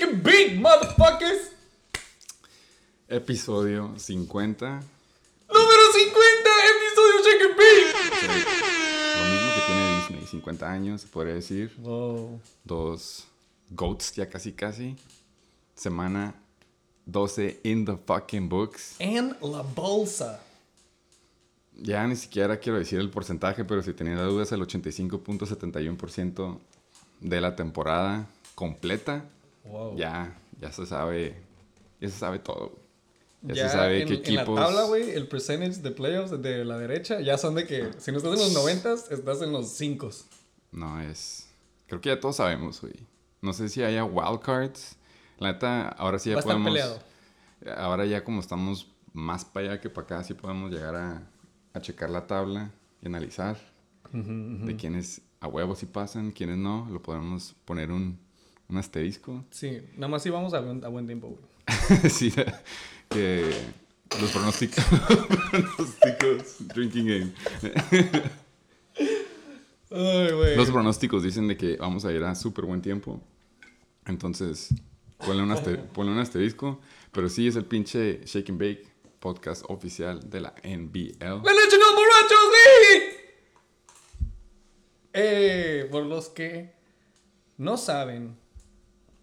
And Bake, motherfuckers. Episodio 50. Número 50, episodio and Bake. Lo mismo que tiene Disney, 50 años, se podría decir. Wow. Dos GOATs ya casi casi. Semana 12 in the fucking books. En la bolsa. Ya ni siquiera quiero decir el porcentaje, pero si tenía dudas, el 85.71% de la temporada completa. Wow. Ya, ya se sabe, ya se sabe todo. Ya, Ya se sabe en, qué en equipos. la tabla, güey, el percentage de playoffs de la derecha ya son de que si no estás en los 90 estás en los 5. No, es. Creo que ya todos sabemos, güey. No sé si haya wildcards. La neta, ahora sí ya Va a estar podemos. peleado. Ahora ya como estamos más para allá que para acá, sí podemos llegar a, a checar la tabla y analizar de quiénes a huevos sí pasan, quiénes no. Lo podemos poner un, un asterisco. Sí, nada más íbamos a buen, a buen tiempo, güey. sí, que los pronósticos. pronósticos. Drinking game. Ay, güey. Los pronósticos dicen de que vamos a ir a súper buen tiempo. Entonces, ponle un, aster- ponle un asterisco. Pero sí es el pinche Shake and Bake podcast oficial de la NBL. ¡La National Borrachos League! Eh, por los que no saben,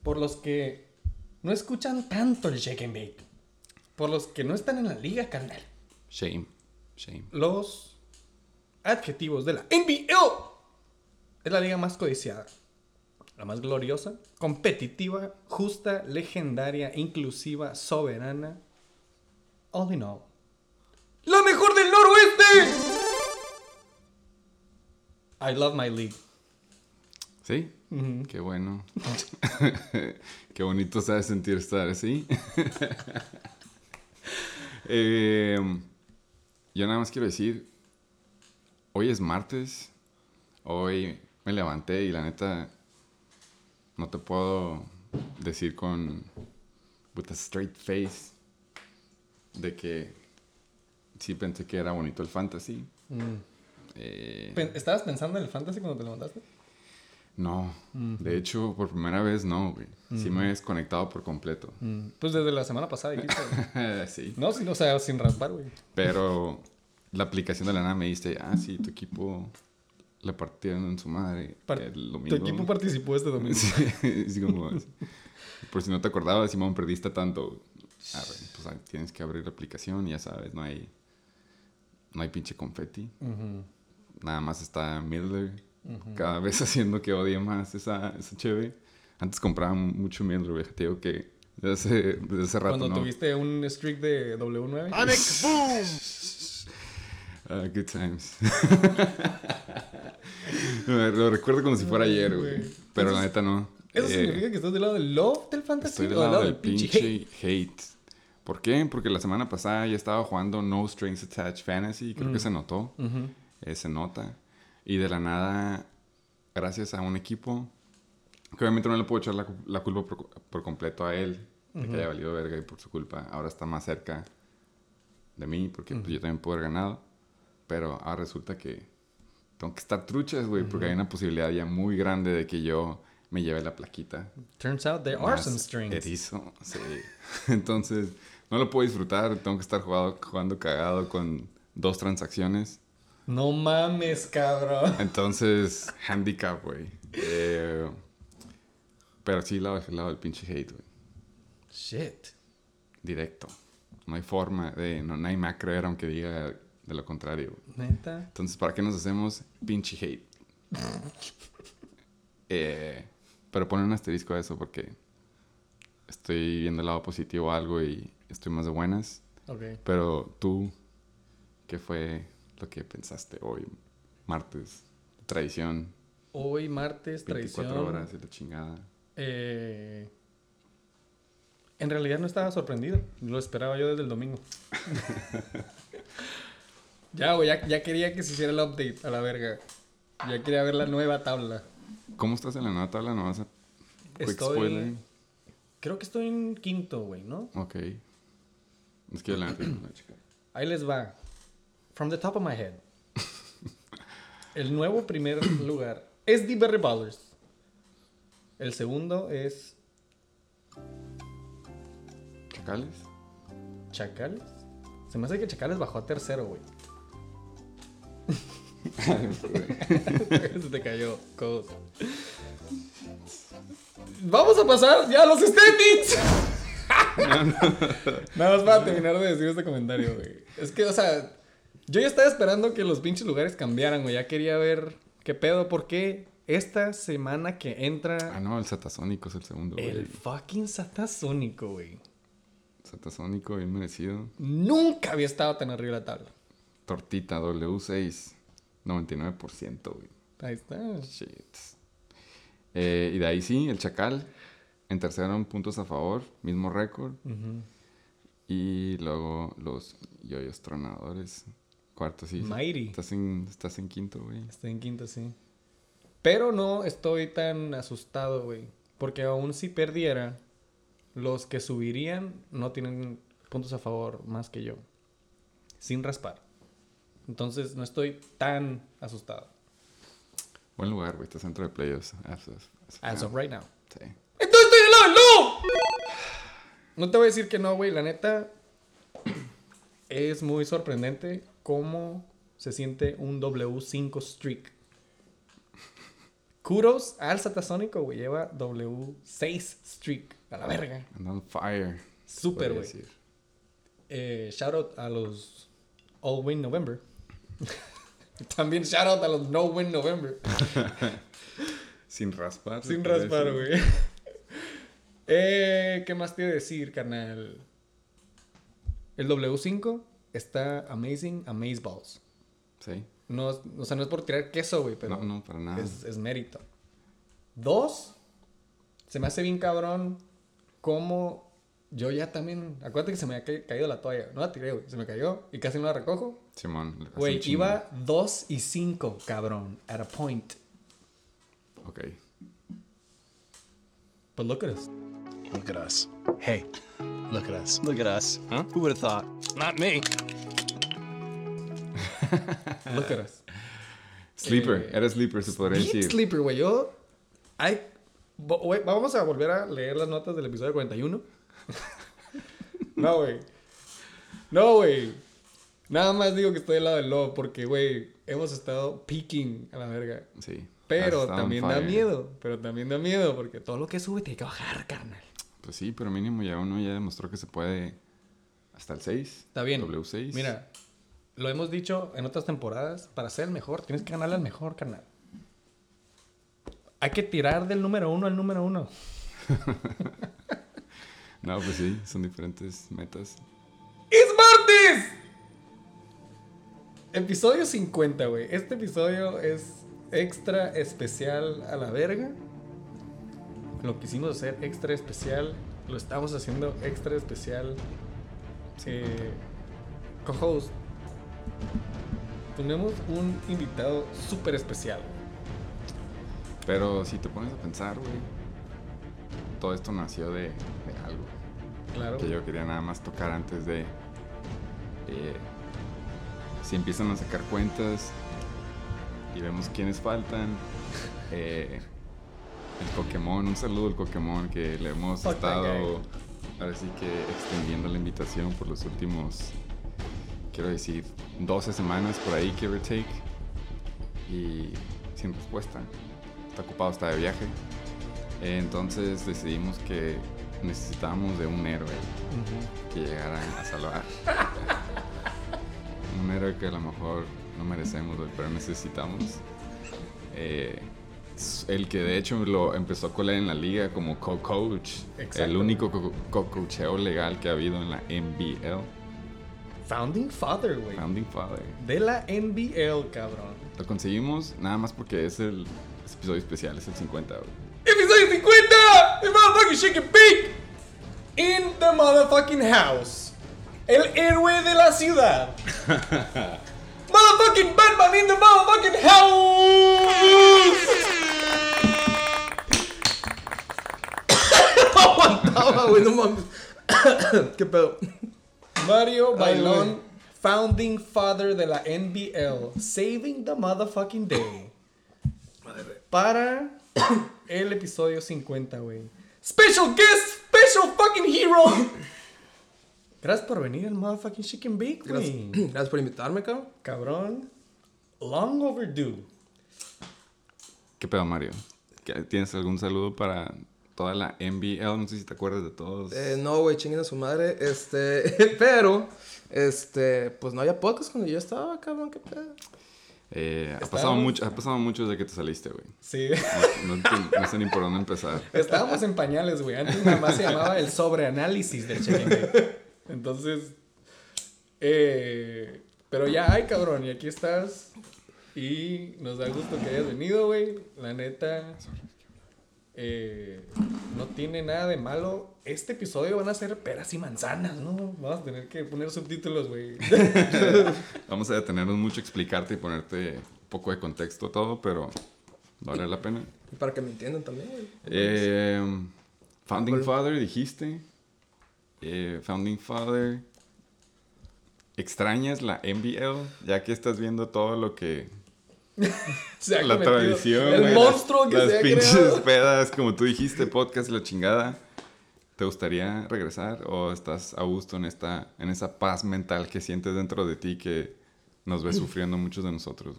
por los que no escuchan tanto el Shake and Bake, por los que no están en la liga, carnal, Shame. Shame. los adjetivos de la NBL es la liga más codiciada, la más gloriosa, competitiva, justa, legendaria, inclusiva, soberana, all in all. ¡La mejor del noroeste! I love my league. ¿Sí? Qué bueno. Qué bonito sabe sentir estar así. Eh, yo nada más quiero decir, hoy es martes, hoy me levanté y la neta no te puedo decir con with a straight face de que sí pensé que era bonito el fantasy. Eh, Pen- ¿Estabas pensando en el fantasy cuando te levantaste? No, de hecho, por primera vez no, güey. Sí me he desconectado por completo. Pues desde la semana pasada dijiste. sí. no, o sea, sin raspar, güey. Pero la aplicación de la nada me dice, ah, sí, tu equipo le partieron en su madre Par- el Tu equipo participó este domingo. Sí, sí, como- por si no te acordabas, Simón, perdiste tanto. Ah, bueno, pues ah, tienes que abrir la aplicación y ya sabes, no hay, no hay pinche confeti. Ujú. Nada más está Midler. Cada vez haciendo que odie más esa, esa cheve. Antes compraba mucho Midler, güey. Te digo que desde hace, desde hace rato Cuando no. tuviste un streak de W9. Ah, good times. Lo recuerdo como si fuera ayer, güey. Pero la neta no. ¿Eso Eh, significa que estás del lado del love del fantasy Estoy o del del lado del del pinche hate? hate. ¿Por qué? Porque la semana pasada ya estaba jugando No Strings Attached Fantasy. Creo Mm. que se notó. Eh, se nota. Y de la nada, gracias a un equipo, que obviamente no le puedo echar la, la culpa por, por completo a él, de que haya valido verga y por su culpa. Ahora está más cerca de mí, porque pues, yo también puedo haber ganado. Pero ahora resulta que tengo que estar truchas, güey, porque hay una posibilidad ya muy grande de que yo me lleve la plaquita. Turns out there are some strings. Erizo, sí. Entonces, no lo puedo disfrutar. Tengo que estar jugado- jugando cagado con dos transacciones. No mames, cabrón. Entonces, handicap, güey. Eh, pero sí, lado, lado del pinche hate, güey. Shit. Directo. No hay forma de. No, nadie me va a creer aunque diga de lo contrario. güey. Neta. Entonces, ¿para qué nos hacemos pinche hate? Eh, pero pone un asterisco a eso porque estoy viendo el lado positivo a algo y estoy más de buenas. Ok. Pero tú, ¿qué fue lo que pensaste hoy, martes? Tradición, Hoy, martes, 24 traición. horas y la chingada. Eh, en realidad no estaba sorprendido. Lo esperaba yo desde el domingo. ya, güey, ya, ya quería que se hiciera el update a la verga. Ya quería ver la nueva tabla. ¿Cómo estás en la nueva tabla? ¿No vas a quick Estoy- spoiler? Creo que estoy en quinto, güey, ¿no? Ok. Es que chequé. Ahí les va. From the top of my head. El nuevo primer lugar es The Berry Ballers. El segundo es ¿Chacales? ¿Chacales? Se me hace que Chacales bajó a tercero, güey. Se te cayó, Code. Vamos a pasar ya a los standings. Nada más para terminar de decir este comentario, güey. Es que, o sea, yo ya estaba esperando que los pinches lugares cambiaran, güey. Ya quería ver qué pedo, por qué esta semana que entra Ah, no, el Satasónico es el segundo, güey. el fucking satasónico, güey. Satasónico, bien merecido. Nunca había estado tan arriba de la tabla. Tortita W6, 99%, güey. Ahí está. Shit. Eh, y de ahí sí, el Chacal. En tercero en puntos a favor, mismo récord. Y luego los yoyos tronadores. Cuarto, sí. Mighty. Estás en, estás en quinto, güey. Estoy en quinto, sí. Pero no estoy tan asustado, güey. Porque aún si perdiera, los que subirían no tienen puntos a favor más que yo. Sin raspar. Entonces no estoy tan asustado. Buen lugar, güey. Estás dentro de playoffs. As of, As of right now. Sí. ¡Entonces estoy del lado lobo! No te voy a decir que no, güey. La neta es muy sorprendente cómo se siente un W5 streak. Kudos al Satasónico, güey. Lleva W6 streak. A la verga. And on fire. Podría güey. Eh, shout out a los All Win November. También shout out a los No Win November. Sin raspar. Sin raspar, güey. Eh, ¿Qué más te iba a decir, carnal? El W5 está amazing, amazeballs. Sí. No, o sea, no es por tirar queso, güey, pero No, no, para nada. es, es mérito. Dos, se me hace bien cabrón como yo ya también... Acuérdate que se me había ca- caído la toalla. No la tiré, güey. Se me cayó y casi no la recojo. Simón. Güey, iba 2 y 5, cabrón. At a point. Ok. But look at us. Look at us. Hey, look at us. Look at us. Huh? Who would have thought? Not me. Look at us. Sleeper. Eh, Era sleeper, se podría Deep decir. Sleeper, güey. Yo. Ay. bo- güey, Vamos a volver a leer las notas del episodio 41. no, güey. No, güey. Nada más digo que estoy del lado del lobo porque, güey, hemos estado peaking a la verga. Sí. Pero también da miedo. Pero también da miedo porque todo lo que sube tiene que bajar, carnal. Pues sí, pero mínimo ya uno ya demostró que se puede hasta el 6. Está bien. W6. Mira, lo hemos dicho en otras temporadas. Para ser el mejor, tienes que ganarle al mejor, carnal. Hay que tirar del número uno al número uno. No, pues sí, son diferentes metas. ¡Es martes! Episodio 50, güey. Este episodio es extra especial a la verga. Lo quisimos hacer extra especial. Lo estamos haciendo extra especial. Eh, Co-host. Tenemos un invitado súper especial. Pero si te pones a pensar, güey, todo esto nació de, de algo Claro. que yo quería nada más tocar antes de... eh, si empiezan a sacar cuentas y vemos quiénes faltan, eh, el Pokémon, un saludo al Pokémon que le hemos Fuck estado ahora sí que extendiendo la invitación por los últimos, quiero decir, 12 semanas por ahí, give or take, y sin respuesta. Está ocupado, está de viaje. Entonces decidimos que necesitábamos de un héroe que llegara a salvar. un héroe que a lo mejor no merecemos, güey, pero necesitamos. Eh, el que de hecho lo empezó a colar en la liga como co-coach. El único co- co-coacheo legal que ha habido en la NBL. Founding Father, güey. Founding Father. De la NBL, cabrón. Lo conseguimos nada más porque es el es episodio especial, es el 50, güey. Episodio 50! The motherfucking chicken pig! In the motherfucking house. El héroe de la ciudad. motherfucking Batman in the motherfucking house! no aguantaba, güey, no mames. ¿Qué pedo? Mario Bailón, founding father de la NBL, saving the motherfucking day para el episodio 50, güey. Special guest, special fucking hero. Gracias por venir al motherfucking Chicken Bake, Gracias, güey. gracias por invitarme, cabrón. Cabrón. Long overdue. ¿Qué pedo, Mario? ¿Qué- ¿Tienes algún saludo para toda la NBL? No sé si te acuerdas de todos. Eh, no, güey, chinguen a su madre. Este, pero, este, pues no había podcast cuando yo estaba, cabrón, qué pedo. Eh, ha, pasado mucho, ha pasado mucho desde que te saliste, güey. Sí. No, no sé ni por dónde empezar. Estábamos en pañales, güey. Antes nada más se llamaba el sobreanálisis del Chicken Bake. Entonces. Eh, pero ya hay, cabrón. Y aquí estás. Y nos da gusto que hayas venido, güey. La neta. eh, no tiene nada de malo. Este episodio van a ser peras y manzanas, ¿no? Vamos a tener que poner subtítulos, güey. Vamos a detenernos mucho a explicarte y ponerte un poco de contexto a todo, pero vale la pena. Y para que me entiendan también, güey. Eh, Founding. Father, dijiste. Eh, Founding Father. ¿Extrañas la NBL? Ya que estás viendo todo lo que... Se la tradición. El güey, monstruo las, que las se ha pinches creado. pedas, como tú dijiste, podcast y la chingada. ¿Te gustaría regresar o estás a gusto en, esta, en esa paz mental que sientes dentro de ti que nos ves sufriendo muchos de nosotros?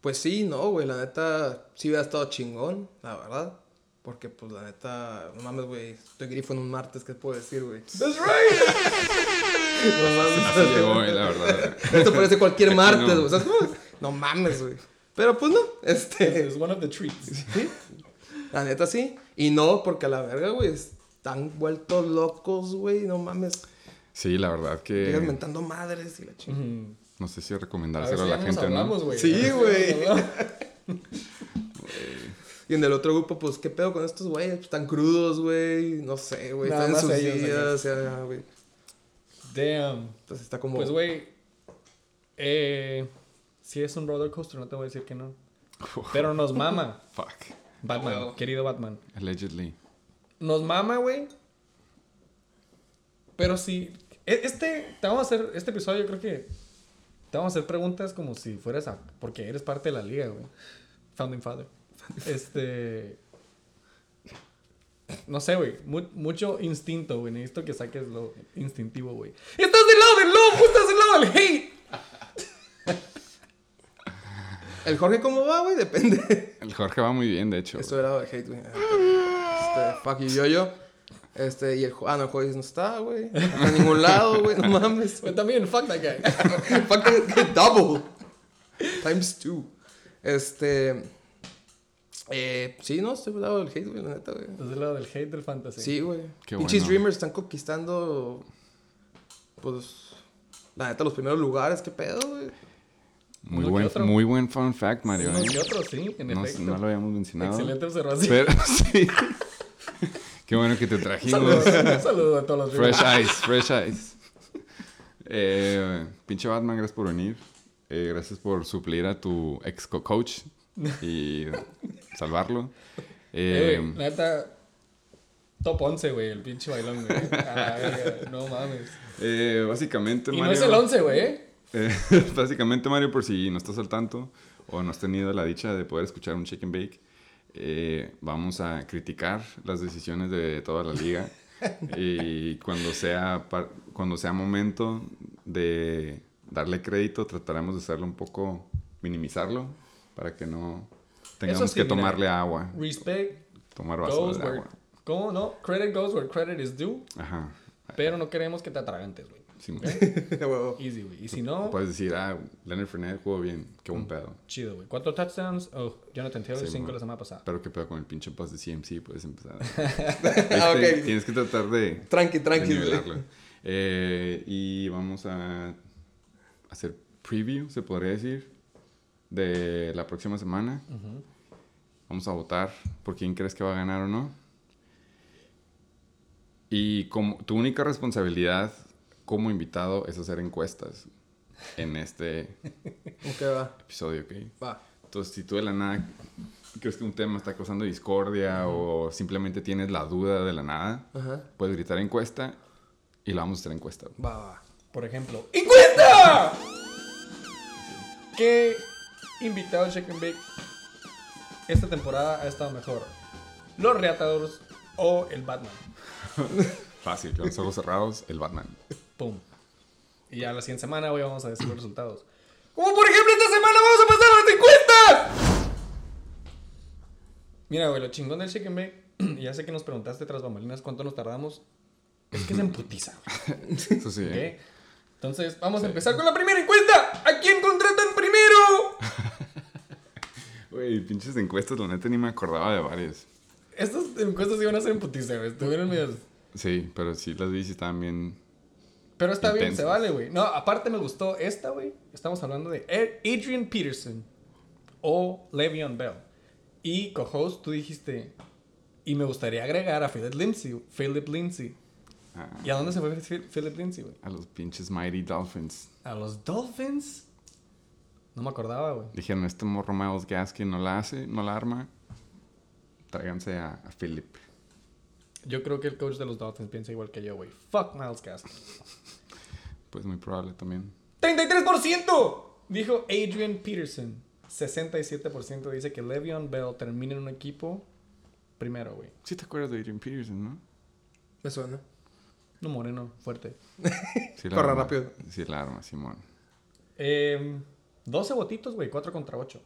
Pues sí, no, güey, la neta, sí hubiera estado chingón, la verdad. Porque, pues, la neta, no mames, güey, estoy grifo en un martes, ¿qué puedo decir, güey? That's right. No mames. Así llegó, güey, la verdad. Esto parece cualquier Aquí martes, no. güey. ¿sabes cómo? No mames, güey. Pero pues no, este. It's one of the treats. La neta sí. Y no, porque a la verga, güey, están vueltos locos, güey. No mames. Sí, la verdad Llegan que mentando madres y la chingada. Ujú. no sé si A ver recomendárselo a, si la gente o no. güey. Sí, A güey. Y en el otro grupo, pues, ¿qué pedo con estos güeyes? Pues, están crudos, güey. No sé, güey. Están en más sus ellos, días, o sea, güey. Damn. Entonces está como. Pues, güey. Eh, si es un roller coaster, no te voy a decir que no. Pero nos mama. Fuck. Batman, querido Batman. Allegedly. Nos mama, güey. Pero si. e- Este. Te vamos a hacer. Este episodio, yo creo que. Te vamos a hacer preguntas como si fueras a. Porque eres parte de la liga, güey. Founding Father. Este. No sé, güey. mu- mucho instinto, güey. Necesito que saques lo instintivo, güey. ¡Estás del lado del love! ¡Estás del lado del hate! El Jorge, ¿cómo va, güey? Depende. El Jorge va muy bien, de hecho. Esto era de hate, güey. Este, fuck you, yo, yo. Este, y el. Ah, no, el Jorge no está, güey. No está en ningún lado, güey. No mames. Pero también, fuck that guy. Fuck that, double. Times two. Este. Eh, sí, no, estoy del lado del hate, güey, la neta, güey. Estás del lado del hate del fantasy. Sí, güey. Qué Pinches bueno. Dreamers están conquistando. Pues. La neta, los primeros lugares, qué pedo, güey. Muy buen, muy buen fun fact, Mario. ¿eh? sí, en no, efecto. no lo habíamos mencionado. Excelente observación. Pero sí. Qué bueno que te trajimos. Saludos, un saludo a todos los Fresh Eyes, Fresh Eyes. Eh, pinche Batman, gracias por venir. Eh, gracias por suplir a tu ex co- coach y salvarlo. Eh, Eh, neta, top 11, güey, el pinche bailón, güey. Ah, no mames. eh, básicamente, Y no es el 11, güey, ¿eh? Eh, básicamente, Mario, por si no estás al tanto o no has tenido la dicha de poder escuchar un chicken bake, vamos a criticar las decisiones de toda la liga. y cuando sea, cuando sea momento de darle crédito, trataremos de hacerlo un poco, minimizarlo, para que no tengamos sí, que mira. tomarle agua, Respect tomar vaso goes de agua. ¿Cómo no? Credit goes where credit is due. Ajá. Pero no queremos que te atragantes, güey. Sí, Huevo. Easy, güey. Y si no, Puedes decir, ah, Leonard Fournette jugó bien, qué Mm. buen pedo. chido, güey. Cuatro touchdowns. Oh, Jonathan Taylor, Sí, cinco bueno. la semana pasada. Pero qué pedo con el pinche pass de CMC, puedes empezar. Ah, Este, ok. Tienes que tratar de, Tranqui, de tranqui, güey. nivelarlo. Eh, y vamos a hacer preview, se podría decir, de la próxima semana. Vamos a votar por quién crees que va a ganar o no. Y como tu única responsabilidad como invitado es hacer encuestas en este va. episodio, ¿ok? Va. Entonces, si tú de la nada crees que un tema está causando discordia o simplemente tienes la duda de la nada, puedes gritar encuesta y la vamos a hacer encuesta. Va, va. Por ejemplo, ¡encuesta! ¿Qué invitado de Chicken Bake esta temporada ha estado mejor? ¿Los Reatadores o el Batman. Fácil, con los ojos cerrados, el Batman. Pum. Y ya la siguiente semana, güey, vamos a decir los resultados. Como por ejemplo, esta semana vamos a pasar a las encuestas. Mira, güey, lo chingón del Shake and Bake, y ya sé que nos preguntaste tras bambalinas cuánto nos tardamos, es que se emputiza. Eso sí. ¿eh? Entonces, vamos a empezar con la primera encuesta. ¿A quién contratan primero? Güey, pinches encuestas, la neta ni me acordaba de varias. Estas encuestas iban a ser en putiza, güey. Estuvieron medias... Sí, pero sí las vi y estaban bien. Pero está bien, se vale, güey. No, aparte me gustó esta, güey. Estamos hablando de Ed- Adrian Peterson o Le'Veon Bell. Y co-host, tú dijiste, y me gustaría agregar a Philip Lindsay. Philip Lindsay. ah, ¿Y a dónde se fue Phil- Philip Lindsay, güey? a los pinches Mighty Dolphins. ¿A los Dolphins? No me acordaba, güey. Dijeron, este morro Miles Gaskin no la hace, no la arma. Tráiganse a, a Philip. Yo creo que el coach de los Dolphins piensa igual que yo, güey. Fuck Miles Gaskin. Pues muy probable también. ¡33%! Dijo Adrian Peterson. 67% dice que Le'Veon Bell termina en un equipo primero, güey. Sí te acuerdas de Adrian Peterson, ¿no? Me suena. No moreno, fuerte. Sí Corre arma. rápido. Sí la arma, Simón. Eh, 12 votitos, güey, 4 contra 8.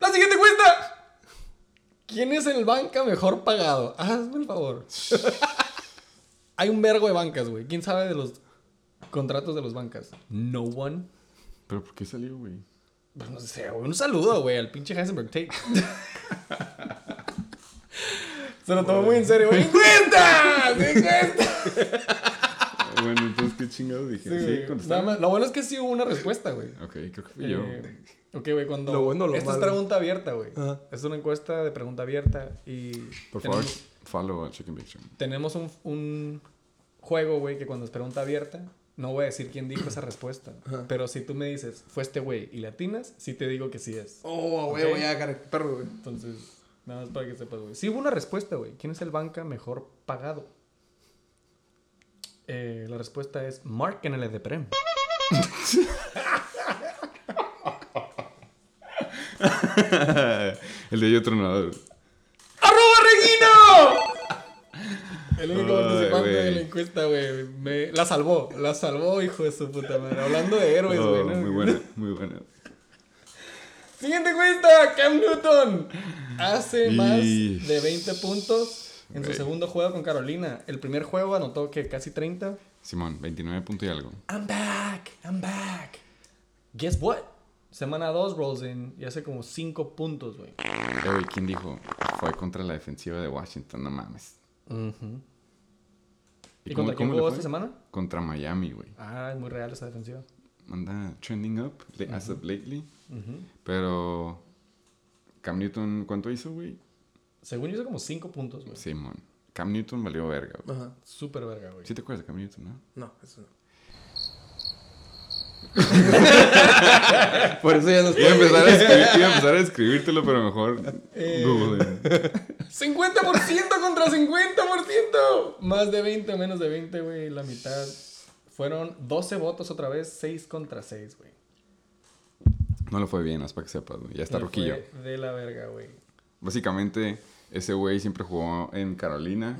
¡La siguiente cuenta! ¿Quién es el banca mejor pagado? Hazme el favor. Hay un vergo de bancas, güey. ¿Quién sabe de los contratos de los bancas? No one. ¿Pero por qué salió, güey? Pues no sé, güey. Un saludo, güey, al pinche Heisenberg Tate. Se lo tomó muy en serio, güey. ¡50! ¡50! Bueno, entonces, ¿qué chingados dije? Sí, Sí. Nada más- Lo bueno es que sí hubo una respuesta, güey. Ok, creo que fui yo. Eh, ok, güey, cuando... Lo bueno o lo Esta es malo. pregunta abierta, güey. Ajá. Es una encuesta de pregunta abierta y... Por favor, tenemos, follow a Chicken Show. tenemos un, un juego, güey, que cuando es pregunta abierta, no voy a decir quién dijo esa respuesta. Pero si tú me dices, fue este güey, y le atinas, sí te digo que sí es. Oh, güey, voy a cara, perro, güey. Entonces, nada más para que sepas, güey. Sí hubo una respuesta, güey. ¿Quién es el banca mejor pagado? Eh, la respuesta es Mark en el Prem. El de yo tronador. ¡Arroba Reguino! El único participante de la encuesta, güey. Me... La salvó, la salvó, hijo de su puta madre. Hablando de héroes, Oh, güey. ¿no? muy buena, muy buena. Siguiente encuesta, Cam Newton. Hace Y- más de 20 puntos en su segundo juego con Carolina. El primer juego anotó que casi 30. Simón, 29 puntos y algo. I'm back, I'm back. Guess what? Semana 2 rolls in y hace como 5 puntos, güey. Güey, ¿quién dijo? Fue contra la defensiva de Washington, no mames. ¿Y, cómo- contra quién jugó esta semana? Contra Miami, güey. Ah, es muy real esa defensiva. Anda trending up, le- as of lately. Pero Cam Newton, ¿cuánto hizo, güey? Según yo hizo como 5 puntos, güey. Simón. Cam Newton valió verga, güey. Ajá. Súper verga, güey. ¿Sí te acuerdas de Cam Newton, no? No, eso no. Por eso ya no Iba a empezar a, escribir- iba a, empezar a escribírtelo, pero mejor Eh. Google. 50% contra 50%. Más de 20, menos de 20, güey. La mitad. Fueron 12 votos otra vez, 6 contra 6, güey. No le fue bien, es para que sepas, güey. Ya está roquillo. De la verga, güey. Básicamente, ese güey siempre jugó en Carolina.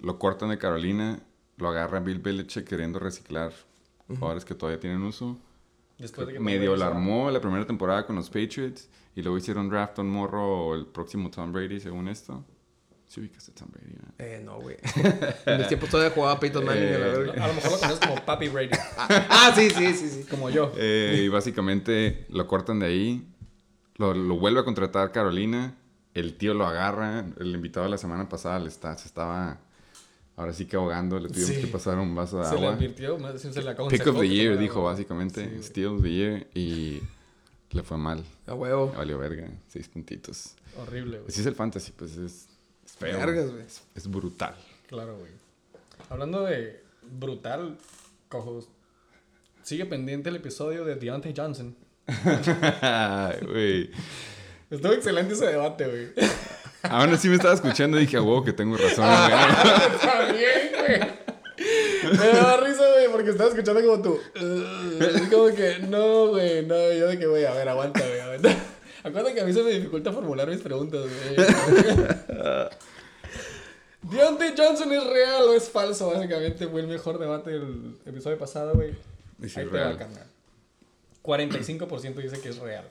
Lo cortan de Carolina. Lo agarra Bill Belichick queriendo reciclar jugadores que todavía tienen uso. Después de que Medio la armó la primera temporada con los Patriots. Y luego hicieron draft a un morro el próximo Tom Brady, según esto. Sí ubicas a Tom Brady, ¿verdad? Eh, no, güey. en mis tiempos todavía jugaba Peyton Manning a la Eh, verga. A lo mejor lo conoces como Papi Brady. Ah, sí, sí, sí, sí. Como yo. Eh, y básicamente lo cortan de ahí. Lo, lo vuelve a contratar Carolina. El tío lo agarra. El invitado de la semana pasada le está, se estaba ahora sí que ahogando. Le tuvimos Sí. que pasar un vaso de Se le agua. advirtió, más se le aconsejó. Pick of the year, dijo básicamente. Sí. Steal of the year. Y le fue mal. A huevo. Valió verga. Seis puntitos. Horrible, güey. Así es el fantasy, pues es, es feo. Vergas, güey. Es, brutal. Claro, güey. Hablando de brutal, cojos. Sigue pendiente el episodio de Deontay Johnson. Güey. Estuvo excelente ese debate, güey. Aún así me estaba escuchando y dije, a huevo que tengo razón, Ah. güey. También, güey. Me daba risa, güey, porque estaba escuchando como tú. "Ugh", así como que, no, güey, no. Yo de que, güey, a ver, aguanta, güey, aguanta. Acuérdate que a mí se me dificulta formular mis preguntas, güey. Deontay Johnson es real o es falso, básicamente fue el mejor debate del episodio pasado, güey. Sí, Ahí te va, carnal. 45% dice que es real.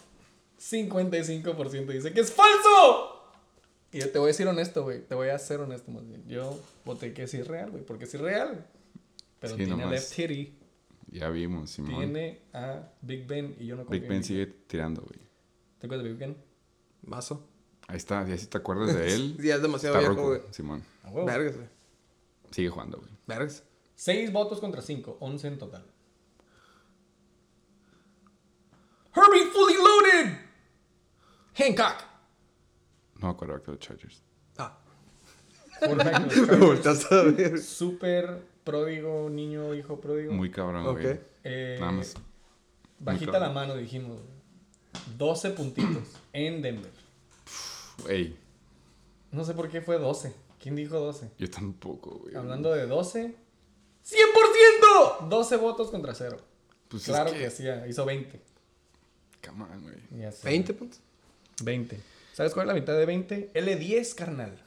55% dice que es falso. Y yo te voy a decir honesto, güey. Te voy a ser honesto más bien. Yo voté que sí es real, güey. Porque sí es real. Pero Sí, tiene nomás. left titty. Ya vimos, Simón. Tiene a Big Ben y yo no confío Big en Ben sigue tirando, güey. ¿Te acuerdas de Big Ben? Mazo. Ahí está, ya si te acuerdas de él. Ya es demasiado está viejo, güey. Simón. A huevo. Vergas, güey. Sigue jugando, güey. Vergas. 6 votos contra 5. 11 en total. Herbie fully loaded. Hancock. No me acuerdo de los Chargers. Ah. Quarterback de los Me volteaste a ver. Súper pródigo, niño, hijo pródigo. Muy cabrón, Ok. güey. Eh, Nada más. Bajita muy la mano, dijimos. güey. 12 puntitos en Denver. Ey, No sé por qué fue 12. ¿Quién dijo 12? yo tampoco, güey. Hablando de 12. ¡100%! 12 votos contra 0. Pues es claro que- que hacía. Hizo 20. Come on, güey. Ya sé. 20 puntos. 20. ¿Sabes cuál es la mitad de 20? L10, carnal.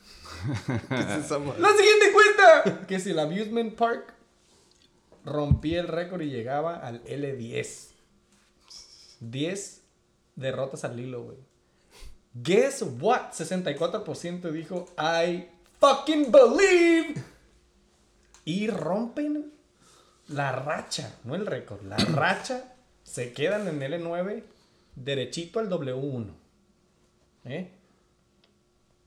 ¿Qué es esa? La siguiente cuenta. Que si el Amusement Park rompía el récord y llegaba al L10. 10 derrotas al hilo, güey. Guess what? 64% dijo I fucking believe. Y rompen la racha, no el récord, la racha. Se quedan en L9 derechito al W1. ¿Eh?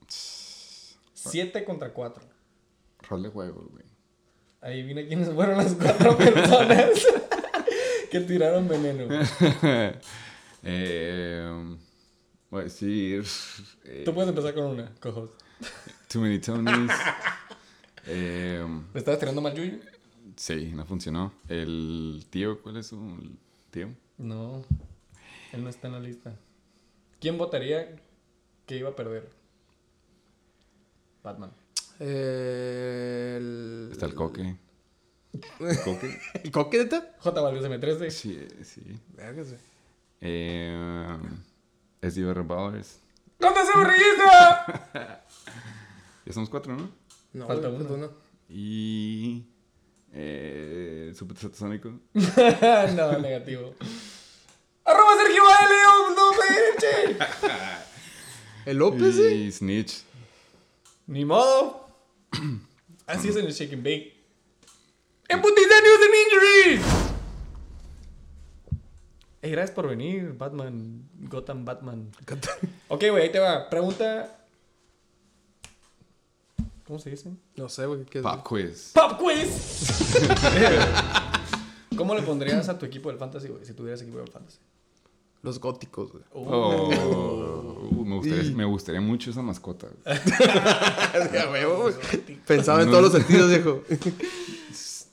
7 contra 4. Rol de juego, güey. Ahí viene quiénes fueron las cuatro personas que tiraron veneno. eh, voy a decir. eh, Tú puedes empezar con una, cojos. Too many Tonys. eh, ¿Le estabas tirando mal Yuyu? sí, no funcionó. El tío, ¿cuál es su tío? No, él no está en la lista. ¿Quién votaría que iba a perder? Batman. Eh, el... Está el coque. ¿Coque? ¿El coque, neta? J. Valdez M13. Sí, sí. Vergas, güey. Eh, SDR Ballers. ¡Conta esa borrillita! Ya somos cuatro, ¿no? No, Falta uno. uno. Y. Eh, Super Satasónico. no, negativo. ¡Arroba Sergio. León! ¡No me eche! ¿El López, eh? Y Snitch. Ni modo. Así es en el Shake and Bake. ¡En putiza news and injuries! Ey, gracias por venir, Batman. Gotham Batman. Ok, güey, ahí te va. Pregunta. ¿Cómo se dice? No sé, güey. ¿qué es? Pop Quiz. ¡Pop quiz! ¿Cómo le pondrías a tu equipo del fantasy, güey? Si tuvieras equipo del fantasy. Los góticos, güey. Oh, me, gustaría, me gustaría mucho esa mascota. güey. Pensaba en todos los sentidos, viejo.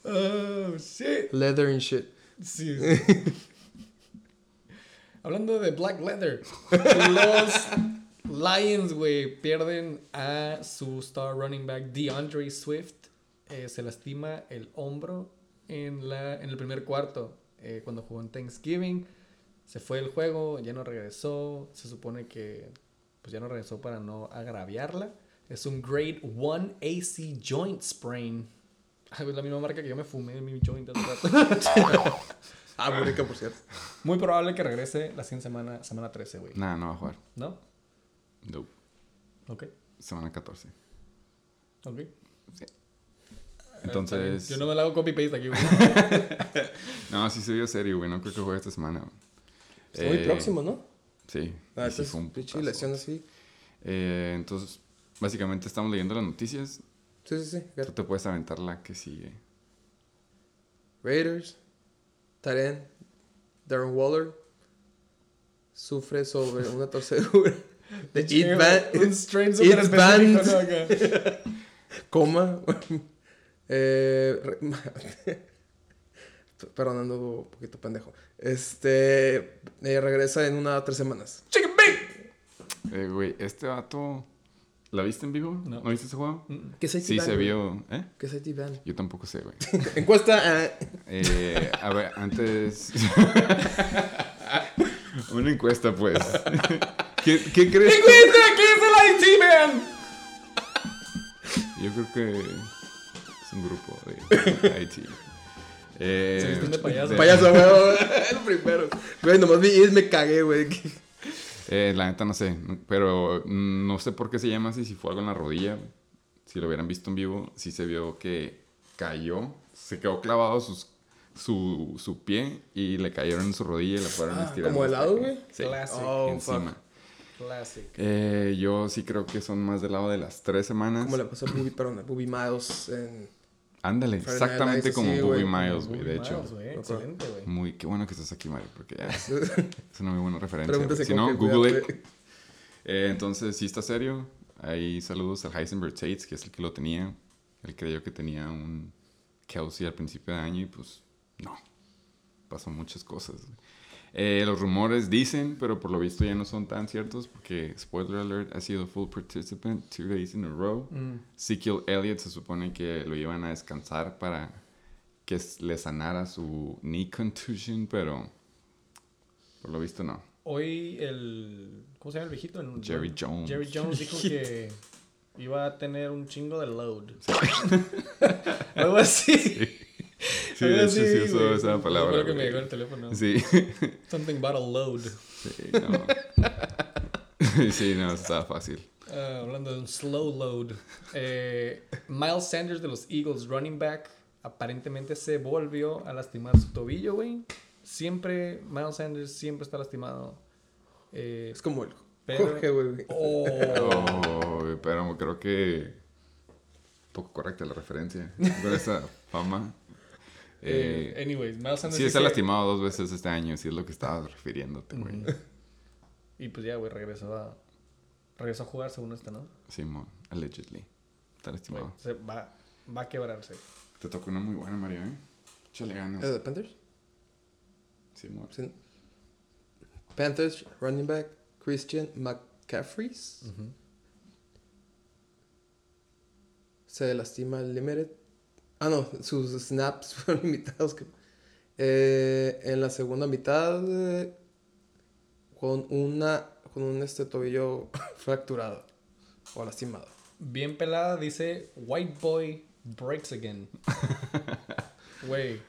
Oh, shit. Leather and shit. Sí. sí. Hablando de Black Leather, los Lions, güey, pierden a su star running back DeAndre Swift. Eh, se lastima el hombro en, la, en el primer cuarto eh, cuando jugó en Thanksgiving. Se fue el juego, ya no regresó. Se supone que pues ya no regresó para no agraviarla. Es un Grade 1 AC Joint Sprain. Ay, Es la misma marca que yo me fumé en mi joint hace rato. Ah, muy rica, por cierto. Muy probable que regrese la siguiente semana, semana 13, güey. Nada, no va a jugar. ¿No? No. Ok. Semana 14. Ok. Entonces. Yo no me la hago copy-paste aquí, güey. No, sí se vio serio, güey. No creo que juegue esta semana. güey. Está muy Eh, próximo, ¿no? Sí. Ah, sí entonces, fue un pinche así. Eh, entonces, básicamente estamos leyendo las noticias. Sí, sí, sí. Tú te puedes aventar la que sigue. Raiders, Taren, Darren Waller sufre sobre una torcedura de. ¿no? Acá. coma. eh, re- Perdón, ando un poquito pendejo. Este eh, regresa en una tres semanas. Chicken. Eh, güey, este vato. ¿La viste en vivo? No. ¿No, viste ese juego? ¿Qué es IT Sí, Band, se güey? vio. ¿Eh? ¿Qué es IT Band? Yo tampoco sé, güey. Encuesta. ah, Eh, a ver, antes. Una encuesta, pues. ¿Qué, qué crees? tú? ¿Qué es el IT? Yo creo que es un grupo de IT. Eh, Se visten de payaso. Payaso, güey. El primero. Güey, nomás vi y me cagué, güey. eh, la neta no sé, pero no sé por qué se llama así, si fue algo en la rodilla. Si lo hubieran visto en vivo, sí se vio que cayó, se quedó clavado sus, su, su pie y le cayeron en su rodilla y la fueron Ah, estirando. ¿como de hasta lado, que- güey? Sí, Classic. Oh, encima. Classic. Eh, yo sí creo que son más del lado de las tres semanas. Como le pasó a Booby, perdón, a Miles en... Ándale, exactamente Lights, como sí, Bobby. Miles, güey, de Miles, hecho. Excelente, güey. Muy, qué bueno que estás aquí, Mario, porque ya es, es una muy buena referencia. Si no, Google it. Eh, entonces, sí está serio. Ahí saludos al Heisenberg Tates, que es el que lo tenía. Él creyó que tenía un Kelsey al principio de año y pues no. Pasó muchas cosas. Eh, los rumores dicen, pero por lo visto ya no son tan ciertos porque, spoiler alert, ha sido full participant two days in a row. Mm. Ezekiel Elliott se supone que lo iban a descansar para que le sanara su knee contusion, pero por lo visto no. Hoy el. ¿Cómo se llama el viejito? El- Jerry Jones. Jerry Jones dijo que iba a tener un chingo de load. Algo así. Sí, Algo de hecho sí güey. esa palabra. Lo que me llegó el teléfono. Sí. Something about a load. Sí, no. sí, no, estaba fácil. Ah, hablando de un slow load. Eh, Miles Sanders de los Eagles, running back, aparentemente se volvió a lastimar su tobillo, güey. Siempre, Miles Sanders siempre está lastimado. Eh, Es como el Pero- Jorge, güey. oh, Oh, pero creo que poco correcta la referencia con esa fama. Eh, Eh, anyways, Miles Sanders sí, se ha lastimado dos veces este año, si es lo que estabas refiriéndote, güey. Y pues ya, güey, regresó a, regresó a jugar según esto, ¿no? Simón, allegedly. Está lastimado. se va, va a quebrarse. Te tocó una muy buena, Mario, ¿eh? Échale ganas. ¿Es de Panthers? Simón. Sí. Panthers, running back, Christian McCaffrey. Se lastima el limited. Ah, no, sus snaps fueron limitados. que- Eh, en la segunda mitad, eh, con una con un este tobillo fracturado o lastimado. Bien pelada, dice White Boy Breaks Again. Güey.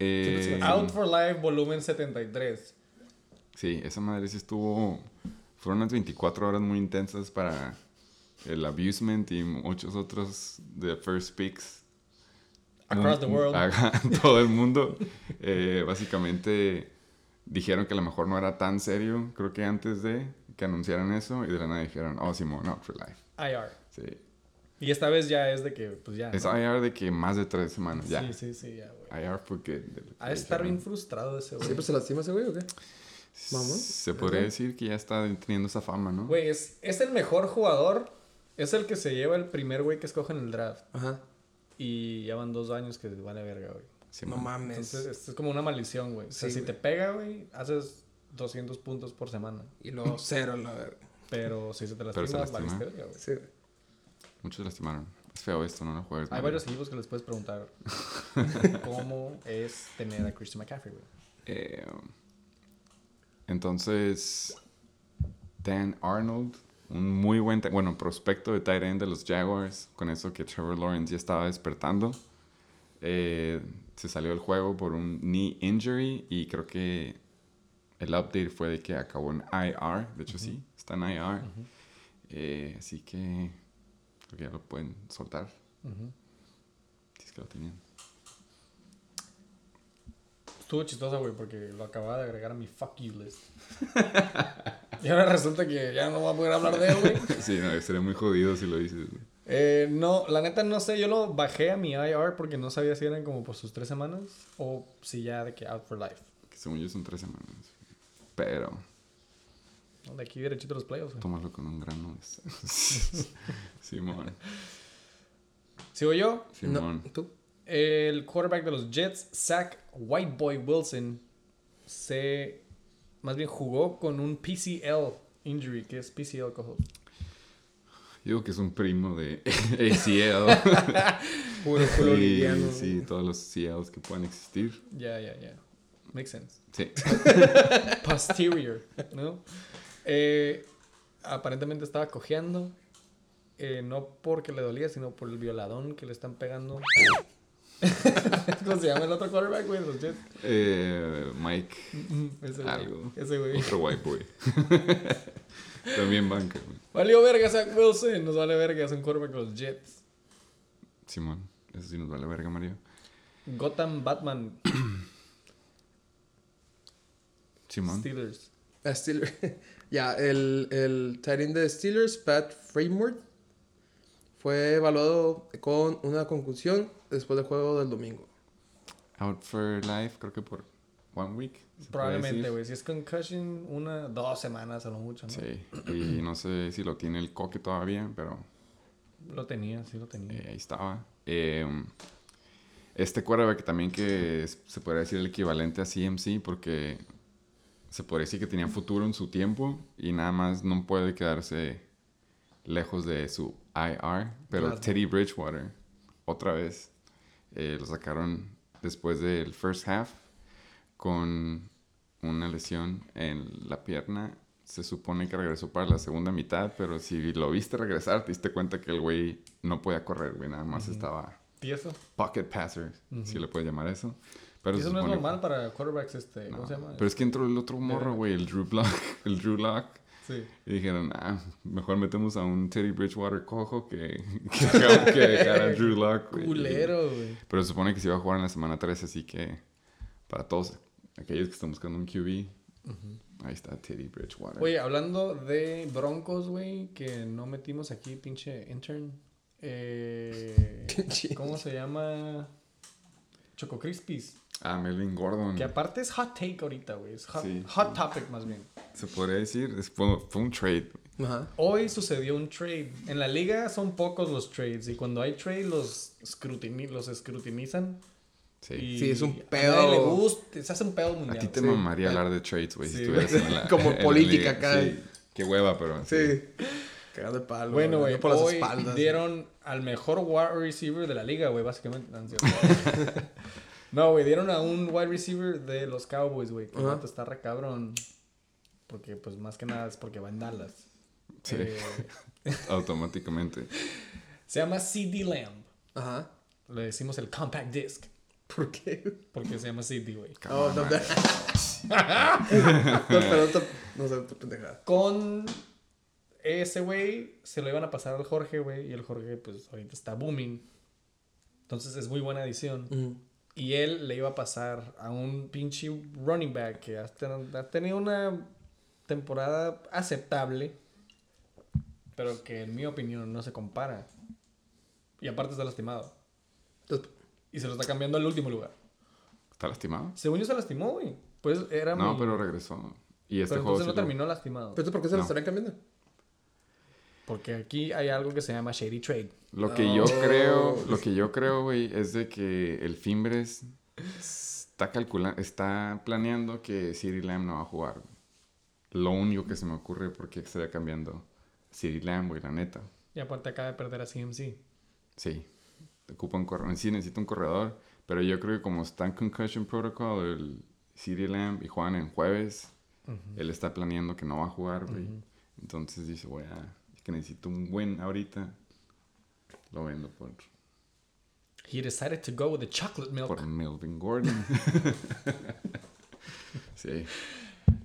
Eh, Out for Life, volumen 73. Sí, esa madre sí estuvo. Fueron unas 24 horas muy intensas para el abusement y muchos otros de First Picks. Across the world. Todo el mundo. Eh, básicamente dijeron que a lo mejor no era tan serio, creo que antes de que anunciaran eso, y de la nada dijeron, oh, Simón, out for life. IR. Sí. Y esta vez ya es de que, pues ya. Es ¿no? IR de que más de tres semanas, ya. Sí, sí, sí, ya, güey. IR porque... Ha de estar bien frustrado ese, güey. ¿Siempre se lastima ese güey o qué? Mamón. Se podría decir que ya está teniendo esa fama, ¿no? Güey, es, es el mejor jugador. Es el que se lleva el primer güey que escoge en el draft. Ajá. Y ya van dos años que vale verga, güey. No mames. Entonces, esto es como una maldición, güey. O sea, Sí, si güey. te pega, güey, haces 200 puntos por semana. y luego cero, la verga. Pero si se te lastima, se lastima. valiste verga, güey. Sí. Muchos lastimaron. Es feo esto, no lo juegues. Hay varios equipos que les puedes preguntar cómo es tener a Christian McCaffrey, güey. Eh, entonces, Dan Arnold, un muy buen, bueno, prospecto de tight end de los Jaguars, con eso que Trevor Lawrence ya estaba despertando. Eh, se salió del juego por un knee injury y creo que el update fue de que acabó en IR, de hecho sí, está en IR. Eh, así que creo que ya lo pueden soltar, si es que lo tenían. Estuvo chistoso, güey, porque lo acababa de agregar a mi fuck you list. y ahora resulta que ya no voy a poder hablar de él, güey. Sí, no, sería muy jodido si lo dices. güey. Eh, no, la neta no sé, yo lo bajé a mi IR porque no sabía si eran como por sus tres semanas o si ya de que out for life. Que según yo son tres semanas. Pero No, De aquí derechito a los playoffs. güey. tómalo con un grano. Simón. ¿Sigo yo? Simón. No, ¿Tú? El quarterback de los Jets, Zach Whiteboy Wilson, se más bien jugó con un PCL injury, que es PCL, cojo. Digo que es un primo de ACL. Puro liviano. sí, todos los CLs que puedan existir. Ya, ya, ya. Makes sense. Sí. Posterior, ¿no? Eh, aparentemente estaba cojeando. eh, no porque le dolía, sino por el violadón que le están pegando. ¿Cómo se llama el otro quarterback, güey? de Los Jets. Eh, Mike, Ese güey. Algo. Ese güey. otro white boy. También banca, güey. Valió verga Zach Wilson. Nos vale verga. Es un quarterback de los Jets. Simón, eso sí nos vale verga, Mario. Gotham Batman Simón. Steelers. A Steelers. ya, el, el tight end de Steelers, Pat Framework, fue evaluado con una concusión después del juego del domingo. Out for life, creo que por one week. Probablemente, güey. Si es concussion, una, dos semanas a lo mucho, ¿no? Sí, y no sé si lo tiene el coque todavía, pero Lo tenía, sí lo tenía. eh, ahí estaba. Eh, este quarterback también que es- se podría decir el equivalente a CMC porque se podría decir que tenía futuro en su tiempo y nada más no puede quedarse lejos de su IR. Pero Claro. Teddy Bridgewater, otra vez, eh, lo sacaron después del first half con una lesión en la pierna. Se supone que regresó para la segunda mitad, pero si lo viste regresar, te diste cuenta que el güey no podía correr, güey, nada más estaba pocket passer, si le puedes llamar eso. Pero eso no es normal para quarterbacks, este, no, ¿cómo se llama? Pero es que entró el otro morro, güey, el Drew Lock, el Drew Lock. Sí. Y dijeron, ah, mejor metemos a un Teddy Bridgewater cojo que, que, dejar- que dejar a Drew Lock. Culero, güey. Pero se supone que se iba a jugar en la semana 3, así que para todos aquellos que están buscando un QB, ahí está Teddy Bridgewater. Oye, hablando de Broncos, güey, que no metimos aquí, pinche intern. Eh, ¿Cómo se llama? Choco Crispies. Ah, Melvin Gordon. Que aparte es hot take ahorita, güey. Es hot, Sí, hot topic más bien. Se podría decir, es- fue, fue un trade. Ajá. Hoy sucedió un trade. En la liga son pocos los trades y cuando hay trade los, escrutini- los escrutinizan. Sí. y Sí, es un A pedo. nadie le gusta, se hace un pedo A mundial. ti te Sí. mamaría hablar de trades, güey, Sí, si estuvieras en la Como en la política liga. acá. Sí, qué hueva, pero sí. Sí. Cagando de palo. Bueno, güey, por las hoy espaldas. dieron al mejor wide receiver de la liga, güey, básicamente. No, güey, dieron a un wide receiver de los Cowboys, güey, que Ajá. vato está re cabrón. Porque, pues, más que nada es porque va en Dallas. Sí. Eh, Automáticamente. se llama CD Lamb. Ajá. Le decimos el compact disc. ¿Por qué? Porque se llama CD, güey. Oh, no, no. no, no ese güey se lo iban a pasar al Jorge, güey. Y el Jorge, pues, ahorita está booming. Entonces es muy buena adición. Ujú. Y él le iba a pasar a un pinche running back que ha, ten- ha tenido una temporada aceptable, pero que en mi opinión no se compara. Y aparte está lastimado. Entonces, Y se lo está cambiando al último lugar. ¿Está lastimado? Según yo se lastimó, güey. Pues era No, pero regresó. Y este pero juego entonces no lo- terminó lastimado. ¿Pero esto por qué se lo No. estarán cambiando? Porque aquí hay algo que se llama Shady Trade. Lo que yo Oh. creo, lo que yo creo, güey, es de que el Fimbres está calculando, está planeando que City Lamb no va a jugar. Lo único que se me ocurre porque estaría cambiando City Lamb, güey, la neta. Y aparte acaba de perder a CMC. Sí, ocupa un corredor. Sí, necesita un corredor. Pero yo creo que como está en Concussion Protocol, el City Lamb y juegan en jueves, él está planeando que no va a jugar, güey. Entonces dice, voy a... que necesito un buen ahorita. Lo vendo por, He decided to go with the chocolate milk. por Melvin Gordon. sí.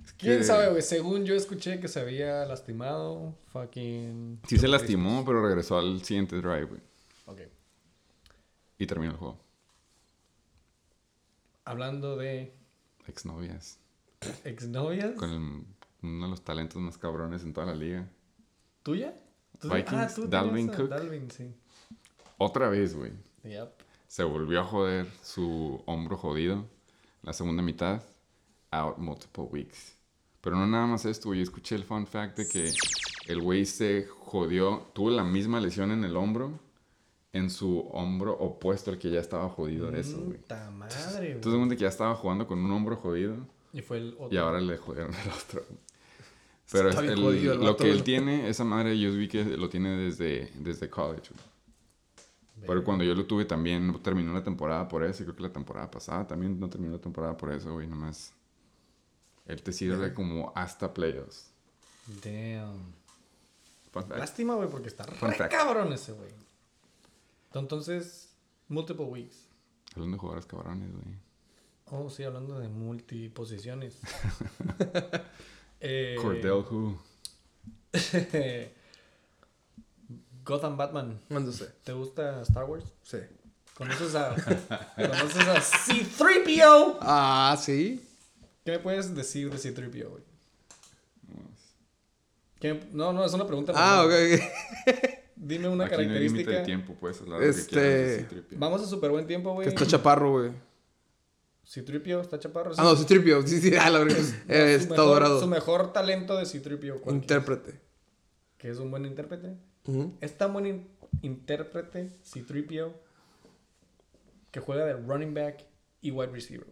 Es ¿Quién sabe, güey? Según yo escuché que se había lastimado. Fucking. Sí se lastimó, pero regresó al siguiente drive, güey. Ok. Y terminó el juego. Hablando de Exnovias. exnovias. Con el- uno de los talentos más cabrones en toda la liga. ¿Tuya? ¿Tú- Vikings, tú Dalvin Cook. Dalvin, sí. Otra vez, güey. Yep. Se volvió a joder su hombro jodido. La segunda mitad. Out multiple weeks. Pero no nada más esto, güey. Escuché el fun fact de que el güey se jodió. Tuvo la misma lesión en el hombro. En su hombro opuesto al que ya estaba jodido de eso, güey. Puta madre, güey. Entonces, que ya estaba jugando con un hombro jodido. Y fue el otro. Y ahora le jodieron el otro. Pero Está es bien el- jodido el lo que él tiene, esa madre yo vi que lo tiene desde, desde college. güey. Pero cuando yo lo tuve también no terminó la temporada por eso. Y creo que la temporada pasada también no terminó la temporada por eso, güey. Nomás. Él te sirve como hasta playoffs. Damn. Lástima, güey, porque está Fun re fact. cabrón ese, güey. Entonces, multiple weeks. Hablando de jugadores cabrones, güey. Oh, sí, hablando de multiposiciones. eh, Cordell Who. Gotham Batman. Mándose. ¿Te gusta Star Wars? Sí. ¿Conoces a, ¿conoces a C-3PO? Ah, sí. ¿Qué me puedes decir de C-3PO, güey? ¿Qué me- No, no, es una pregunta. Ah, ok. Dime una Aquí no hay límite característica. de tiempo, puedes hablar de lo que Este- quieras de C-3PO. Vamos a súper buen tiempo, güey. Que está chaparro, güey. C-3PO está chaparro. Ah, no, sí, tripio. Sí, sí, ah, la verdad. Dorado. Su mejor talento de C-3PO. ¿cuál Intérprete. Que es un buen intérprete. Ujú. Es tan buen in- intérprete C-3PO que juega de running back y wide receiver.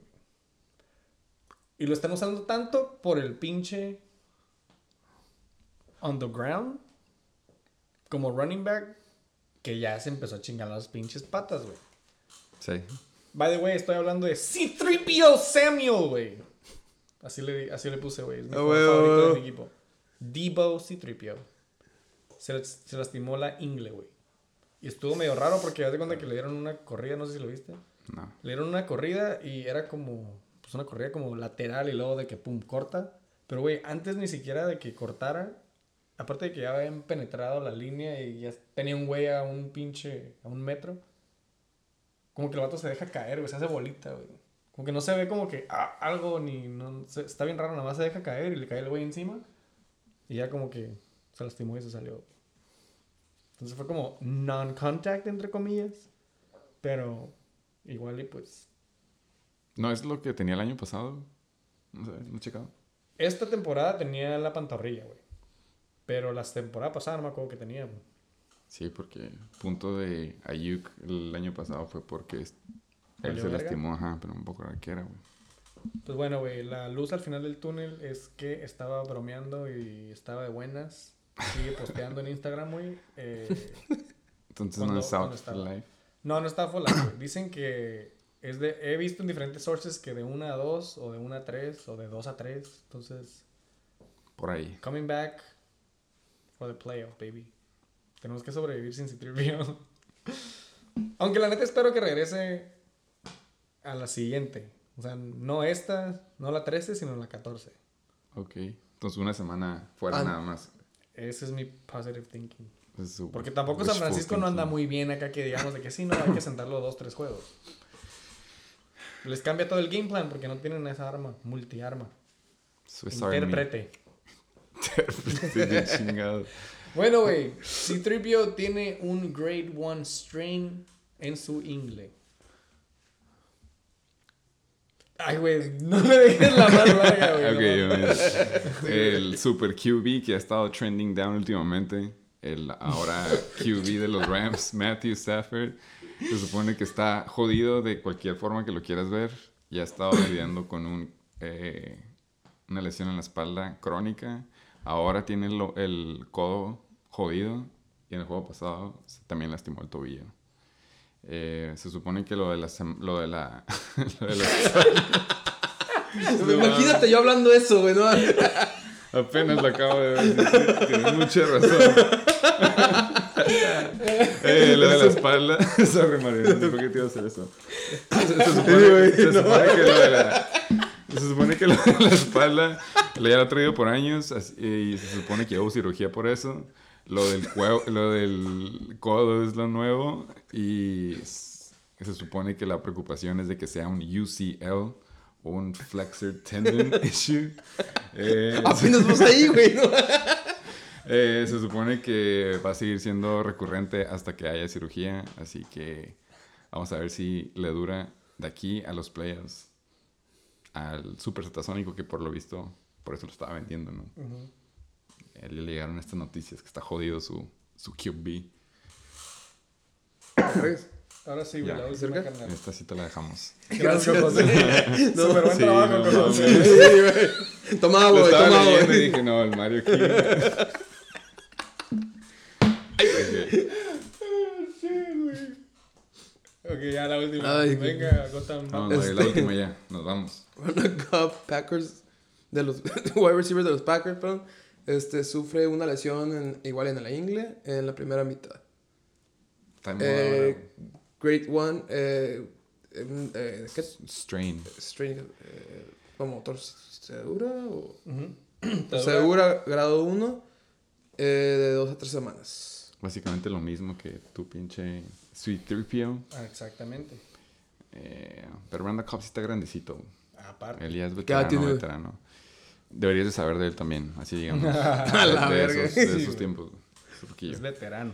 Y lo están usando tanto por el pinche on the ground como running back que ya se empezó a chingar las pinches patas, güey. Sí. By the way, estoy hablando de C-3PO Samuel, güey. Así le, así le puse, güey. Es mi jugador güey, favorito güey. de mi equipo. Debo C-3PO. Se, se lastimó la ingle, güey. Y estuvo medio raro porque haz de cuenta que le dieron una corrida, no sé si lo viste. No. Le dieron una corrida y era como, pues una corrida como lateral y luego de que pum, corta. Pero, güey, antes ni siquiera de que cortara, aparte de que ya habían penetrado la línea y ya tenía un güey a un pinche, a un metro, como que el vato se deja caer, güey, se hace bolita, güey. Como que no se ve como que ah, algo ni, no, se- está bien raro, nada más se deja caer y le cae el güey encima y ya como que se lastimó y se salió. Entonces fue como non-contact, entre comillas, pero igual y pues No, es lo que tenía el año pasado. No sé, no he checado. Esta temporada tenía la pantorrilla, güey. Pero la temporada pasada no me acuerdo que tenía, güey. Sí, porque el punto de Ayuk el año pasado fue porque él ¿Valió se lastimó, ajá, pero un poco era que era, güey. Pues bueno, güey, la luz al final del túnel es que estaba bromeando y estaba de buenas. Sigue posteando en Instagram, güey. Eh, Entonces ¿Cuándo- no es South estaba? Life. no, no está full life, güey. Dicen que es de... He visto en diferentes sources que de 1 a 2, o de 1 a 3, o de 2 a 3. Entonces, Por ahí. coming back for the playoff, baby. Tenemos que sobrevivir sin Citripio. Aunque la neta espero que regrese a la siguiente. O sea, no esta, no la 13, sino la 14. Ok. Entonces una semana fuera Ah. nada más. Ese es mi positive thinking. Su Porque tampoco San Francisco no anda muy bien acá que digamos de que sí, no, hay que sentarlo dos, tres juegos. Les cambia todo el game plan porque no tienen esa arma, multiarma. Intérprete de chingado. Bueno, güey, C-3PO tiene un grade 1 strain en su ingle. Ay, güey, no me dejes la más larga, güey. Ok, no el Super QB que ha estado trending down últimamente. El ahora QB de los Rams, Matthew Stafford. Se supone que está jodido de cualquier forma que lo quieras ver. Ya ha estado lidiando con un, eh, una lesión en la espalda crónica. Ahora tiene el codo jodido. Y en el juego pasado también lastimó el tobillo. Eh, se supone que lo de la... Lo de la, lo de la Imagínate yo hablando eso, güey, ¿no? Apenas lo acabo de ver. Tienes mucha razón. eh, lo de la espalda. Sorry, Mario. No sé por qué te iba a hacer eso. Se, se supone, se supone que lo de la. Se supone que lo de la espalda lo ya lo ha traído por años y se supone que hubo cirugía por eso. Lo del, cuero- lo del codo es lo nuevo y se supone que la preocupación es de que sea un UCL o un flexor tendon issue. Eh, Apenas vas ahí, güey, ¿no? eh, se supone que va a seguir siendo recurrente hasta que haya cirugía, así que vamos a ver si le dura de aquí a los playoffs al super satasónico que por lo visto por eso lo estaba vendiendo, ¿no? A él le llegaron estas noticias que está jodido su, su QB. Ahora sí, güey, Ya. la última. Esta sí te la dejamos. Gracias, José. Súper buen Sí, trabajo, no con José. mames. Sí, güey. Toma agua, güey, toma agua, y güey. dije, no, el Mario aquí. Ok. ya la última. Ay, Venga, Gotham. No, no, es la última ya. Nos vamos. Cobb, Packers, de los wide receivers de los Packers, perdón, este, sufre una lesión en- igual en la ingle en la primera mitad. Eh, Great One, eh, eh, ¿qué? Strain. Strain, eh, como torcedura o Torcedura. segura grado 1 eh, de 2 a 3 semanas. Básicamente lo mismo que tu pinche Sweet 3PO. Ah, exactamente. Eh, pero Brandon Cobb sí está grandecito. Aparte. Él ya es veterano, veterano. Deberías de saber de él también, así digamos. La de, verga. esos, de tiempos. Es veterano.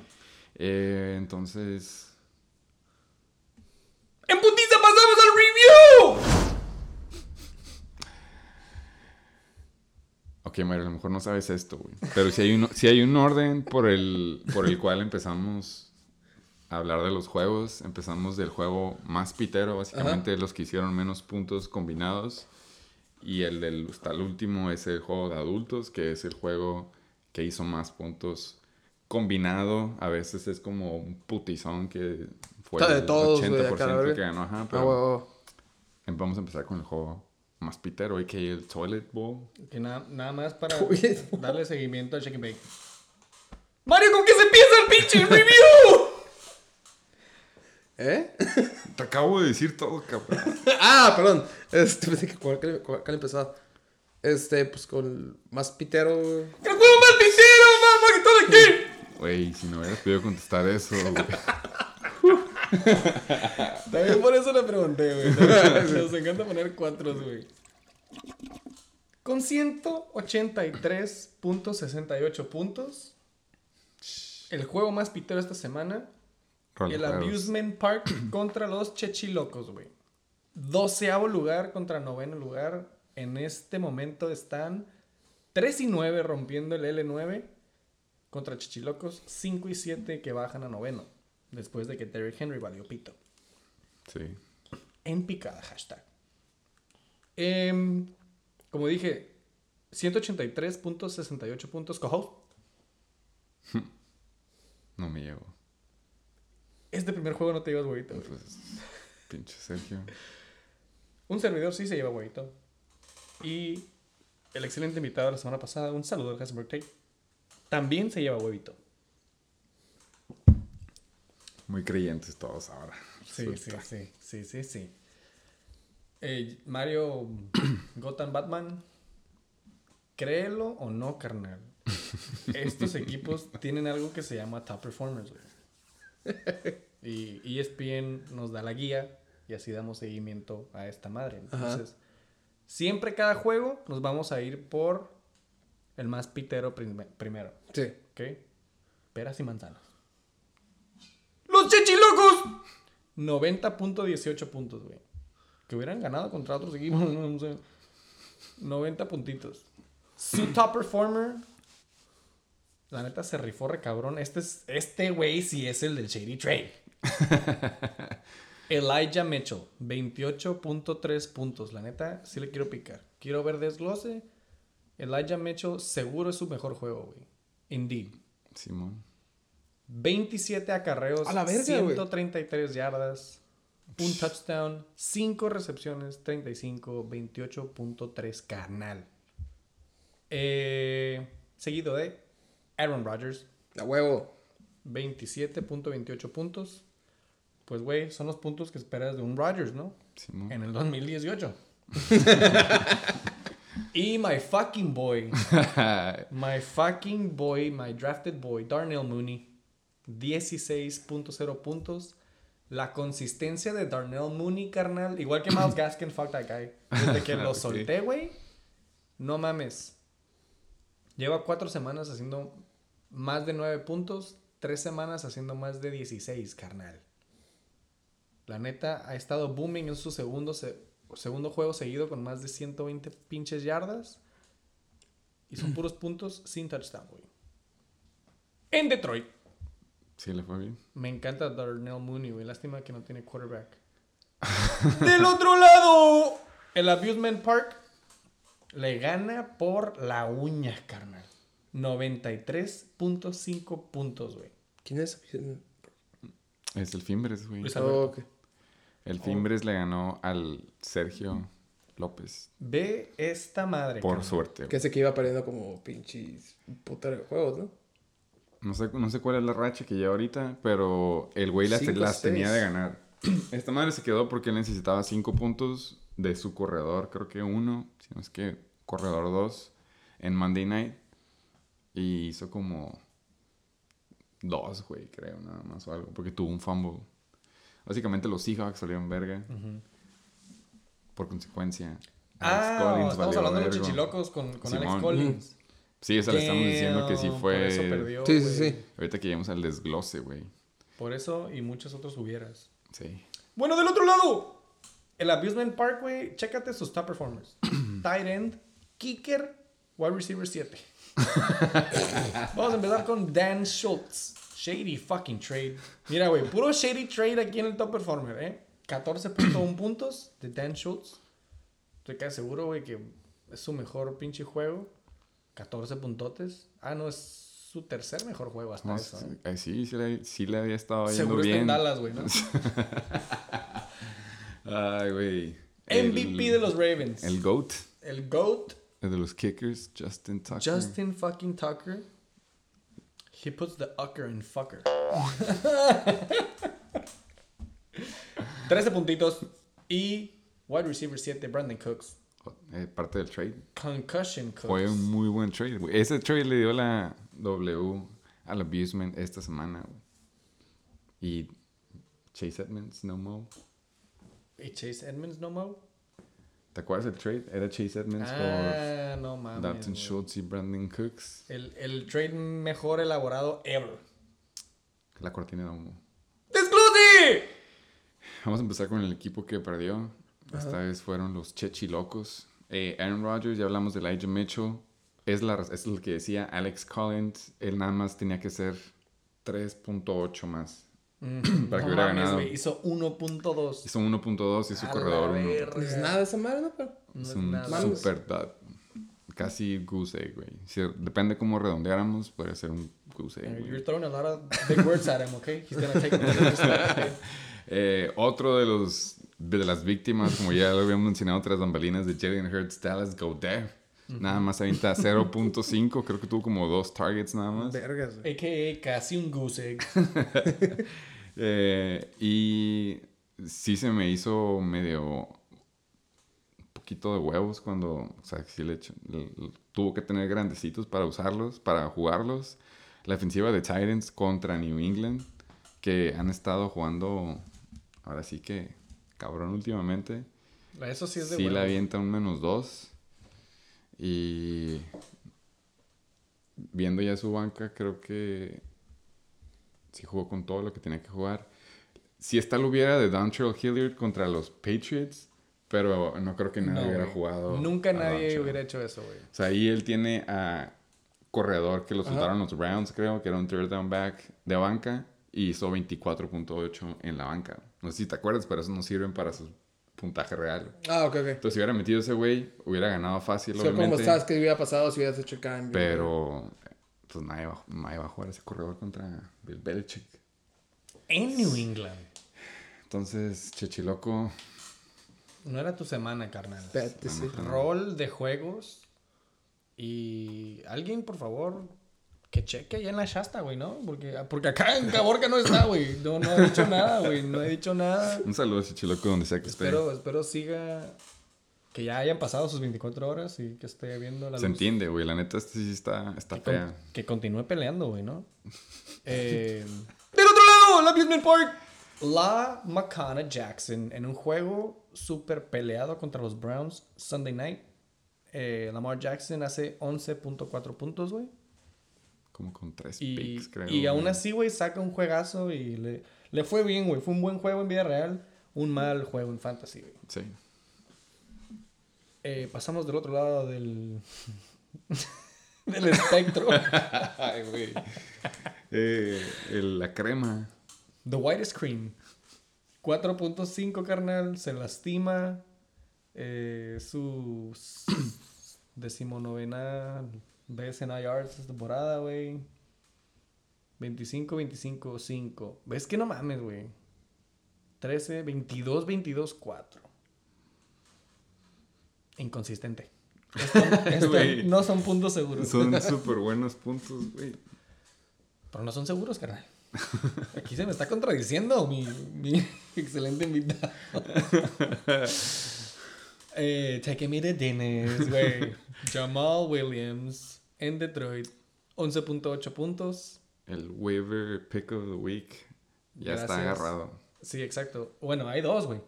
Eh, entonces, ¡En putiza pasamos al review! ok, Mario, a lo mejor no sabes esto, güey. Pero si hay, un, si hay un orden por el, por el cual empezamos a hablar de los juegos, empezamos del juego más pitero, básicamente los que hicieron menos puntos combinados. Y el del hasta el último es el juego de adultos, que es el juego que hizo más puntos combinado. A veces es como un putizón que fue de el todos, güey, 80% acá la verga. que ganó. Ajá, Ah, pero huevo. vamos a empezar con el juego más pitero, que el Toilet Bowl. Que na- nada más para darle seguimiento al Check and Bake. Mario, ¿con qué se empieza el pinche review? ¿Eh? Te acabo de decir todo, cabrón. ah, perdón. Este, pensé que cuál que cuál que empezaba. Este, pues con más pitero. güey. ¡El juego más pitero, mamá, que todo aquí! Güey, si no hubieras podido contestar eso, güey. También por eso le pregunté, güey. Nos encanta poner cuatros, güey. Con 183.68 puntos, el juego más pitero esta semana, Rola el juegos. Amusement Park contra los Chechilocos, güey. Doceavo lugar contra noveno lugar. En este momento están 3 y 9 rompiendo el L9 contra Chechilocos, 5 y 7 que bajan a noveno. Después de que Derrick Henry valió pito. Sí. En picada, hashtag. Em, como dije, 183.68 puntos. Cojo. No me llevo. Este primer juego no te llevas huevito. güey. Pues, pinche Sergio. Un servidor sí se lleva huevito. Y el excelente invitado de la semana pasada, un saludo al Hasbro Take, también se lleva huevito. Muy creyentes todos ahora. Sí, sí, sí, sí, sí, sí. Eh, Mario Gotham Batman, créelo o no, carnal. Estos equipos tienen algo que se llama Top Performers, güey. Y ESPN nos da la guía y así damos seguimiento a esta madre. Entonces, siempre cada juego nos vamos a ir por el más pitero prim- primero. Sí. ¿Ok? Peras y manzanas. ¡Los chechilocos! 90.18 puntos, güey. Que hubieran ganado contra otros equipos, no sé. 90 puntitos. Su top performer. La neta se rifó re cabrón. Este es, este güey sí es el del Shady Trade. Elijah Mitchell, 28.3 puntos. La neta, sí le quiero picar. Quiero ver desglose. Elijah Mitchell seguro es su mejor juego, güey. Indeed. Simón. 27 acarreos, A la verga, güey. 133 yardas, un touchdown, 5 recepciones, 35, 28.3 carnal. Eh, seguido de Aaron Rodgers, A huevo. 27.28 puntos. Pues, güey, son los puntos que esperas de un Rodgers, ¿no? Simón. En el 2018. y my fucking boy, my fucking boy, my drafted boy, Darnell Mooney, 16.0 puntos. La consistencia de Darnell Mooney, carnal, igual que Miles Gaskin, fuck that guy. Desde que lo Sí. solté, güey, no mames. Lleva cuatro semanas haciendo más de 9 puntos, tres semanas haciendo más de 16, carnal. La neta, ha estado booming en su segundo, se- segundo juego seguido con más de 120 pinches yardas. Y son puros puntos sin touchdown, güey. En Detroit. Sí, le fue bien. Me encanta Darnell Mooney, güey. Lástima que no tiene quarterback. Del otro lado, el Abusement Park le gana por la uña, carnal. 93.5 puntos, güey. ¿Quién es? Es el Fimbres, güey. Oh. El Fimbres le ganó al Sergio López. Ve esta madre. Por suerte. Que ese que iba perdiendo como pinches putero de juegos, ¿no? No sé, no sé cuál es la racha que lleva ahorita, pero el güey las, Cinco, las tenía de ganar. Esta madre se quedó porque él necesitaba cinco puntos de su corredor, creo que uno, si no es que corredor dos, en Monday Night. Y hizo como dos, güey, creo, nada más o algo, porque tuvo un fumble. Básicamente los Seahawks salieron verga. Por consecuencia. Ah, Collins estamos valió hablando de los chichilocos con, con Alex. Collins. Sí, o sea, le estamos diciendo que sí fue... Por eso perdió, Sí, sí, sí. Ahorita que llegamos al desglose, güey. Por eso y muchos otros hubieras. Sí. Bueno, del otro lado, el Abusement Park, güey, chécate sus top performers. Tight end, kicker, wide receiver 7. Vamos a empezar con Dan Schultz. Shady fucking trade. Mira, güey, puro shady trade aquí en el top performer, ¿eh? 14.1 puntos de Dan Schultz. Estoy casi seguro, güey, que es su mejor pinche juego. 14 puntotes. Ah, no, es su tercer mejor juego hasta No, eso. sí, ¿eh? eh, sí, sí le, sí le había estado yendo Seguro está bien. en Dallas, güey, ¿no? Ay, güey. MVP El- de los Ravens. El GOAT. El GOAT, El de los kickers, Justin Tucker. Justin fucking Tucker. He puts the ucker in fucker. 13 puntitos. Y wide receiver 7, Brandon Cooks. Eh, parte del trade. Concussion Cooks. Fue un muy buen trade, güey. Ese trade le dio la W al Abusement esta semana, güey. Y Chase Edmonds, no more. ¿Y Chase Edmonds no more? ¿Te acuerdas del trade? Era Chase Edmonds Ah, no por mames. Dalton. Schultz y Brandon Cooks. El, el trade mejor elaborado ever. La cortina de humo. ¡Disclose! Vamos a empezar con el equipo que perdió. Esta vez fueron los Chechilocos. Eh, Aaron Rodgers, ya hablamos de Elijah Mitchell. Es, la, es lo que decía Alex Collins. Él nada más tenía que ser 3.8 más. Para que No hubiera mames, ganado. güey, Hizo 1.2. Hizo 1.2 y su corredor la 1. verga. No es nada esa madre, ¿no? Pero... No Es es un nada. Super dud. Casi goose egg, güey. Si- depende cómo redondeáramos, puede ser un goose egg. güey. You're throwing a lot of big words at him, okay? He's gonna take respect. Eh, otro de los de las víctimas, como ya lo habíamos mencionado, tras bambalinas de Jalen Hurts, Dallas Goddard. Nada más avienta 0.5, creo que tuvo como dos targets nada más. Vergas, güey. AKA casi un goose egg. Eh, y sí se me hizo medio un poquito de huevos cuando, o sea, sí le, echo- le- le- tuvo que tener grandecitos para usarlos, para jugarlos. La ofensiva de Titans contra New England, que han estado jugando, ahora sí que cabrón últimamente. Eso sí es de Sí, huevos. avienta un menos dos. Y viendo ya su banca, creo que sí jugó con todo lo que tenía que jugar. Si esta lo hubiera de Dontrell Hilliard contra los Patriots, pero no creo que nadie No, hubiera jugado. Nunca nadie Dontrell. hubiera hecho eso, güey. O sea, ahí él tiene a corredor que lo soltaron los Browns, creo, que era un third down back de banca, y hizo 24.8 en la banca. No sé si te acuerdas, pero eso no sirven para su puntaje real. Ah, ok, ok. Entonces, si hubiera metido ese güey, hubiera ganado fácil, O sea, obviamente. como sabes que hubiera pasado si hubieras hecho cambio. Pero, pues nadie va, nadie va a jugar ese corredor contra Bill Belichick. En New England. Entonces, Chechiloco, No era tu semana, carnal. Espérate, sí. Rol de juegos. Y alguien, por favor, que cheque allá en la Shasta, güey, ¿no? Porque, porque acá en Caborca no está, güey. No, no he dicho nada, güey. No he dicho nada. un saludo a Chechiloco donde sea que esté. Espero, espero siga. Que ya hayan pasado sus 24 horas y que esté viendo la Se luz. entiende, güey. La neta, este sí está, está Que, con- fea. que continúe peleando, güey, ¿no? Eh, Del otro lado, la Amusement Park. La Macana Jackson en un juego súper peleado contra los Browns Sunday night. Eh, Lamar Jackson hace 11.4 puntos, güey. Como con tres Y, picks, creo. y aún así, güey, saca un juegazo y le, le fue bien, güey. Fue un buen juego en vida real, un mal juego en fantasy, güey. Sí. Eh, pasamos del otro lado del, del espectro. Ay, güey. Eh, el- la crema. The White Screen. 4.5, carnal. Se lastima. Eh, su decimonovena vez en IR esta temporada, güey. 25, 25, 5. ¿Ves que no mames, güey? 13, 22, 22, 4. Inconsistente. Esto, no son puntos seguros. Son súper buenos puntos, güey. Pero no son seguros, carnal. Aquí se me está contradiciendo mi, mi excelente invitado. eh, taking me to Dennis, güey. Jamal Williams en Detroit. 11.8 puntos. El waiver pick of the week ya está agarrado. Sí, exacto. Bueno, hay dos, güey.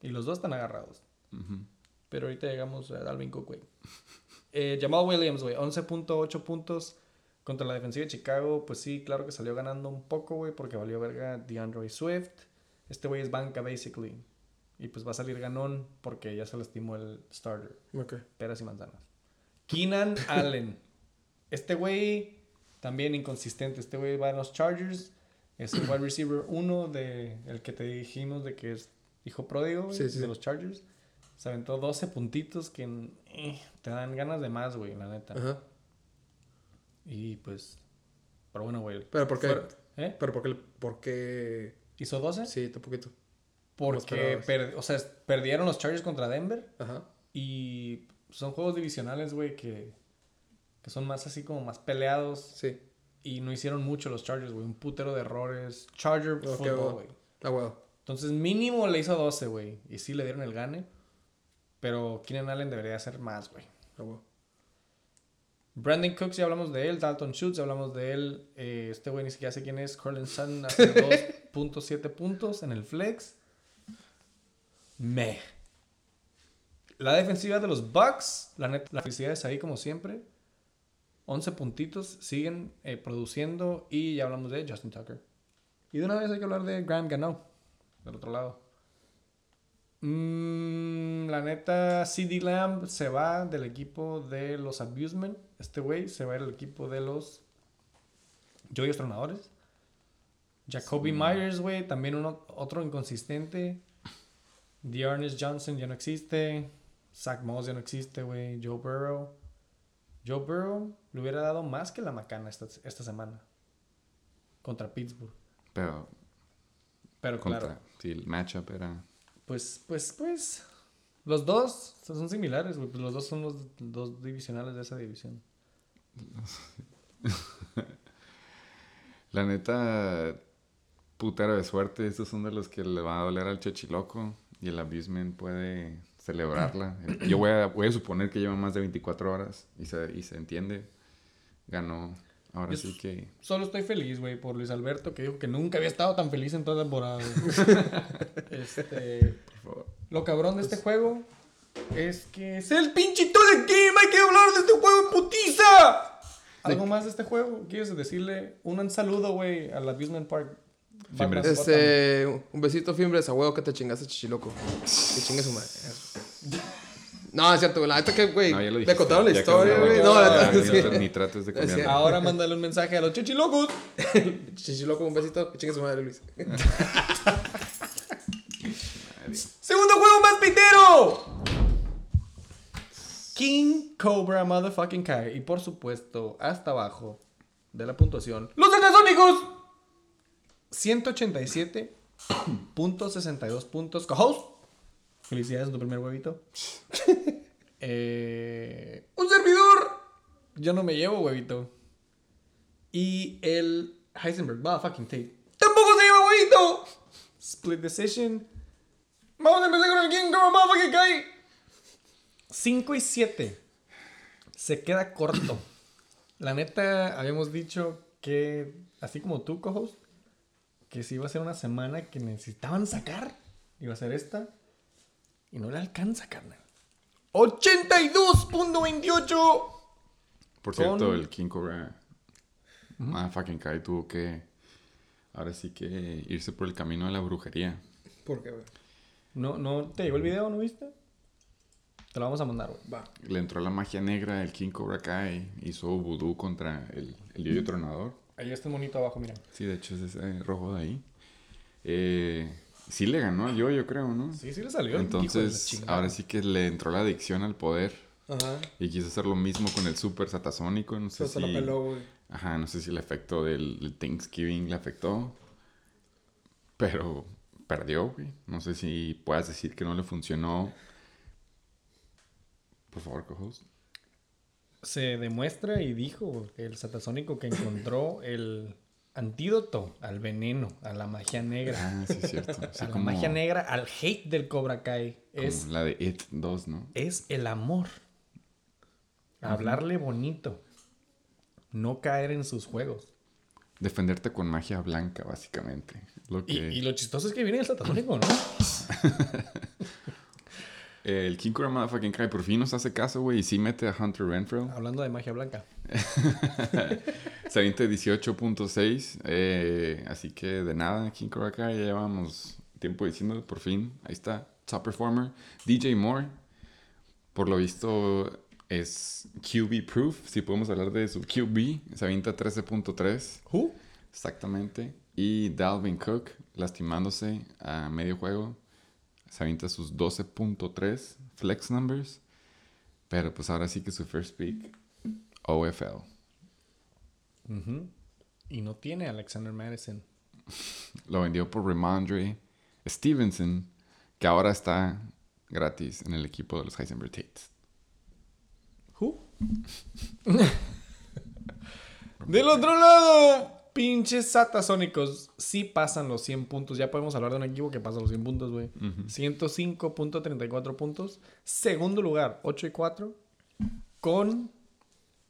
Y los dos están agarrados. Ujú. Pero ahorita llegamos a Dalvin Cook, güey. Eh, Jamal Williams, güey. 11.8 puntos contra la defensiva de Chicago. Pues sí, claro que salió ganando un poco, güey. Porque valió verga DeAndre Swift. Este güey es banca, basically. Y pues va a salir ganón porque ya se lastimó el starter. Ok. Peras y manzanas. Keenan Allen. Este güey también inconsistente. Este güey va en los Chargers. Es el wide receiver 1 de el que te dijimos de que es hijo pródigo Sí, sí, de los Chargers. Se aventó 12 puntitos que eh, te dan ganas de más, güey, la neta. Ajá. Y pues. Pero bueno, güey. ¿Pero por qué? fuera- ¿Eh? ¿Pero por qué? ¿Por qué? ¿Hizo 12? Sí, un poquito. Porque per- o sea, perdieron los Chargers contra Denver. Ajá. Y son juegos divisionales, güey, que, que son más así como más peleados. Sí. Y no hicieron mucho los Chargers, güey. Un putero de errores. Charger Ok, football, bueno. güey. Ah, huevo. Entonces, mínimo le hizo 12, güey. Y sí le dieron el gane. Pero Keenan Allen debería hacer más, güey. Brandon Cooks, ya hablamos de él. Dalton Schultz, ya hablamos de él. Eh, este güey ni siquiera sé quién es. Corlin Sutton hace 2.7 puntos en el flex. Me. La defensiva de los Bucks, la neta, la felicidad es ahí como siempre. 11 puntitos, siguen eh, produciendo y ya hablamos de Justin Tucker. Y de una vez hay que hablar de Graham Gano, del otro lado. Mm, la neta, CD Lamb se va del equipo de los Abusement. Este güey se va al equipo de los Joyos Tronadores. Jacoby Myers, güey, también uno, otro inconsistente. Dearness Johnson ya no existe. Zach Moss ya no existe, güey. Joe Burrow. Joe Burrow le hubiera dado más que la macana esta, esta semana. Contra Pittsburgh. Pero Pero contra, claro, sí, el matchup era... pues, pues, pues. Los dos son similares, güey. Pues los dos son los dos divisionales de esa división. La neta, putero de suerte. Estos son de los que le va a doler al chechiloco. Y el abusement puede celebrarla. Yo voy a, voy a suponer que lleva más de 24 horas. Y se, y se entiende. Ganó. Ahora Yo sí que... Solo estoy feliz, güey, por Luis Alberto, que dijo que nunca había estado tan feliz en toda la temporada. este, lo cabrón de este juego es que es el pinche de game. Hay que hablar de este juego en putiza. ¿Algo más de este juego? ¿Quieres decirle un saludo, güey, al Abusement Park? Fimbres. Este, un besito, Fimbres, a huevo que te chingaste, chichiloco. Que chingue su madre. No, es cierto, güey. La neta que, güey, No, me contaron la ya historia, güey. No, la neta, ni, sí. ni trates de cambiar. Ahora mándale un mensaje a los chichilocos. Chichiloco, un besito. Chingue su madre, Luis. Segundo juego más pitero. King Cobra Motherfucking Kai. Y por supuesto, hasta abajo de la puntuación. ¡Los Tetasónicos! 187.62 puntos. Co-host. Felicidades en tu primer huevito. Eh, un servidor. Yo no me llevo huevito. Y el Heisenberg Motherfucking Tate. Tampoco se lleva huevito. Split decision. Vamos a empezar con el King Cobra Motherfucking Kai. 5 y 7. Se queda corto. La neta, habíamos dicho que, así como tú, cojos, que si iba a ser una semana que necesitaban sacar, iba a ser esta. Y no le alcanza, carnal. 82.28. Por cierto, el King Cobra... Ah, fucking Kai tuvo que... Ahora sí que irse por el camino de la brujería. ¿Por qué, güey? No, no, ¿te llegó el video, no viste? Te lo vamos a mandar, güey. Va. Le entró la magia negra, el King Cobra Kai hizo vudú contra el, el yoyo tronador. Ahí está el monito abajo, mira. Sí, de hecho es ese rojo de ahí. Eh, sí le ganó al yoyo, creo, ¿no? Sí, sí le salió. Entonces, ahora sí que le entró la adicción al poder. Ajá. Y quiso hacer lo mismo con el super satasónico. No sé Eso si... se la peló, güey. Ajá, no sé si el efecto del, del Thanksgiving le afectó. Pero perdió, güey. No sé si puedas decir que no le funcionó. Por favor, co-host. Se demuestra y dijo el satasónico que encontró el antídoto al veneno, a la magia negra. Ah, sí, es cierto. Así a la como- magia negra, al hate del Cobra Kai. como Es, la de It 2, ¿no? es el amor. Hablarle bonito. No caer en sus juegos. Defenderte con magia blanca, básicamente. Lo Y, que... y lo chistoso es que viene el satasónico, ¿no? El King Cobra Motherfucking Kai por fin nos hace caso, güey, y sí mete a Hunter Renfro. Hablando de magia blanca. Se avienta 18.6. eh, así que de nada, King Cobra Kai, ya llevamos tiempo diciendo, por fin, ahí está, top performer. DJ Moore, por lo visto, es QB proof, si podemos hablar de su QB, se avienta 13.3. ¿Who? Exactamente. Y Dalvin Cook, lastimándose a medio juego, se avienta sus 12.3 flex numbers. Pero pues ahora sí que su first pick, OFL. Y no tiene Alexander Madison. Lo vendió por Ramondre Stevenson, que ahora está gratis en el equipo de los Heisenberg Tates. ¿Who? Del otro lado, pinches satasónicos. Sí pasan los 100 puntos. Ya podemos hablar de un equipo que pasa los 100 puntos, güey. 105.34 puntos. Segundo lugar, 8 y 4. Con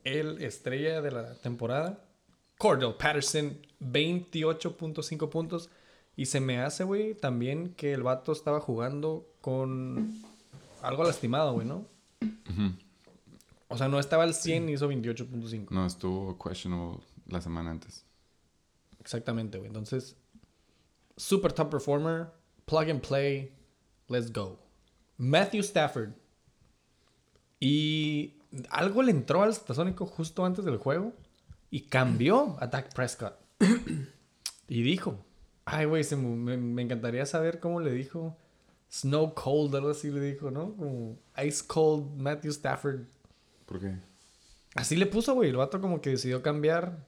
el estrella de la temporada, Cordell Patterson, 28.5 puntos. Y se me hace, güey, también que el vato estaba jugando con algo lastimado, güey, ¿no? O sea, no estaba al 100 y hizo 28.5. No, estuvo questionable la semana antes. Exactamente, güey. Entonces, super top performer, plug and play, let's go. Matthew Stafford. Y algo le entró al Satasónico justo antes del juego y cambió a Dak Prescott. y dijo, ay, güey, me, me encantaría saber cómo le dijo. Snow cold, algo así le dijo, ¿no? Como ice cold Matthew Stafford. ¿Por qué? Así le puso, güey. El vato como que decidió cambiar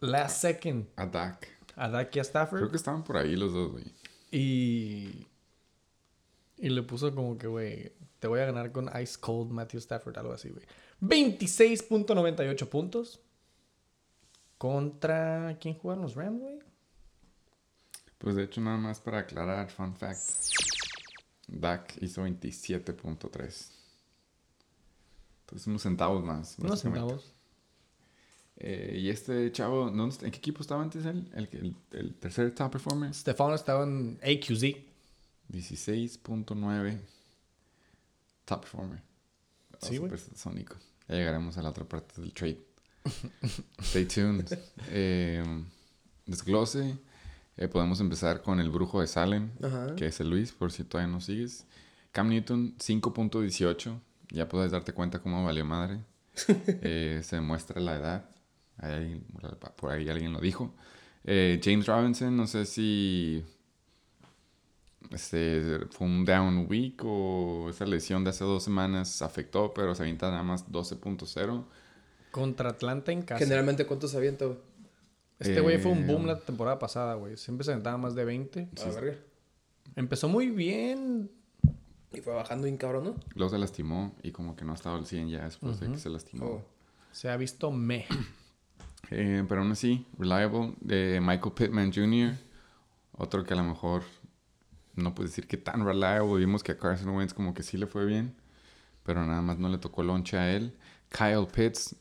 last second A Dak. a Dak y a Stafford. Creo que estaban por ahí los dos, güey. Y. Y le puso como que, güey, te voy a ganar con Ice Cold Matthew Stafford, algo así, güey. 26.98 puntos. Contra. ¿Quién juegan los Rams, güey? Pues de hecho, nada más para aclarar, fun fact. Dak hizo 27.3. Entonces, unos centavos más. Unos centavos. Eh, y este chavo, ¿dónde está- ¿en qué equipo estaba antes él? El, el, el tercer top performer. Stefano estaba en AQZ. 16.9 top performer. Oh, Sí, güey. supersónico. Ya llegaremos a la otra parte del trade. Stay tuned. Eh, desglose. Eh, podemos empezar con el brujo de Salem, Ajá. que es el Luis, por si todavía no sigues. Cam Newton, 5.18. Ya puedes darte cuenta cómo valió madre. Eh, se demuestra la edad. Ahí- por ahí alguien lo dijo. Eh, James Robinson, no sé si este, fue un down week o esa lesión de hace dos semanas afectó, pero se avienta nada más 12.0. Contra Atlanta en casa. Generalmente, ¿cuántos se avienta, güey? Este güey fue un boom Eh, la temporada pasada, güey. Siempre se aventaba más de 20. A la verga. Empezó muy bien. Y fue bajando bien cabrón, ¿no? Luego se lastimó y como que no estaba al 100 ya después de que se lastimó. Oh. Se ha visto me. Eh, pero aún así, reliable. Eh, Michael Pittman Jr., otro que a lo mejor no puedes decir que tan reliable. Vimos que a Carson Wentz como que sí le fue bien, pero nada más no le tocó lonche a él. Kyle Pitts,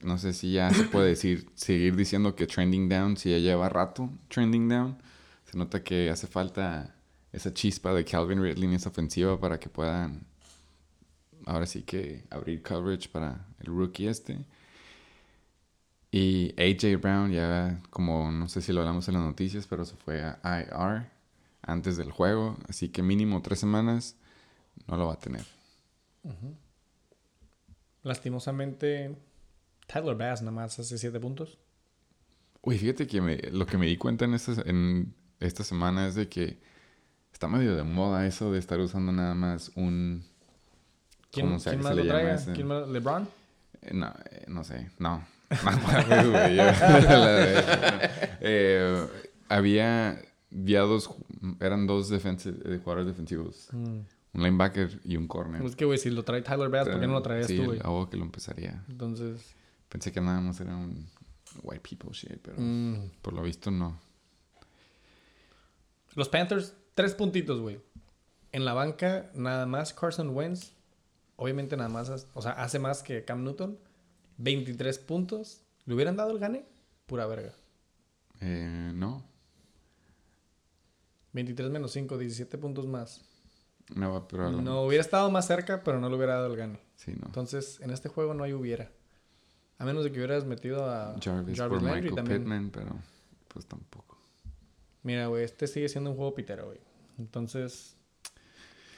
no sé si ya se puede decir, seguir diciendo que trending down, si ya lleva rato trending down. Se nota que hace falta esa chispa de Calvin Ridley en esa ofensiva para que puedan ahora sí que abrir coverage para el rookie este. Y AJ Brown ya, como no sé si lo hablamos en las noticias, pero se fue a IR antes del juego. Así que mínimo tres semanas no lo va a tener. Lastimosamente, Tyler Bass nada más hace 7 puntos. Uy, fíjate que me- lo que me di cuenta en esta, en esta semana es de que está medio de moda eso de estar usando nada más un... ¿Quién, ¿Cómo se- quién más le lo ese? ¿Quién más? ¿LeBron? Eh, No, eh, no sé, no. Güey, de- eh, había vi a dos, eran dos defensi- eh, jugadores defensivos. Un linebacker y un corner. Es que, güey, si lo trae Tyler Bass, ¿por qué no lo traías sí, tú, güey? algo que lo empezaría. Entonces, Pensé que nada más era un white people shit, pero mm, por lo visto no. los Panthers, tres puntitos, güey. En la banca, nada más Carson Wentz. Obviamente, nada más, o sea, hace más que Cam Newton. 23 puntos. ¿Le hubieran dado el gane? Pura verga. Eh, no. 23 menos 5, 17 puntos más. No, pero... No hubiera estado más cerca, pero no le hubiera dado el gane. Sí, no. Entonces, en este juego no hay hubiera. A menos de que hubieras metido a Jarvis, Jarvis por Landry Michael también. Pittman, pero pues tampoco. Mira, güey, este sigue siendo un juego pitero, güey. Entonces,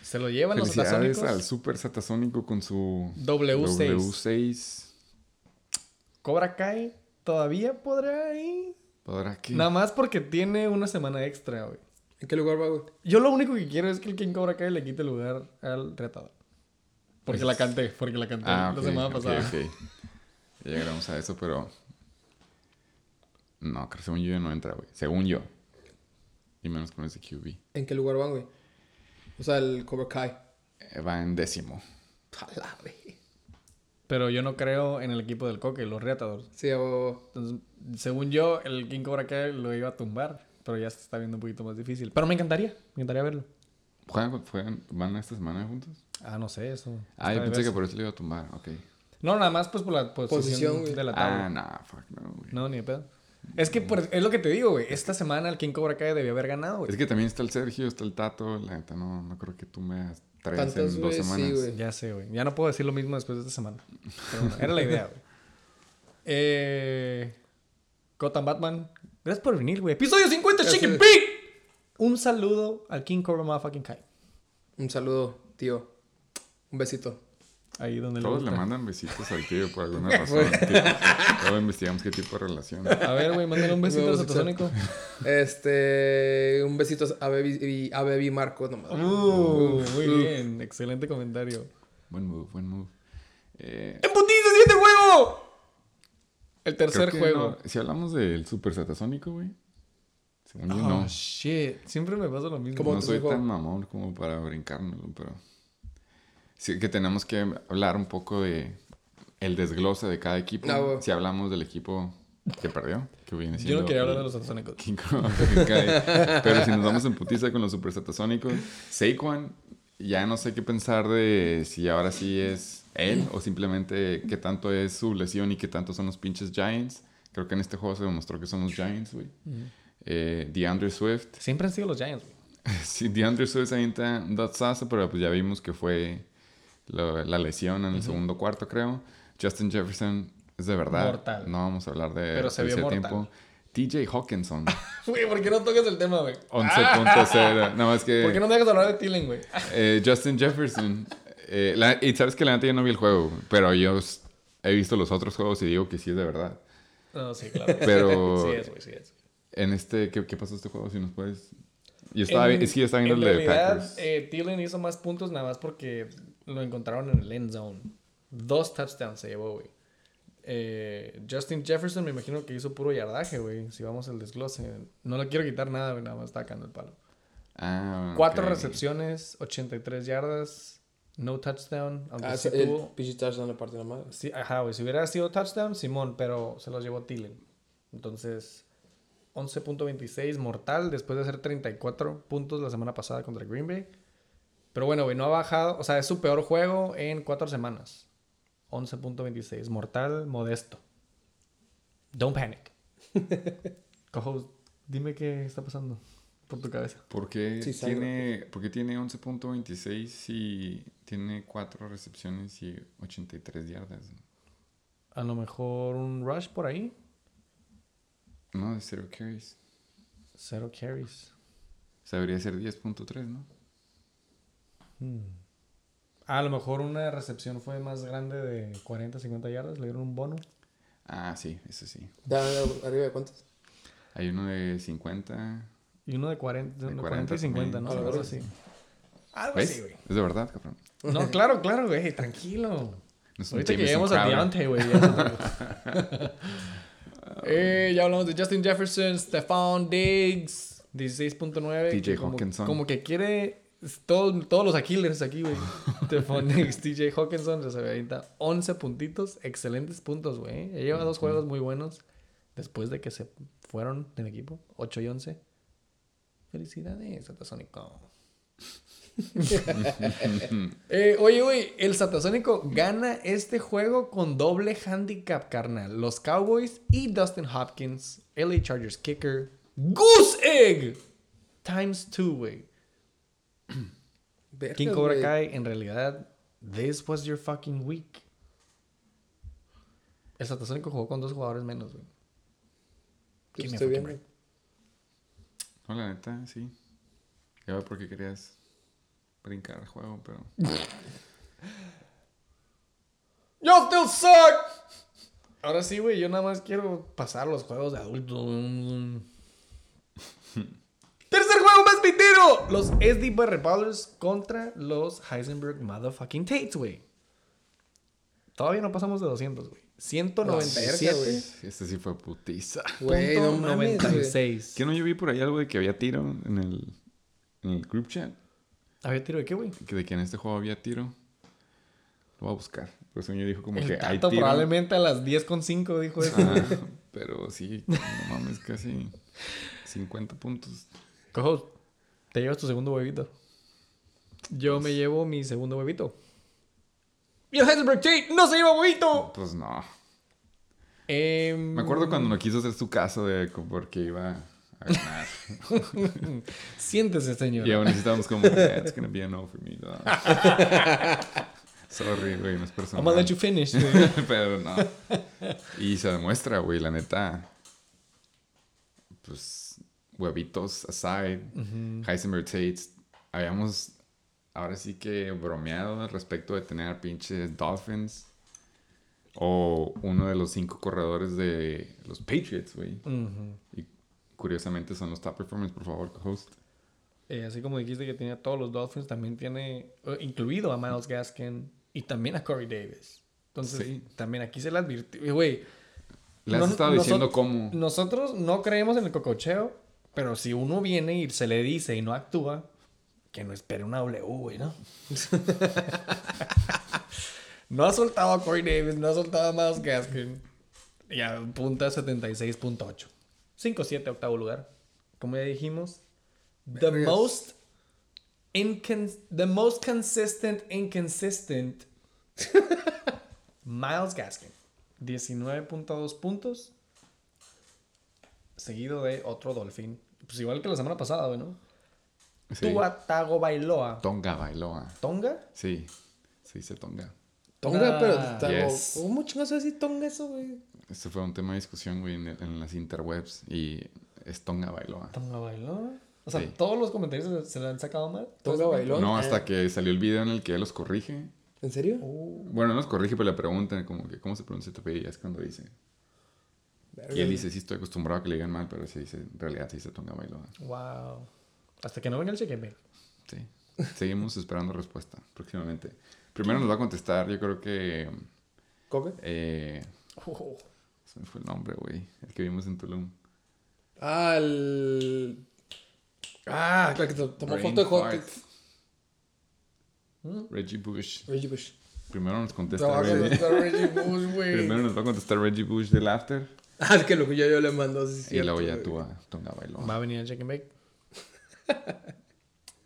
se lo llevan los satasónicos. al Super Satasónico con su W6. W6. Cobra Kai todavía podrá ir. ¿Podrá que? Nada más porque tiene una semana extra, güey. ¿En qué lugar va, güey? Yo lo único que quiero es que el King Cobra Kai le quite el lugar al retador. Porque Pues- la canté, porque la canté Ah, la semana pasada. ok. Ya llegaremos a eso, pero... No, creo que según yo ya no entra, güey. Según yo. Y menos con ese QB. ¿En qué lugar van, güey? O sea, el Cobra Kai. Eh, Va en décimo. Güey. Pero yo no creo en el equipo del Coque, los retadores. Sí, o... Entonces, según yo, el King Cobra Kai lo iba a tumbar. Pero ya se está viendo un poquito más difícil. Pero me encantaría, me encantaría verlo. ¿Juegan, juegan- ¿Van esta semana juntos? Ah, no sé, eso. Ah, yo pensé que por eso le iba a tumbar. Ok. No, nada más pues por la posición, de la tabla. Ah, nah, fuck no, güey. No, ni de pedo. Es que por- es lo que te digo, güey. Esta semana el King Cobra Kai debió haber ganado, güey. Es que también está el Sergio, está el Tato. La neta, no, no creo que tú me tres en dos semanas. Ya sé, güey. Ya no puedo decir lo mismo después de esta semana. Pero bueno, era la idea, güey. Eh, Gotham Batman. Gracias por venir, güey. Episodio 50, Chicken. Pig. Un saludo al King Cobra Motherfucking Kai. Un saludo, tío. Un besito. Ahí donde Todos le le mandan besitos al tío por alguna razón. tío. Luego investigamos qué tipo de relación. A ver, güey, mándale un besito a Satasónico. Este... Un besito a Baby, y- a Baby Marco nomás. Uh, muy bien. Excelente comentario. Buen move, buen move. Eh, ¡Emputiza, siguiente juego! El tercer juego. no- si hablamos del Super Satasónico, güey. Según yo, Oh, no. shit. Siempre me pasa lo mismo. ¿Cómo No soy dijo? tan mamón como para brincármelo, pero... Sí que tenemos que hablar un poco de el desglose de cada equipo. Ah. Si hablamos del equipo que perdió, que viene siendo... Yo no quería hablar de los Satasónicos. Pero si nos vamos en putiza con los super satasónicos, Saquon, ya no sé qué pensar de si ahora sí es él o simplemente qué tanto es su lesión y qué tanto son los pinches Giants. Creo que en este juego se demostró que son los Giants, güey. Eh, DeAndre Swift. Siempre han sido los Giants, güey. Sí, DeAndre Swift se avienta un pero pues ya vimos que fue lo- la lesión en el segundo cuarto, creo. Justin Jefferson es de verdad. Mortal. No vamos a hablar de Pero se vio mortal. TJ Hawkinson. Güey, ¿por qué no tocas el tema, güey? 11.0. Nada más que. ¿Por qué no me dejas hablar de Tillen, güey? eh, Justin Jefferson. eh, la- y sabes que la neta yo no vi el juego, pero yo he visto los otros juegos y digo que sí es de verdad. No, sí, claro. Pero- Sí es, güey, sí es. En este, ¿qué, qué pasó este juego? Si nos puedes. Yo estaba, En- yo estaba viendo en el de realidad, Packers. eh, Thielen hizo más puntos nada más porque lo encontraron en el end zone. Dos touchdowns se llevó, güey. Eh, Justin Jefferson me imagino que hizo puro yardaje, güey. Si vamos al desglose. No le quiero quitar nada, güey. Nada más está sacando el palo. Ah, Cuatro ok. recepciones, 83 yardas, no touchdown. Aunque Ah, sí el tuvo... touchdown le partió la madre. Sí, ajá, güey. Si hubiera sido touchdown, Simón, pero se los llevó Thielen. Entonces, 11.26 mortal después de hacer 34 puntos la semana pasada contra Green Bay. Pero bueno, güey, no ha bajado. O sea, es su peor juego en cuatro semanas. 11.26 mortal, modesto. Don't panic. Cojo, dime qué está pasando por tu cabeza. ¿Por qué, Sí, tiene, ¿Por qué tiene 11.26 y tiene cuatro recepciones y 83 yardas? A lo mejor un rush por ahí. No, de cero carries. Cero carries. O sea, debería ser 10.3, ¿no? A lo mejor una recepción fue más grande de 40, 50 yardas. Le dieron un bono. Ah, sí, eso sí. ¿Ya arriba de cuántos? Hay uno de 50. Y uno de 40, de De 40, 40 y 50, ¿no? Algo así. Algo así, güey. Es de verdad, cabrón. No, claro, claro, güey. Tranquilo. No Ahorita que lleguemos a. Deontay, güey. ya. eh, ya hablamos de Justin Jefferson, Stephon Diggs. 16.9. TJ Hawkinson. Como que quiere todos, todos los Aquilers aquí, güey. Te pones TJ Hawkinson, se avienta 11 puntitos, excelentes puntos, güey. Ya lleva dos juegos muy buenos después de que se fueron del equipo, 8 y 11. Felicidades, Satasónico. Eh, oye, güey, el Satasónico gana este juego con doble handicap, carnal. Los Cowboys y Dustin Hopkins, LA Chargers kicker, Goose Egg times two, güey. King Cobra. Kai, en realidad, this was your fucking week. El Satasónico jugó con dos jugadores menos, güey. A estoy viendo. No, la neta, sí. Ya veo por qué querías brincar el juego, pero... Yo still suck. Ahora sí, güey, yo nada más quiero pasar los juegos de adulto. Los SD Repellers contra los Heisenberg Motherfucking Tates, güey. Todavía no pasamos de 200, güey. 197. verga, güey. Este sí fue putiza. Güey, no punto mames, güey. 96. ¿Qué no? Yo vi por ahí algo de que había tiro en el, en el group chat. ¿Había tiro de qué, güey? Que de que en este juego había tiro. Lo voy a buscar. Por eso yo dijo como El que hay tiro. probablemente a las 10.5 dijo eso. Ah, pero sí, no mames, casi 50 puntos. Cojo, te llevas tu segundo huevito. Yo me llevo mi segundo huevito. Y el Heisenberg Tate no se lleva huevito. Pues no. Em, Me acuerdo cuando no quiso hacer su caso de porque iba a ganar. Siéntese, señor. y aún estábamos como, "Yeah, it's gonna be a no for me. dog." Sorry, güey, no es personal. I'm gonna let you finish. güey. Pero no. Y se demuestra, güey, la neta. Pues, huevitos aside, Heisenberg Tates, habíamos ahora sí que bromeado al respecto de tener pinches Dolphins o uno de los cinco corredores de los Patriots, güey. Ujú. Y curiosamente son los top performers, por favor, host. Eh, así como dijiste que tenía todos los Dolphins, también tiene, incluido a Miles Gaskin y también a Corey Davis. Entonces, Sí. también aquí se le advirtió. Güey, Le has No- estado diciendo cómo. Nosotros no creemos en el cococheo, pero si uno viene y se le dice y no actúa, que no espere una W, güey, ¿no? no ha soltado a Corey Davis, no ha soltado a Miles Gaskin. Y apunta a 76.8. 5-7, octavo lugar. Como ya dijimos, the most, the most consistent inconsistent Miles Gaskin. 19.2 puntos. Seguido de otro Dolphin. Pues igual que la semana pasada, güey, ¿no? Sí. Tua Tagovailoa. Tonga Bailoa. ¿Tonga? Sí, se dice Tonga. Tonga, pero Ah, está yes. ¿Cómo chingados se dice Tonga eso, güey? Este fue un tema de discusión, güey, en, en las interwebs. Y es Tonga Bailoa. ¿Tonga Bailoa? O sea, Sí. todos los comentarios se, se le han sacado mal. Tonga Bailón. No, hasta que salió el video en el que él los corrige. ¿En serio? Uh, Bueno, no los corrige, pero le preguntan como que cómo se pronuncia tu apellido. y Es cuando dice. Verga. Y él dice, sí, estoy acostumbrado a que le digan mal, pero se dice, en realidad se dice Tonga Bailoa. wow. Hasta que no venga el cheque Sí. Seguimos esperando respuesta próximamente. Primero nos va a contestar, yo creo que... ¿Coque? Eh, Oh, se me fue el nombre, güey. El que vimos en Tulum. Ah, el... Ah, claro que to- tomó foto de Hot. fart. Reggie Bush. Reggie Bush. Primero nos contesta Trabaja Reggie. Reggie Bush, güey. Primero nos va a contestar Reggie Bush del after. Ah, es que lo que yo, yo le mando, sí, y cierto, luego ya tú a Tonga Bailoa. Va a venir el cheque bake.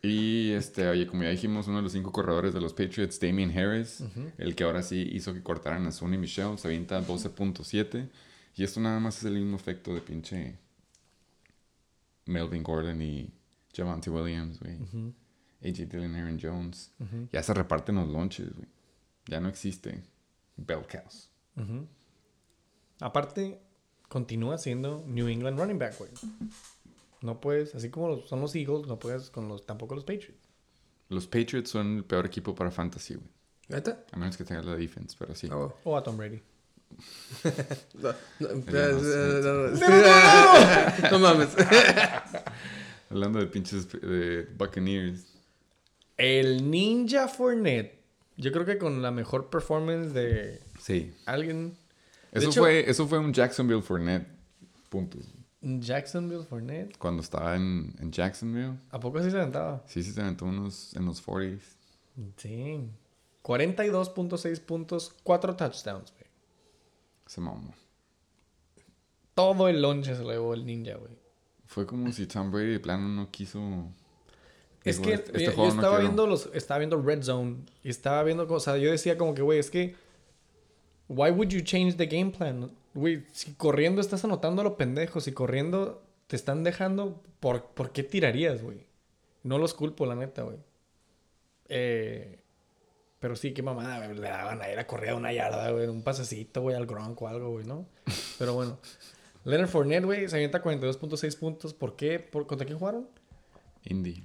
Y este, oye, como ya dijimos, uno de los cinco corredores de los Patriots, Damien Harris, el que ahora sí hizo que cortaran a Sonny Michelle, se avienta 12.7. Y esto nada más es el mismo efecto de pinche Melvin Gordon y Javante Williams, güey. AJ Dillon, Aaron Jones. Ya se reparten los lunches, güey. Ya no existe Bell Cows. Aparte, continúa siendo New England running back, güey. No puedes, así como son los Eagles, no puedes con los, tampoco los Patriots. Los Patriots son el peor equipo para fantasy, güey. ¿Neta? A menos que tengas la defense, pero sí. Ah. O a Tom Brady. No, no, Ya no sé. no, no, no mames. Hablando de pinches de Buccaneers. El Ninja Fournette. Yo creo que con la mejor performance de Sí. alguien. De Eso, hecho- fue, eso fue un Jacksonville Fournette. Puntos. Jacksonville Fournette. Cuando estaba en, en Jacksonville. ¿A poco sí se aventaba? Sí, sí se aventó unos en los 40s. Sí. 42.6 puntos, 4 touchdowns, güey. Se mamó. Todo el lonche se lo llevó el ninja, güey. Fue como si Tom Brady de plano no quiso. Es que "Este- yo, yo juego no estaba quiero". viendo los, estaba viendo Red Zone y estaba viendo, o sea, yo decía como que, güey, es que, why would you change the game plan? Güey, si corriendo estás anotando a lo pendejo, si corriendo te están dejando, ¿por, ¿por qué tirarías, güey? No los culpo, la neta, güey. Eh, pero sí, qué mamada, güey, le daban a ir a correr a una yarda, güey, un pasecito, güey, al Gronk o algo, güey, ¿no? Pero bueno. Leonard Fournette, güey, se avienta 42.6 puntos. ¿Por qué? ¿Por, ¿Contra quién jugaron? Indie.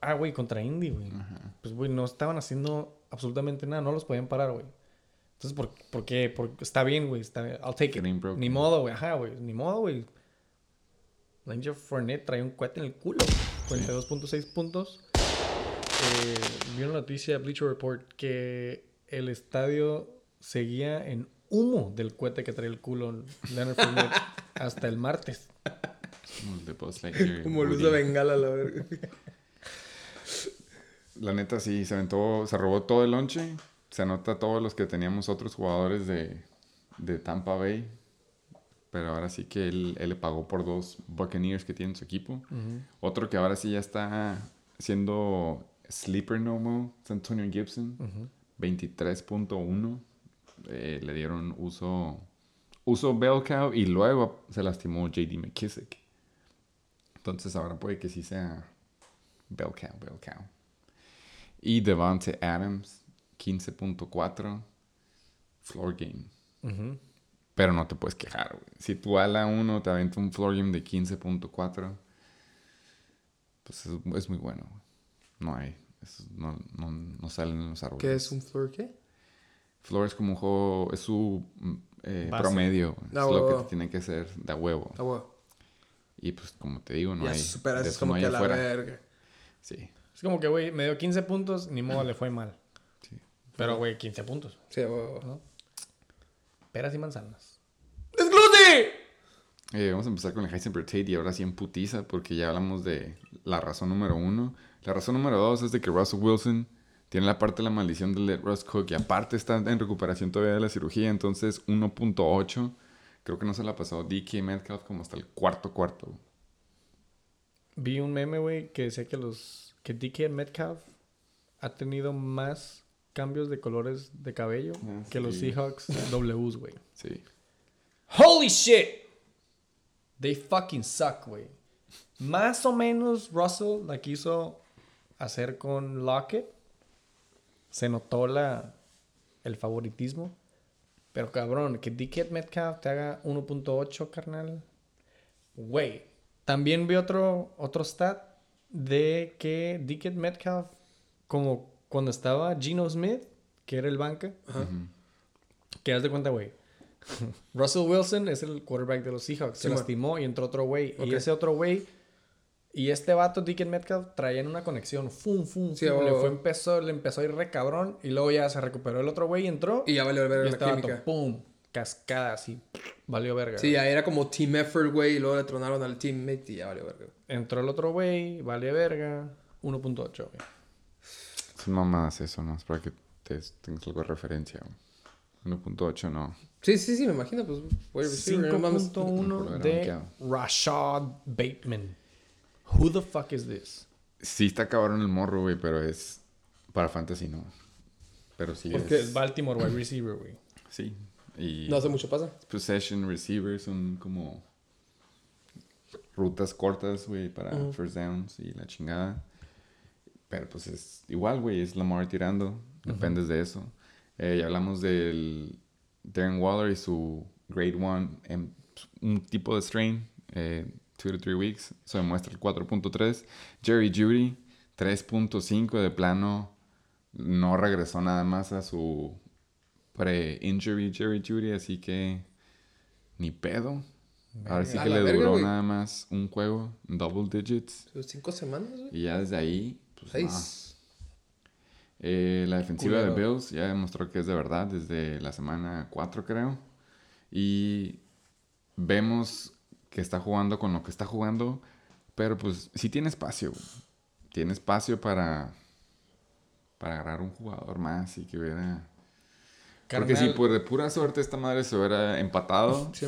Ah, güey, contra Indy, güey. Pues, güey, no estaban haciendo absolutamente nada. No los podían parar, güey. Entonces, ¿por, por qué? Porque está bien, güey. Está bien. I'll take it. Ni modo, güey. Ajá, güey. Ni modo, güey. Ranger Fournette trae un cohete en el culo. 42.6 puntos. Eh, vi una noticia de Bleacher Report que el estadio seguía en humo del cohete que trae el culo Leonard Fournette hasta el martes. Como luz de bengala, la verga. La neta sí, se aventó, se robó todo el lonche. Se anota todos los que teníamos otros jugadores de, de Tampa Bay. Pero ahora sí que él, él le pagó por dos Buccaneers que tiene en su equipo. Otro que ahora sí ya está siendo sleeper no more, es Antonio Gibson. 23.1. Eh, le dieron uso, uso bell cow y luego se lastimó JD McKissick. Entonces ahora puede que sí sea bell cow, bell cow. Y Devante Adams, 15.4. Floor game. Pero no te puedes quejar, güey. Si tu ala 1 te aventa un floor game de 15.4, pues es, es muy bueno, güey. No hay. es- no, no, no salen en los árboles. ¿Qué es un floor qué? Floor es como un juego, es su mm, eh, promedio. Ah, es lo que tiene que hacer de huevo. Huevo. Y pues como te digo, no ya hay. se supera, de es como no que la verga. Sí. Es como que, güey, me dio 15 puntos, ni modo, le fue mal. Pero, güey, 15 puntos. Sí. ¿no? Peras y manzanas. Eh, vamos a empezar con el Heisenberg Tate y ahora sí en putiza porque ya hablamos de la razón número uno. La razón número dos es de que Russell Wilson tiene la parte de la maldición de Let Russ Cook y aparte está en recuperación todavía de la cirugía, entonces 1.8. Creo que no se la pasó DK Metcalf como hasta el cuarto cuarto. Vi un meme, güey, que decía que los que DK Metcalf ha tenido más cambios de colores de cabello Ah, que los. Seahawks Ws, güey. Sí. Holy shit. They fucking suck, güey. Más o menos Russell la quiso hacer con Lockett. Se notó la el favoritismo. Pero cabrón, que DK Metcalf te haga 1.8, carnal. Güey. También vi otro, otro stat de que DK Metcalf, como cuando estaba Geno Smith, que era el banca, que haz de cuenta, güey. Russell Wilson es el quarterback de los Seahawks. Se Sí, man. lastimó y entró otro güey. Ok. Y ese otro güey y este vato, Deacon Metcalf, traían una conexión. Fum, fum, Sí, fum. oh, le, fue, empezó, le empezó a ir re cabrón. Y luego ya se recuperó el otro güey y entró. Y ya valió verga y la este vato, química. pum, cascada así. Valió verga. Sí, ya era como team effort, güey, y luego le tronaron al teammate y ya valió verga. Entró el otro güey, valió verga. 1.8, güey. Son mamadas eso, ¿no? Es para que te, tengas algo de referencia. güey. 1.8 no. Sí, sí, sí, me imagino, pues, wide receiver, no mames. Por 5.1 haber de. Rashad Bateman. Who the fuck is this? Sí está cabrón el morro, güey, pero es para fantasy, ¿no? Pero sí Porque es... es Baltimore wide receiver, güey. Sí. Y No hace mucho pasa. possession receivers son como rutas cortas, güey, para first downs y la chingada. Pero pues es igual, güey, es Lamar tirando. Dependes de eso. Eh, ya hablamos del Darren Waller y su grade 1 en un tipo de strain, eh, 2 to 3 weeks. Eso demuestra el 4.3. Jerry Judy, 3.5 de plano. No regresó nada más a su pre-injury Jerry Judy, así que ni pedo. Ahora sí que le verga, duró nada más un juego, double digits. Cinco semanas, güey. Y ya desde ahí, pues Seis. no. Eh, la defensiva de. Bills ya demostró que es de verdad desde la semana 4, creo. Y vemos que está jugando con lo que está jugando. Pero pues sí tiene espacio. Tiene espacio para, para agarrar un jugador más y que hubiera... Porque si por de pura suerte esta madre se hubiera empatado, Sí.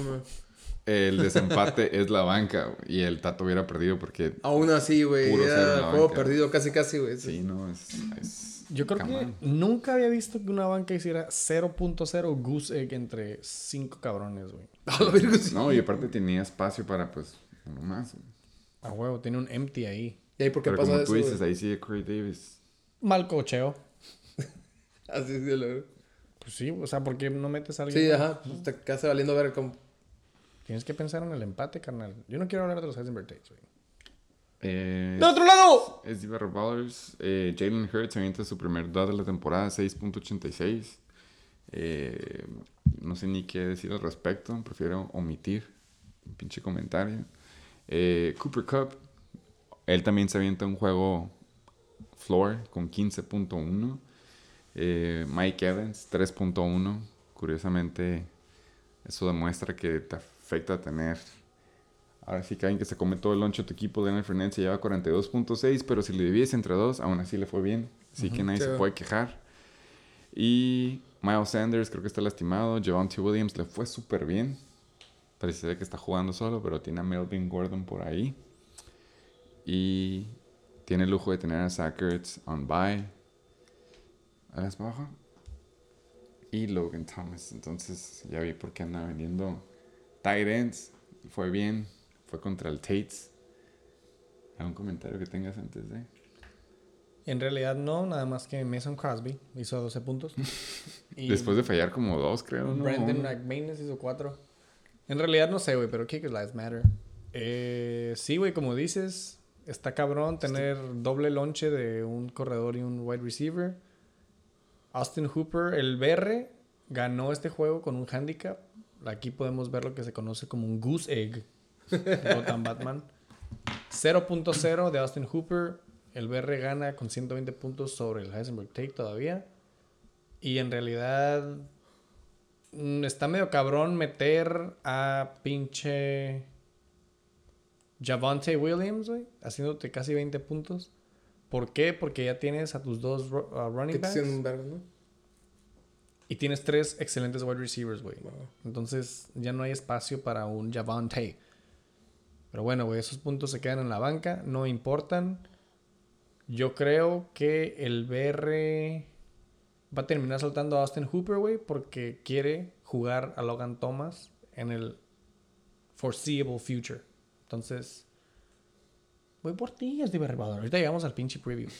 El desempate es la banca güey, y el Tato hubiera perdido porque Aún así, güey. Puro cero en Era la juego banca. perdido casi, casi, güey. sí, no, es... es Yo creo camán. que nunca había visto que una banca hiciera 0.0 goose egg entre cinco cabrones, güey. No, y aparte tenía espacio para pues uno más. güey. A huevo, tiene un empty ahí. ¿Y ahí por qué Pero pasa como eso? tú dices, ahí sí Corey Davis. Mal cocheo. Así sí, la verdad. Pues sí, o sea, ¿por qué no metes a alguien? Sí, ajá. Pues te quedas valiendo ver como. Tienes que pensar en el empate, carnal. Yo no quiero hablar de los Heisenberg Tates, güey. Eh, ¡Del otro lado! Es Diva Ballers. Eh, Jalen Hurts avienta su primer dot de la temporada, 6.86. Eh, no sé ni qué decir al respecto. Prefiero omitir un pinche comentario. Eh, Cooper Cup. Él también se avienta un juego floor con 15.1. Eh, Mike Evans, 3.1. Curiosamente, eso demuestra que te afecta tener Ahora sí que alguien que se come todo el lonche de tu equipo, Leonard Fernández se lleva 42.6, pero si le divides entre dos, aún así le fue bien. Así que nadie Sí. se puede quejar. Y Miles Sanders creo que está lastimado. Javonte Williams le fue súper bien. Parece que está jugando solo, pero tiene a Melvin Gordon por ahí. Y tiene el lujo de tener a Zach Ertz on bye. A las baja. Y Logan Thomas. Entonces ya vi por qué anda vendiendo tight ends. Fue bien. Fue contra el Tates. ¿Algún comentario que tengas antes de? En realidad no, nada más que Mason Crosby hizo 12 puntos. Y Después de fallar como dos, creo, ¿no? Brandon McManus hizo 4. En realidad no sé, güey, pero Kickers Lives Matter. Eh, sí, güey, como dices, está cabrón tener doble lonche de un corredor y un wide receiver. Austin Hooper, el BR, ganó este juego con un handicap. Aquí podemos ver lo que se conoce como un goose egg de Gotham Batman. 0.0 de Austin Hooper. El BR gana con 120 puntos sobre el Heisenberg Take todavía. Y en realidad mm, está medio cabrón meter a pinche Javante Williams, güey, haciéndote casi 20 puntos. ¿Por qué? Porque ya tienes a tus dos uh, running backs ¿no? Y tienes tres excelentes wide receivers, güey. Entonces ya no hay espacio para un Javante. Pero bueno, güey, esos puntos se quedan en la banca, no importan. Yo creo que el BR va a terminar soltando a Austin Hooper, güey, porque quiere jugar a Logan Thomas en el foreseeable future. Entonces, voy por ti, es Baller. Ahorita llegamos al pinche preview.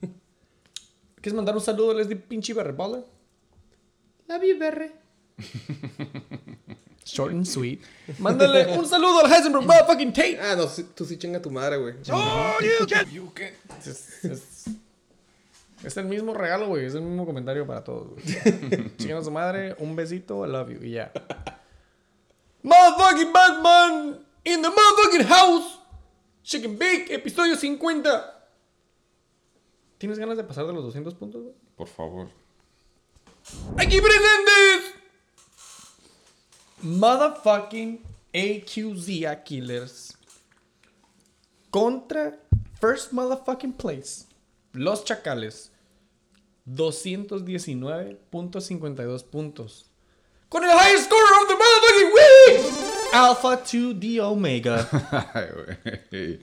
¿Quieres mandar un saludo a Leslie pinche Baller? La vi, berre. Short and sweet. Mándale un saludo al Heisenberg motherfucking Tate. Ah, no, tú sí chinga tu madre, güey. Es, es- es el mismo regalo, güey. Es el mismo comentario para todos, güey. Chingan a su madre, un besito, I love you. Y ya. Motherfucking Batman in the motherfucking house. Chicken Bake, episodio 50. ¿Tienes ganas de pasar de los 200 puntos, güey? Por favor. Aquí presentes. Motherfucking AQZ Killers. Contra First Motherfucking Place. Los Chacales. 219.52 puntos. Con el highest score of the motherfucking week. Alpha to the Omega. Ay, güey.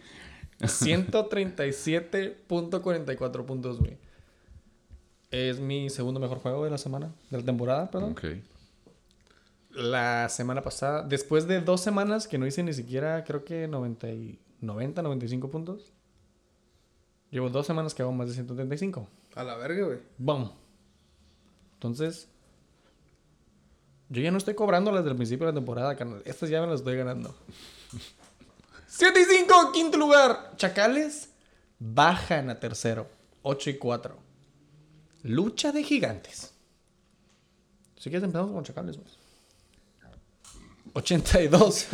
137.44 puntos, güey. Es mi segundo mejor juego de la semana. De la temporada, perdón. ok. La semana pasada, después de dos semanas que no hice ni siquiera, creo que 90, y- 90 95 puntos. Llevo dos semanas que hago más de 135. A la verga, güey. ¡Bum! Entonces, yo ya no estoy cobrando las del principio de la temporada, carnal. Estas ya me las estoy ganando. 7 y 5, quinto lugar. Chacales bajan a tercero. 8 y 4. Lucha de gigantes. Si quieres empezamos con Chacales, pues. 82.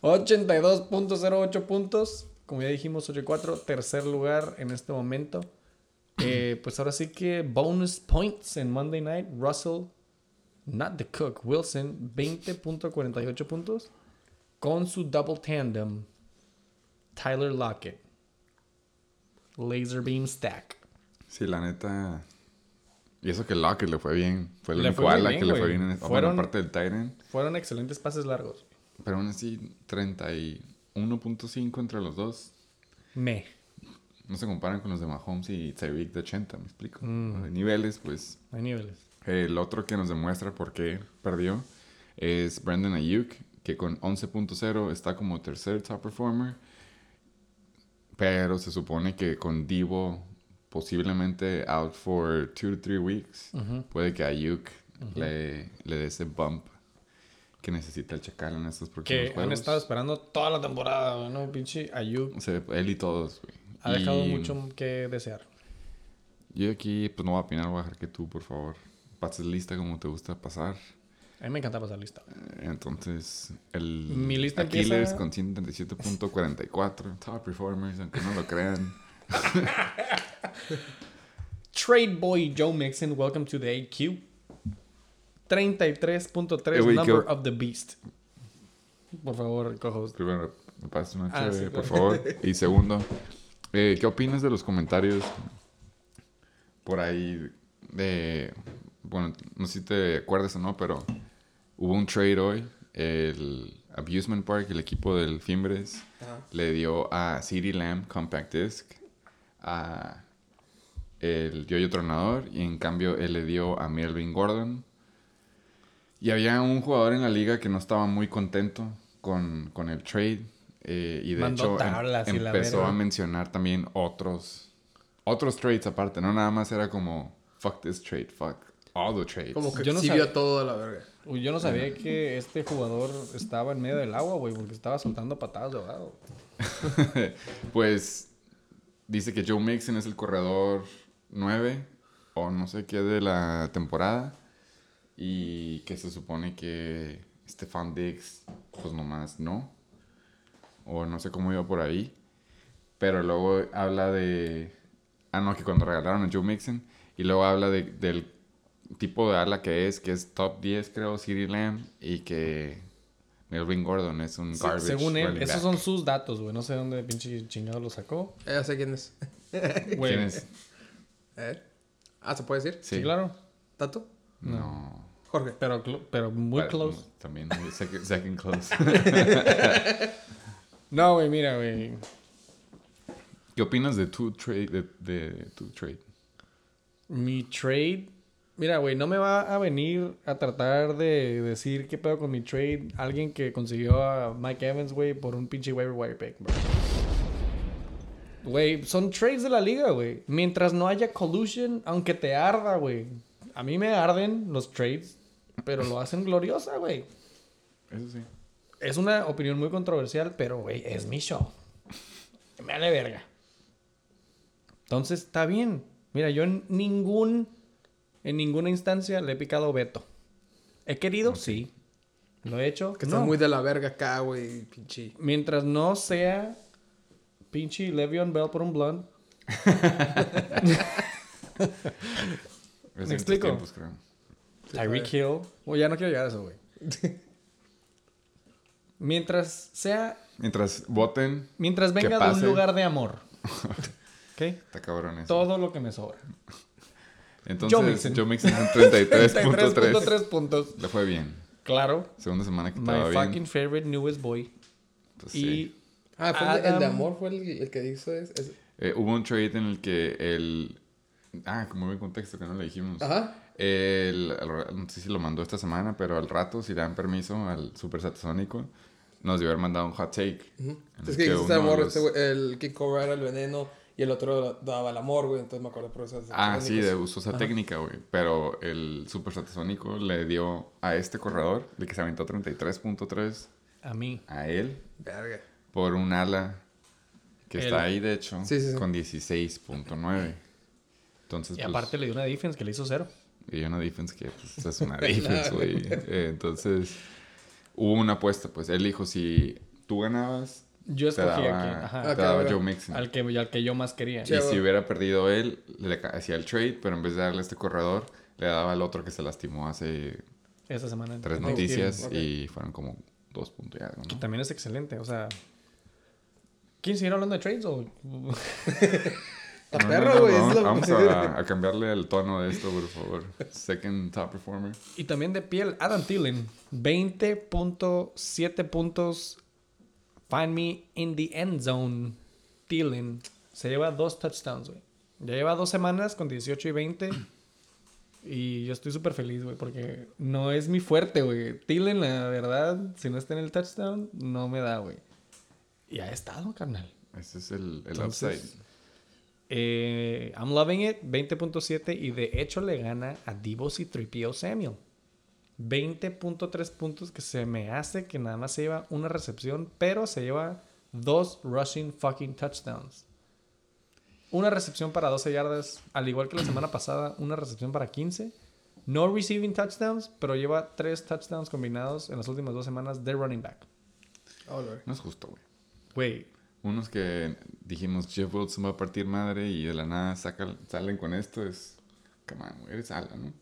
82.08 puntos. Como ya dijimos, 8 y 4. Tercer lugar en este momento. Eh, pues ahora sí que bonus points en Monday Night. Russell, not the cook, Wilson, 20.48 puntos. con su double tandem, Tyler Lockett. Laser beam stack. Sí, la neta. Y eso que Lockett le fue bien. Fue ala bien, que le fue bien en esta Fueron- parte del Tyrant. Fueron excelentes pases largos. Pero aún así, 31.5 entre los dos. Me. No se comparan con los de Mahomes y Tyreek de 80, ¿me explico? Mm. Niveles, pues. Hay niveles. El otro que nos demuestra por qué perdió es Brandon Ayuk, que con 11.0 está como tercer top performer. Pero se supone que con Divo posiblemente out for 2 to 3 weeks, puede que Ayuk le, le dé ese bump que necesita el Chacal en estos próximos Que han juegos. estado esperando toda la temporada, ¿no? Pinche Ayuk O sea, él y todos, güey. ha dejado Y mucho que desear. Yo aquí, pues no voy a opinar, voy a dejar que tú, por favor, pases lista como te gusta pasar. A mí me encanta pasar lista. Entonces, el Mi lista Aquiles empieza- con 137.44, top performers, aunque no lo crean. Trade Boy Joe Mixon, welcome to the AQ. 33.3 Eh, number ¿qué- of the beast. Por favor, co-host. Primero, me pasas una Ah, chévere, sí, por claro. favor. Y segundo, eh, ¿qué opinas de los comentarios por ahí de... Bueno, no sé si te acuerdas o no, pero hubo un trade hoy. El Abusement Park, el equipo del Fimbres, le dio a CD Lamb Compact Disc, a el Yoyo Tronador, y en cambio él le dio a Melvin Gordon. Y había un jugador en la liga que no estaba muy contento con, con el trade. eh, y de Mandó hecho em- y empezó a mencionar también otros otros trades aparte. No nada más era como fuck this trade, fuck all the trades. Como que Yo no sí sabía- vio todo a la verga. Yo no sabía que este jugador estaba en medio del agua, güey, porque estaba soltando patadas de ahogado. pues dice que Joe Mixon es el corredor 9 o no sé qué de la temporada y que se supone que Stefan Diggs pues nomás no o no sé cómo iba por ahí pero luego habla de ah no que cuando regalaron a Joe Mixon y luego habla de- del tipo de ala que es que es top 10 creo CeeDee Lamb y que Melvin Gordon es un garbage según él, esos back. son sus datos, güey. No sé dónde pinche chingado lo sacó. Eh, Ya sé quién es. Güey. ¿Quién es? Eh. Ah, ¿se puede decir? Sí, claro. ¿Tato? No. Jorge. Pero, muy close. También, second, second close. No, güey, mira, güey. ¿Qué opinas de tu trade? De, de tu trade? Mi trade. Mira, güey, no me va a venir a tratar de decir qué pedo con mi trade alguien que consiguió a Mike Evans, güey, por un pinche waiver wire pick, bro. Güey, son trades de la liga, güey. Mientras no haya collusion, aunque te arda, güey. A mí me arden los trades, pero lo hacen gloriosa, güey. Eso sí. Es una opinión muy controversial, pero, güey, es mi show. Me vale verga. Entonces, está bien. Mira, yo en ningún... En ninguna instancia le he picado veto. ¿He querido? Sí. ¿Lo he hecho? Que no. está muy de la verga acá, güey. Pinche. Mientras no sea pinche Le'Veon Bell por un blunt. ¿Me explico? tiempos, creo. Tyreek Hill. O ya no quiero llegar a eso, güey. Mientras sea... Mientras voten, Mientras venga de un lugar de amor. ¿Ok? está cabrón eso. Todo lo que me sobra. Entonces, Joe Mixon. Joe Mixon en 33.3. 33.3 puntos. Le fue bien. Claro. Segunda semana que My estaba bien. fucking favorite newest boy. Pues, y sí. Ah, fue el de, el de Adam- amor, fue el, el que hizo es, es- Eh, hubo un trade en el que el... Ah, como buen contexto que no le dijimos. Ajá. El, no sé si lo mandó esta semana, pero al rato, si le dan permiso al Super Satasónico, nos debió haber mandado un hot take. En Es el que que de amor, los- este el King Cobra era el veneno y el otro daba el amor, güey. Entonces me acuerdo por eso. Ah, sí, de usó esa técnica, güey. Pero el Super Satasónico le dio a este corredor, de que se aventó 33.3 a mí. a él, Verga. Por un ala que El- está ahí, de hecho, Sí, sí, sí. con 16.9. Entonces, Y pues, aparte le dio una defense que le hizo cero. y una defense que pues, es una defense, güey. Eh, entonces, hubo una apuesta, pues. Él dijo, si tú ganabas, Yo escogí daba, te Ok, daba. Joe Mixon. Al que, al que yo más quería. Y si hubiera perdido él, le hacía el trade, pero en vez de darle a este corredor, le daba al otro que se lastimó hace Esta semana. tres noticias y fueron como 2 puntos y algo, Que también es excelente. O sea. ¿Quieren seguir hablando de trades o.? La No, perra, güey. vamos, a cambiarle el tono de esto, por favor. Second top performer. Y también de piel, Adam Thielen. 20.7 puntos. Find me in the end zone. Thielen. Se lleva dos touchdowns, güey. Ya lleva dos semanas con 18 y 20. Y yo estoy súper feliz, güey, porque no es mi fuerte, güey. Thielen, la verdad, si no está en el touchdown, no me da, güey. Y ha estado, carnal. Ese es el, el Entonces, upside. Eh, I'm loving it, 20.7 y de hecho le gana a Divos y Tripio Samuel. 20.3 puntos que se me hace que nada más se lleva una recepción, pero se lleva dos rushing fucking touchdowns. Una recepción para 12 yardas, al igual que la semana pasada, una recepción para 15. No receiving touchdowns, pero lleva tres touchdowns combinados en las últimas dos semanas de running back. Oh. No es justo, güey. Güey, Unos que dijimos Jeff Wilson va a partir madre y de la nada saca- salen con esto es. Come on, güey, eres ala, ¿no?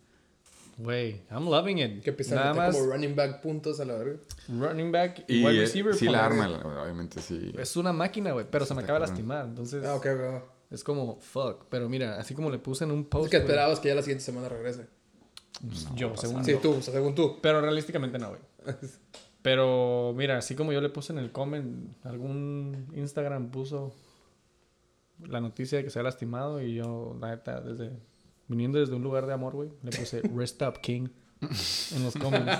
güey, I'm loving it. Que Nada más como running back puntos a la verga. running back y, Y wide eh, receiver. sí por la arma, obviamente sí. Es una máquina, güey, pero se me Está acaba de lastimar. Entonces, Ah, ok, es como, fuck. Pero mira, así como le puse en un post. Es que esperabas que ya la siguiente semana regrese. yo, según Sí, yo. tú, o sea, según tú. Pero realísticamente no, güey. Pero mira, así como yo le puse en el comment, algún Instagram puso la noticia de que se ha lastimado y yo, la neta, desde, viniendo desde un lugar de amor, güey, le puse Rest Up King en los comments.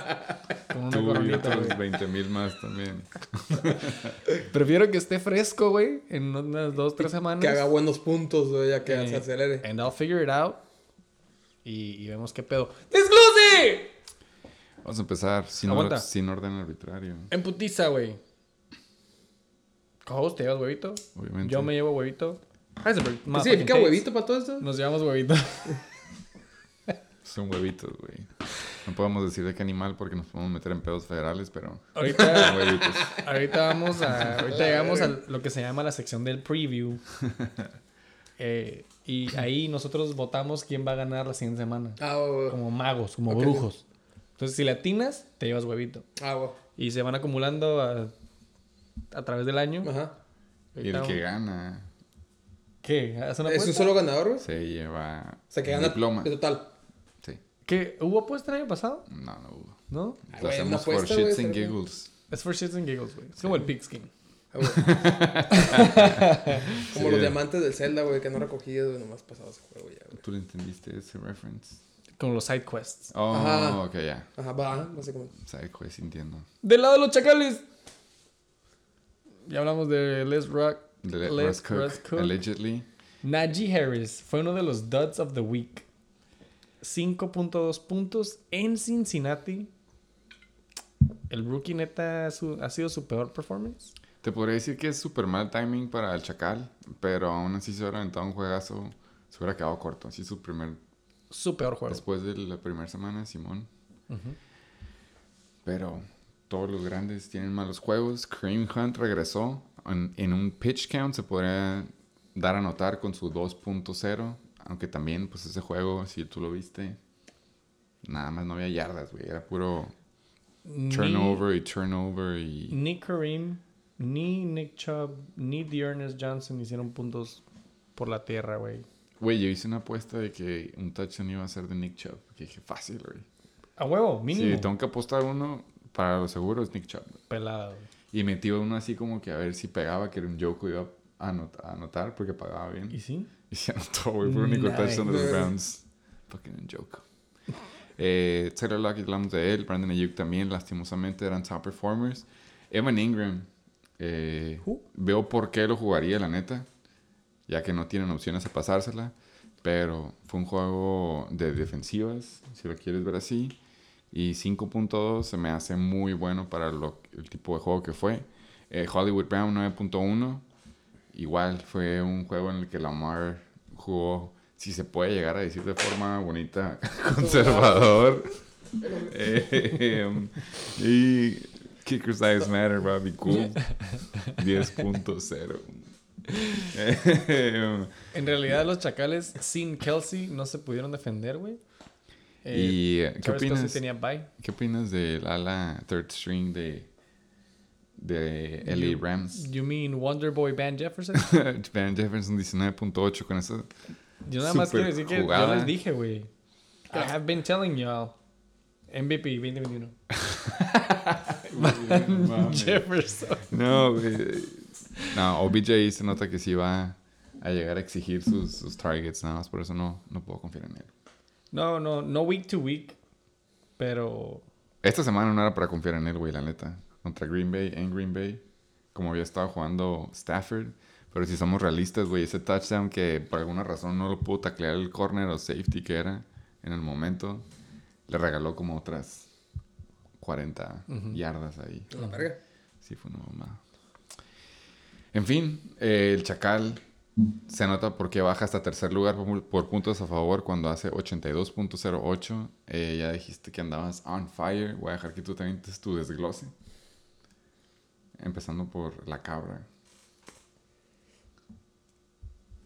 Con una Tú y otros güey. 20 mil más también. Prefiero que esté fresco, güey, en unas dos, tres semanas. Que haga buenos puntos, güey, ya que Eh, se acelere. And I'll figure it out. Y, y vemos qué pedo. ¡Disclose! Vamos a empezar sin, Aguanta. or- sin orden arbitrario. En putiza, güey. Host, ¿te llevas huevito? Obviamente. Yo me llevo huevito. Heisenberg, ¿Qué significa huevito para todo esto? Nos llevamos huevito. Son huevitos, güey. No podemos decir de qué animal porque nos podemos meter en pedos federales, pero ahorita, huevitos. ahorita vamos a. Ahorita llegamos a lo que se llama la sección del preview. Eh, y ahí nosotros votamos quién va a ganar la siguiente semana. Ah. Como magos, como brujos. Entonces, si le atinas, te llevas huevito. Ah, güey. Y se van acumulando a, a través del año. Ajá. Y el que gana ¿Qué? ¿Hace una ¿Es un solo ganador, güey? se lleva O sea, que gana diploma. de total. Sí. ¿Qué? ¿Hubo apuesta el año pasado? No, no hubo. ¿No? Ay, Lo hacemos por apuesta, shits and giggles. Es for shits and giggles, güey. Es como el pigskin. Ah. Como Sí. los diamantes del Zelda, güey, que no güey, nomás pasabas ese juego ya, güey. ¿Tú le entendiste ese reference? Como los side quests. Oh, Ajá. ok, ya. Ajá, va, básicamente. Sabe cuál sintiendo. Del lado de los chacales. Ya hablamos de Les Rock. De Les Russ Cook, Russ Cook. allegedly. Najee Harris fue uno de los duds of the week. 5.2 puntos en Cincinnati. El rookie neta su- ha sido su peor performance. Te podría decir que es súper mal timing para el Chacal, pero aún así se hubiera aventado un juegazo. Se hubiera quedado corto. Así su primer. Su peor juego. Después de la primera semana, Simón. Pero todos los grandes tienen malos juegos. Kareem Hunt regresó. En, en un pitch count se podría dar a notar con su 2.0. Aunque también, pues ese juego, si tú lo viste, nada más no había yardas, güey. Era puro turnover y turnover y. Ni, ni Kareem, ni Nick Chubb, ni Dearness Johnson hicieron puntos por la tierra, güey. Güey, yo hice una apuesta de que un touchdown iba a ser de Nick Chubb. Que dije, fácil, güey. A huevo, mínimo. Si tengo que apostar uno, para lo seguro es Nick Chubb. Pelada, güey. Y metí uno así como que a ver si pegaba, que era un Joko iba a anotar, a anotar porque pagaba bien. ¿Y sí? Y se anotó, güey. El único Nice. touchdown de los Browns. Fucking un joke. Eh, Taylor Lockett, hablamos de él. Brandon Ayuk también, lastimosamente, eran top performers. Evan Ingram, eh, Who? veo por qué lo jugaría, la neta. Ya que no tienen opciones a pasársela. Pero fue un juego de defensivas, si lo quieres ver así. Y 5.2 se me hace muy bueno para lo- el tipo de juego que fue. Eh, Hollywood Brown 9.1. Igual fue un juego en el que Lamar jugó, si se puede llegar a decir de forma bonita, conservador. Eh, y Kicker Size Matter, Bobby Cool, 10.0. En realidad, los chacales sin Kelsey no se pudieron defender, güey. Eh, ¿Y qué opinas, tenía bye. qué opinas del ala third string de de LA Rams. You mean Wonder Boy Van Jefferson? Van Jefferson 19.8 con eso. Yo nada más quiero decir que yo les dije, güey. I have been telling y'all. MVP 2021. Jefferson. No, güey. No, OBJ se nota que sí va a llegar a exigir sus, sus targets, nada más por eso no, no puedo confiar en él. No, no, no week to week. Pero Esta semana no era para confiar en él, güey, la neta. Contra Green Bay, en Green Bay, como había estado jugando Stafford. Pero si somos realistas, güey, ese touchdown que por alguna razón no lo pudo taclear el corner o safety que era en el momento, le regaló como otras 40 yardas ahí. La verga. Sí, fue una mamada. En fin, eh, el Chacal se nota porque baja hasta tercer lugar por, por puntos a favor cuando hace 82.08. Eh, ya dijiste que andabas on fire. Voy a dejar que tú también des tu desglose. Empezando por la cabra.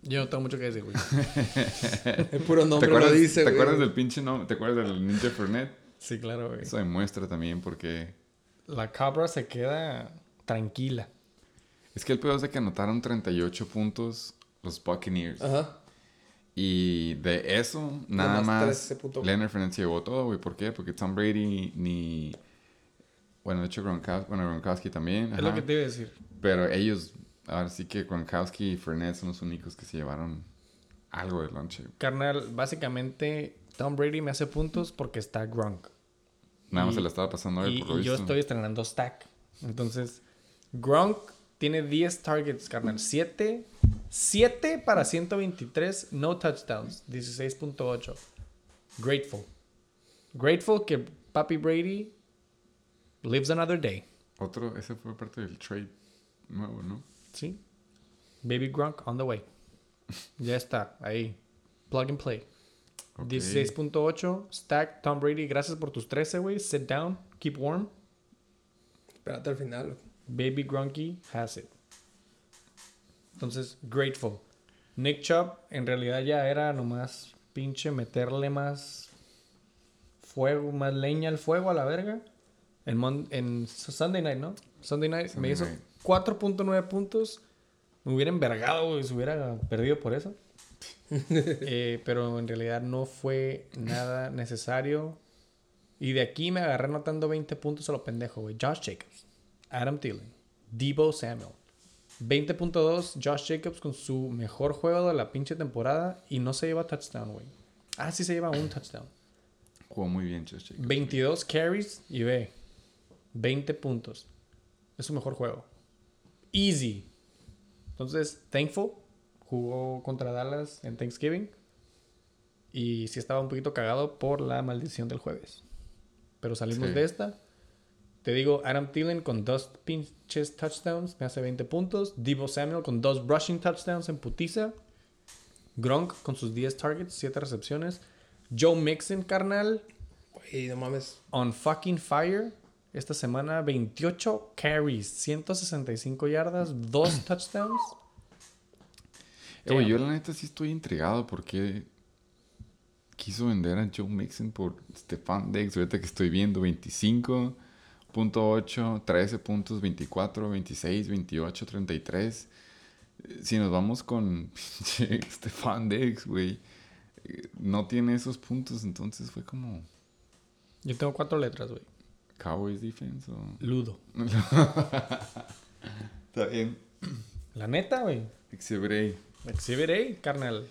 yo no tengo mucho que decir, güey. El puro ¿Te nombre lo dice, ¿te güey. acuerdas del pinche nombre? ¿Te acuerdas del Ninja Fernet? Sí, claro, güey. Eso demuestra también porque... La cabra se queda tranquila. Es que el peor es de que anotaron 38 puntos los Buccaneers. Ajá. Y de eso, nada más, 13 puntos. Leonard Fournette se llevó todo, güey. ¿Por qué? Porque Tom Brady ni... Bueno, de hecho Gronkowski, bueno, Gronkowski también. Es lo que te iba a decir. Pero ellos, ahora sí que Gronkowski y Fournette son los únicos que se llevaron algo de lonche. Carnal, básicamente Tom Brady me hace puntos porque está Gronk. Nada más Y- se la estaba pasando a él, por lo y yo visto. estoy estrenando stack. Entonces, Gronk tiene 10 targets, carnal. 7, 7 para 123, no touchdowns. 16.8. Grateful. Grateful que Papi Brady lives another day. Otro, ese fue parte del trade nuevo, ¿no? ¿Sí? Baby Gronk on the way. Ya está, ahí. Plug and play. Ok. 16.8. Stack, Tom Brady, gracias por tus 13, güey. Sit down, keep warm. Espérate al final. Baby Grunky has it. Entonces, grateful. Nick Chubb en realidad ya era nomás pinche meterle más fuego, más leña al fuego a la verga. En, Mon- en Sunday night, ¿no? Sunday night Sunday me hizo night. 4.9 puntos. Me hubiera envergado, güey, si hubiera perdido por eso. Eh, pero en realidad no fue nada necesario. Y de aquí me agarré anotando 20 puntos a lo pendejo, güey. Josh Jacobs, Adam Thielen, Debo Samuel. 20.2 Josh Jacobs con su mejor juego de la pinche temporada y no se lleva touchdown, güey. Ah, sí se lleva un touchdown. Jugó muy bien, Josh Jacobs. 22 carries y ve. 20 puntos. Es su mejor juego. Easy. Entonces, thankful. Jugó contra Dallas en Thanksgiving. Y sí estaba un poquito cagado por la maldición del jueves. Pero salimos Sí. de esta. Te digo, Adam Thielen con dos pinches touchdowns me hace 20 puntos. Debo Samuel con dos rushing touchdowns en putiza. Gronk con sus 10 targets, 7 recepciones. Joe Mixon, carnal, Güey, no mames. on fucking fire. Esta semana 28 carries, 165 yardas, 2 touchdowns. Eh, yo la neta sí estoy intrigado porque quiso vender a Joe Mixon por Stefan Diggs. Ahorita que estoy viendo 25.8, 13 puntos, 24, 26, 28, 33. Eh, Si nos vamos con Stefan Diggs, güey, eh, no tiene esos puntos, entonces fue como Yo tengo cuatro letras, güey. Cowboys defense o... Ludo. Está bien. La neta, güey. Exhibit A. Exhibit A, carnal.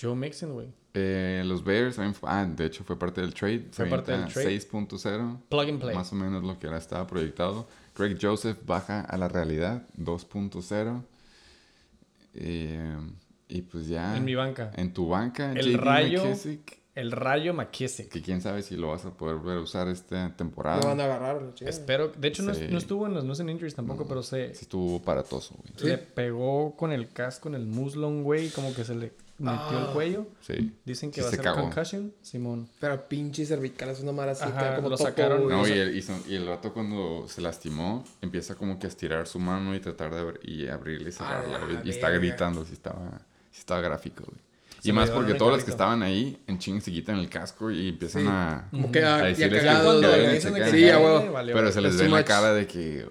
Joe Mixon, güey. Eh, los Bears, también fue- ah, de hecho fue parte del trade. Fue parte del trade. 6.0. Plug and play. Más o menos lo que era estaba proyectado. Greg Joseph baja a la realidad, 2.0. Eh, y pues ya. En mi banca. En tu banca, El JD Rayo. McKissick, El Rayo McKissick. que quién sabe si lo vas a poder a usar esta Lo temporada. van a agarrar. Espero. De hecho, no, Sí. no estuvo en los no en injuries tampoco, pero se Sí estuvo paratoso, güey. Sí. le pegó con el casco en el muslón, güey. Como que se le metió el cuello. Sí. Dicen que Sí va a se ser cagó. concussion, Simón. Pero pinche cervical es una mala queda como lo topo, sacaron. güey. No, y el, y son- y el rato cuando se lastimó, empieza como que a estirar su mano y tratar de abrir, y abrirla y cerrarla, A güey. la Y está gritando, si estaba, sí estaba gráfico, güey. Se Y más porque todos los que estaban ahí, en ching se quitan el casco y empiezan Sí. a... Como que ah, A decirles que- Sí, a huevo. Pero se les Es ve en la cara de que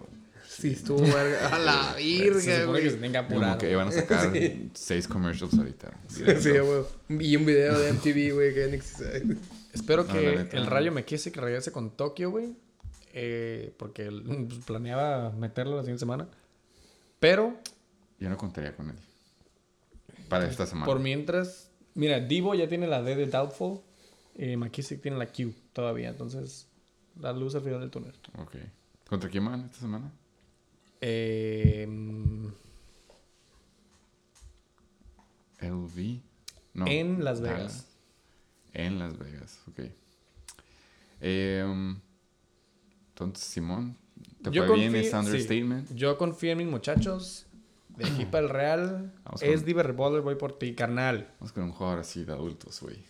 Sí, estuvo verga. A la Se virga, supone que se tenga que Como que van a sacar seis commercials ahorita. Sí, güey. Y un video de MTV, güey, que. Espero No, que el Rayo me quise que regrese con Tokio, güey. Eh, porque él, pues, planeaba meterlo la siguiente semana. Pero, Yo no contaría con él. Para esta semana. por mientras... Mira, Divo ya tiene la D de Doubtful. Y McKissick tiene la Q todavía. Entonces, la luz al final del túnel. Ok. ¿Contra quién van esta semana? Eh, mm, LV. No. en Las Dallas. Vegas. En Las Vegas, ok. Em, entonces, Simón, ¿te Yo fue bien ese sí. understatement? Yo confío en mis muchachos. De aquí para el Real. Vamos es Diver Revolver, voy por ti, carnal. Vamos con un jugador así de adultos, güey.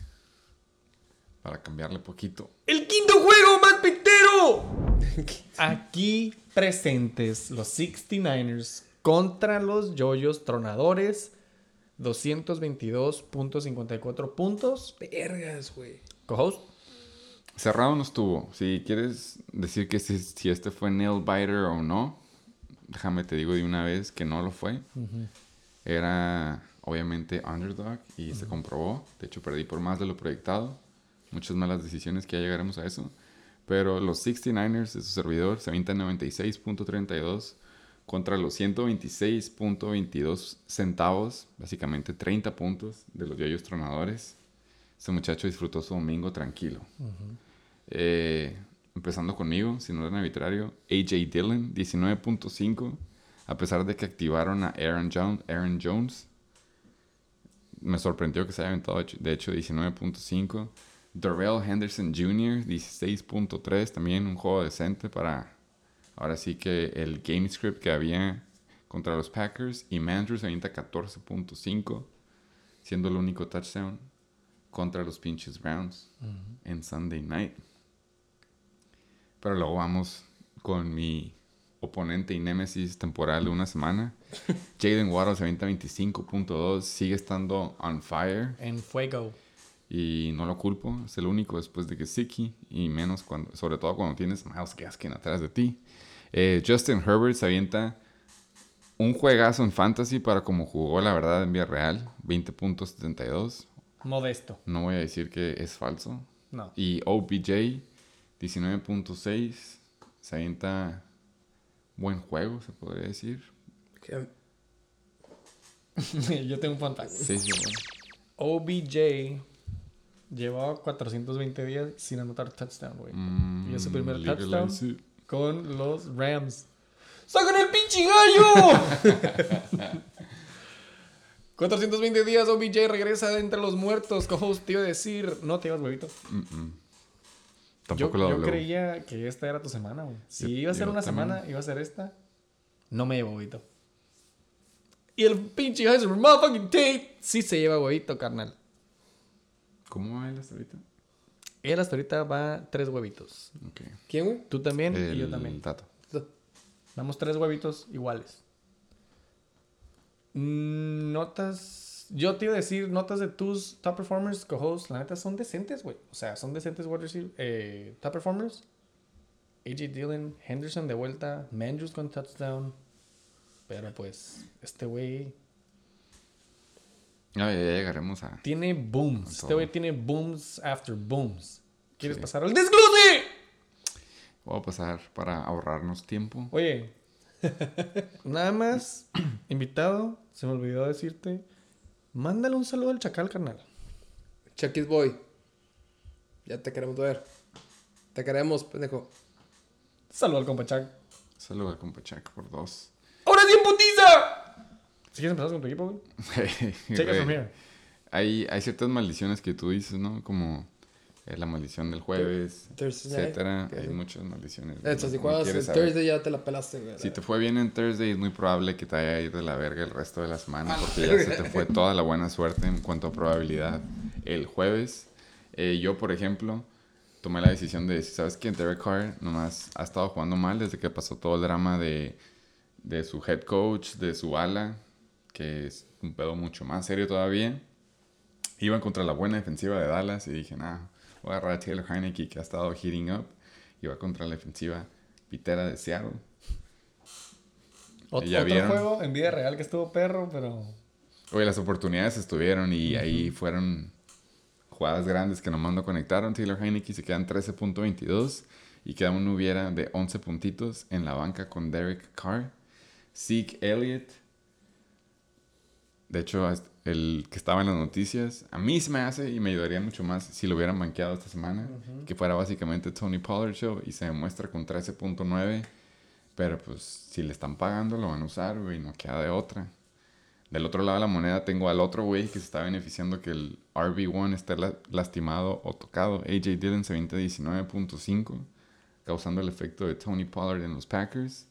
Para cambiarle poquito. ¡El quinto juego más pintero! Aquí presentes los 69ers contra los Yoyos Tronadores. 222.54 puntos. Vergas, güey. Co-host. Cerrado no estuvo. Si quieres decir que si, si este fue nail biter o no, déjame te digo de una vez que no lo fue. Era obviamente underdog y se comprobó. De hecho, perdí por más de lo proyectado. Muchas malas decisiones que ya llegaremos a eso. Pero los 69ers de su servidor se avientan 96.32 contra los 126.22 centavos, básicamente 30 puntos de los yoyos tronadores. Ese muchacho disfrutó su domingo tranquilo. Eh, empezando conmigo, sin orden arbitrario, AJ Dillon, 19.5. A pesar de que activaron a Aaron, Jones, Aaron Jones, me sorprendió que se haya aventado de hecho 19.5. Darrell Henderson Jr., 16.3. También un juego decente para ahora sí que el game script que había contra los Packers. Y Mandrews avienta 14.5, siendo el único touchdown contra los pinches Browns en Sunday night. Pero luego vamos con mi oponente y némesis temporal de una semana. Jaden Waddle se avienta 25.2, sigue estando on fire En fuego. Y no lo culpo, es el único después de que Siki y menos cuando, sobre todo cuando tienes Miles Gaskin atrás de ti. Eh, Justin Herbert se avienta un juegazo en fantasy para como jugó la verdad en vía real, 20.72. Modesto. No voy a decir que es falso. No. Y OBJ, 19.6. Se avienta buen juego, se podría decir. Yo tengo un fact. Sí, sí, bueno. OBJ llevaba 420 días sin anotar touchdown, güey. y es su primer Mm, touchdown con los Rams. ¡Sacan el pinche gallo! 420 días, OBJ regresa de entre los muertos. Co-host, te iba a decir, no te llevas huevito. Mm-mm. Yo, Tampoco lo yo creía que esta era tu semana, güey. Si Yo- iba a ser una también. semana, iba a ser esta. No me llevo huevito. Y el pinche Heisenberg, motherfucking Tate, sí se lleva huevito, carnal. ¿Cómo va él hasta ahorita? Él hasta ahorita va tres huevitos. ¿Quién, güey? Tú también y yo también. Tato. Damos tres huevitos iguales. Mm, Notas. Yo te iba a decir, notas de tus top performers, co-hosts, la neta son decentes, güey. O sea, son decentes wide eh, top performers. AJ Dillon, Henderson de vuelta, Mandrews con touchdown. Pero pues, este güey Ah, ya, ya llegaremos a... tiene booms. Este güey tiene booms after booms. ¿Quieres Sí. pasar al desglose? Voy a pasar para ahorrarnos tiempo. Oye, nada más, invitado, se me olvidó decirte, mándale un saludo al chacal, carnal. Chucky's Boy. Ya te queremos ver. Te queremos, pendejo. Saludo al compa Chac. Saludos al compa Chuck por dos. ¡Ahora sí putiza! Si quieres empezar con tu equipo, güey. From here. Hay, hay ciertas maldiciones que tú dices, ¿no? Como eh, la maldición del jueves, Thursday etcétera. Hay muchas maldiciones. Eh, si juegas saber. Thursday ya te la pelaste, güey. Si te fue bien en Thursday, es muy probable que te vaya a ir de la verga el resto de la semana porque ya se te fue toda la buena suerte en cuanto a probabilidad. El jueves, eh, yo, por ejemplo, tomé la decisión de decir, ¿sabes qué? Derek Carr nomás ha estado jugando mal desde que pasó todo el drama de, de su head coach, de su ala, que es un pedo mucho más serio todavía. Iban contra la buena defensiva de Dallas y dije, nah, voy a agarrar a Taylor Heineke que ha estado heating up y va contra la defensiva pitera de Seattle. Ot- otro vieron. juego en vida real que estuvo perro, pero... Oye, las oportunidades estuvieron y ahí fueron jugadas grandes que nomás no conectaron. Taylor Heineke se quedan 13.22 y queda un hubiera de 11 puntitos en la banca con Derek Carr. Zeke Elliott. De hecho, el que estaba en las noticias, a mí se me hace y me ayudaría mucho más si lo hubieran banqueado esta semana, que fuera básicamente Tony Pollard Show y se demuestra con 13.9. Pero pues si le están pagando lo van a usar, güey, no queda de otra. Del otro lado de la moneda tengo al otro güey que se está beneficiando que el RB1 esté la- lastimado o tocado. AJ Dillon se avienta 19.5, causando el efecto de Tony Pollard en los Packers.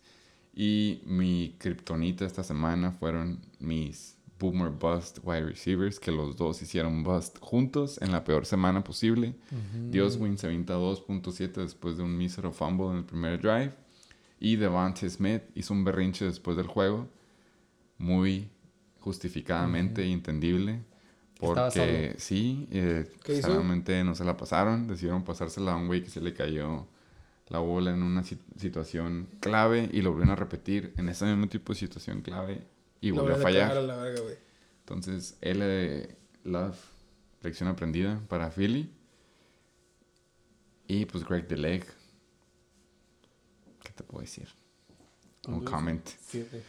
Y mi kriptonita esta semana fueron mis Boomer Bust wide receivers, que los dos hicieron bust juntos en la peor semana posible. Dioswin se avienta 2.7 después de un mísero fumble en el primer drive. Y Devante Smith hizo un berrinche después del juego, muy justificadamente y entendible. Estaba Porque sí, eh, claramente no se la pasaron. Decidieron pasársela a un güey que se le cayó la bola en una si- situación clave y lo volvieron a repetir en ese mismo tipo de situación clave y volvió a fallar. la verga, güey. Entonces, L Love, lección aprendida para Philly. Y pues Greg Deleg. ¿Qué te puedo decir? Un comment. Siete.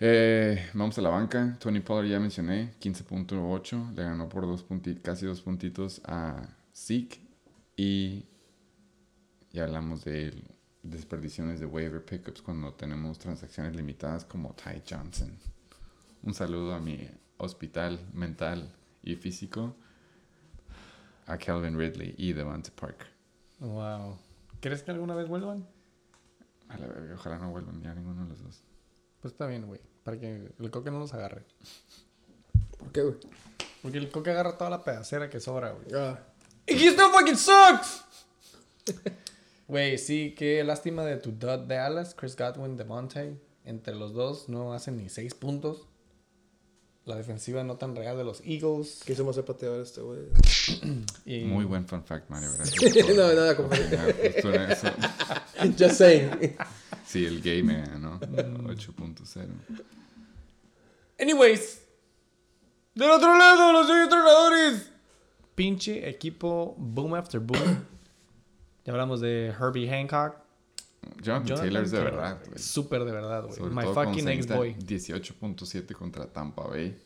Eh, vamos a la banca. Tony Pollard ya mencioné, 15.8. Le ganó por dos punti- casi dos puntitos a Zeke. Y ya hablamos de desperdiciones de waiver pickups cuando tenemos transacciones limitadas como Ty Johnson. Un saludo a mi hospital mental y físico, a Calvin Ridley y Devante Parker. Wow. ¿Crees que alguna vez vuelvan? A la verga, ojalá no vuelvan ya ninguno de los dos. Pues está bien, güey. Para que el coque no los agarre. ¿Por qué, güey? Porque el coque agarra toda la pedacera que sobra, güey. Ah, ¡Y he still fucking sucks! Güey, sí, qué lástima de tu dud de Dallas, Chris Godwin, Devontae. Entre los dos no hacen ni seis puntos. La defensiva no tan real de los Eagles. quisimos hacer pateador este, güey. Y Muy buen fun fact, Mario. Gracias. no, nada, eso. Just saying. Sí, el gay me ganó. 8.0. Anyways. Del otro lado, los entrenadores. Pinche equipo boom after boom. ya hablamos de Herbie Hancock. Jonathan, Jonathan Taylor es de Taylor, verdad, güey. Súper de verdad, güey. My fucking se ex necesita boy. 18.7 contra Tampa Bay.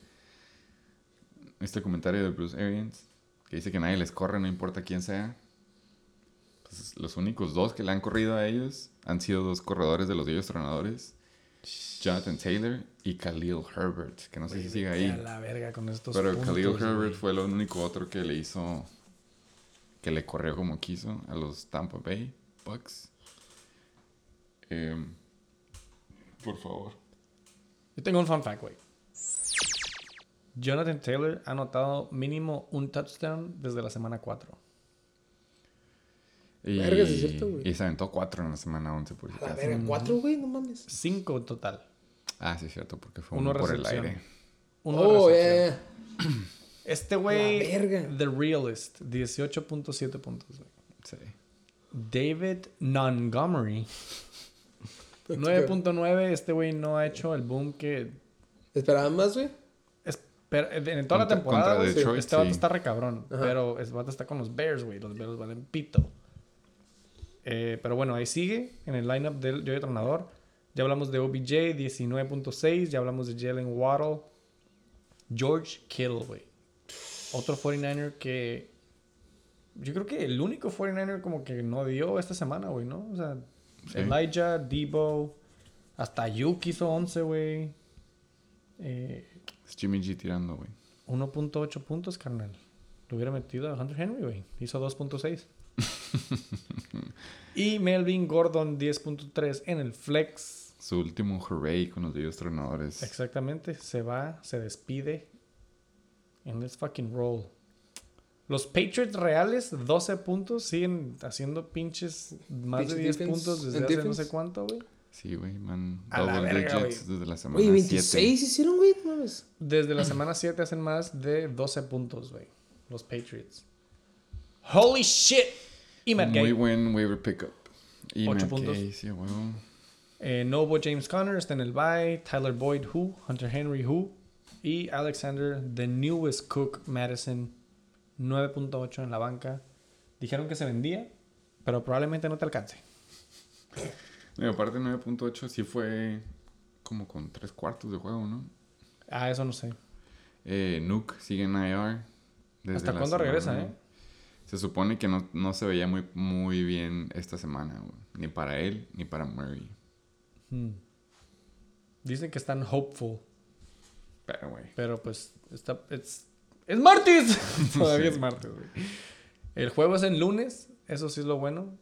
Este comentario de Bruce Arians, que dice que nadie les corre, no importa quién sea. Pues los únicos dos que le han corrido a ellos han sido dos corredores de los ellos tronadores. Jonathan Taylor y Khalil Herbert, que no sé si sigue A ahí. la verga con estos Pero puntos, Khalil. Herbert fue el único otro que le hizo, que le corrió como quiso a los Tampa Bay Bucks. Em, por favor. Yo tengo un fun fact, güey. Jonathan Taylor ha anotado mínimo un touchdown desde la semana 4. Y, Verga, sí es cierto, güey. y se aventó cuatro en la semana 11 por si A verga, cuatro, güey, no mames. 5 en total. Ah, sí, es cierto, porque fue Uno uno por el aire. Uno Oh, yeah. Este güey. The Realist, 18.7 puntos, güey. Sí. David Montgomery, 9.9. Este güey no ha hecho el boom que. ¿Esperaban más, güey? espera- en toda la temporada, Detroit, este vato sí. está re cabrón. Ajá. Pero este vato está con los Bears, güey. Los Bears valen pito. Eh, pero bueno, ahí sigue en el lineup del yo entrenador. Ya hablamos de OBJ, 19.6. Ya hablamos de Jalen Waddle. George Kittle, güey. Otro 49er que. Yo creo que el único 49er como que no dio esta semana, güey, ¿no? O sea, Sí. Elijah, Debo. Hasta Yuki hizo 11, güey. Eh, Es Jimmy G tirando, güey. 1.8 puntos, carnal. Lo hubiera metido a Hunter Henry, güey. Hizo 2.6. y Melvin Gordon, 10.3 en el flex. Su último hooray con los Dios tronadores. Exactamente. Se va, se despide. And let's fucking roll. Los Patriots reales, 12 puntos. Siguen haciendo pinches más de 10 defense. puntos desde hace no sé cuánto, güey. Sí, güey, man. A la verga, güey. desde la semana 7. 26 hicieron, güey, no mames. Desde la semana 7 hacen más de 12 puntos, güey. Los Patriots. Holy shit. Y Matt Muy Gay. buen waiver pickup. Y Ocho Matt puntos. Gay, sí. Eh, Novo James Conner está en el bye. Tyler Boyd, who. Hunter Henry, who. Y Alexander, the newest cook, Madison, 9.8 en la banca. Dijeron que se vendía, pero probablemente no te alcance. Y aparte 9.8 sí fue como con tres cuartos de juego, ¿no? Ah, eso no sé. Eh, Nuke sigue en IR. desde ¿Hasta cuándo regresa, eh? Se supone que no, no se veía muy, muy bien esta semana, güey. Ni para él, ni para Murray. Hmm. Dicen que están hopeful, Pero, güey. pero pues está, es, es martes. Todavía es martes, güey. El juego es en lunes, eso sí es lo bueno.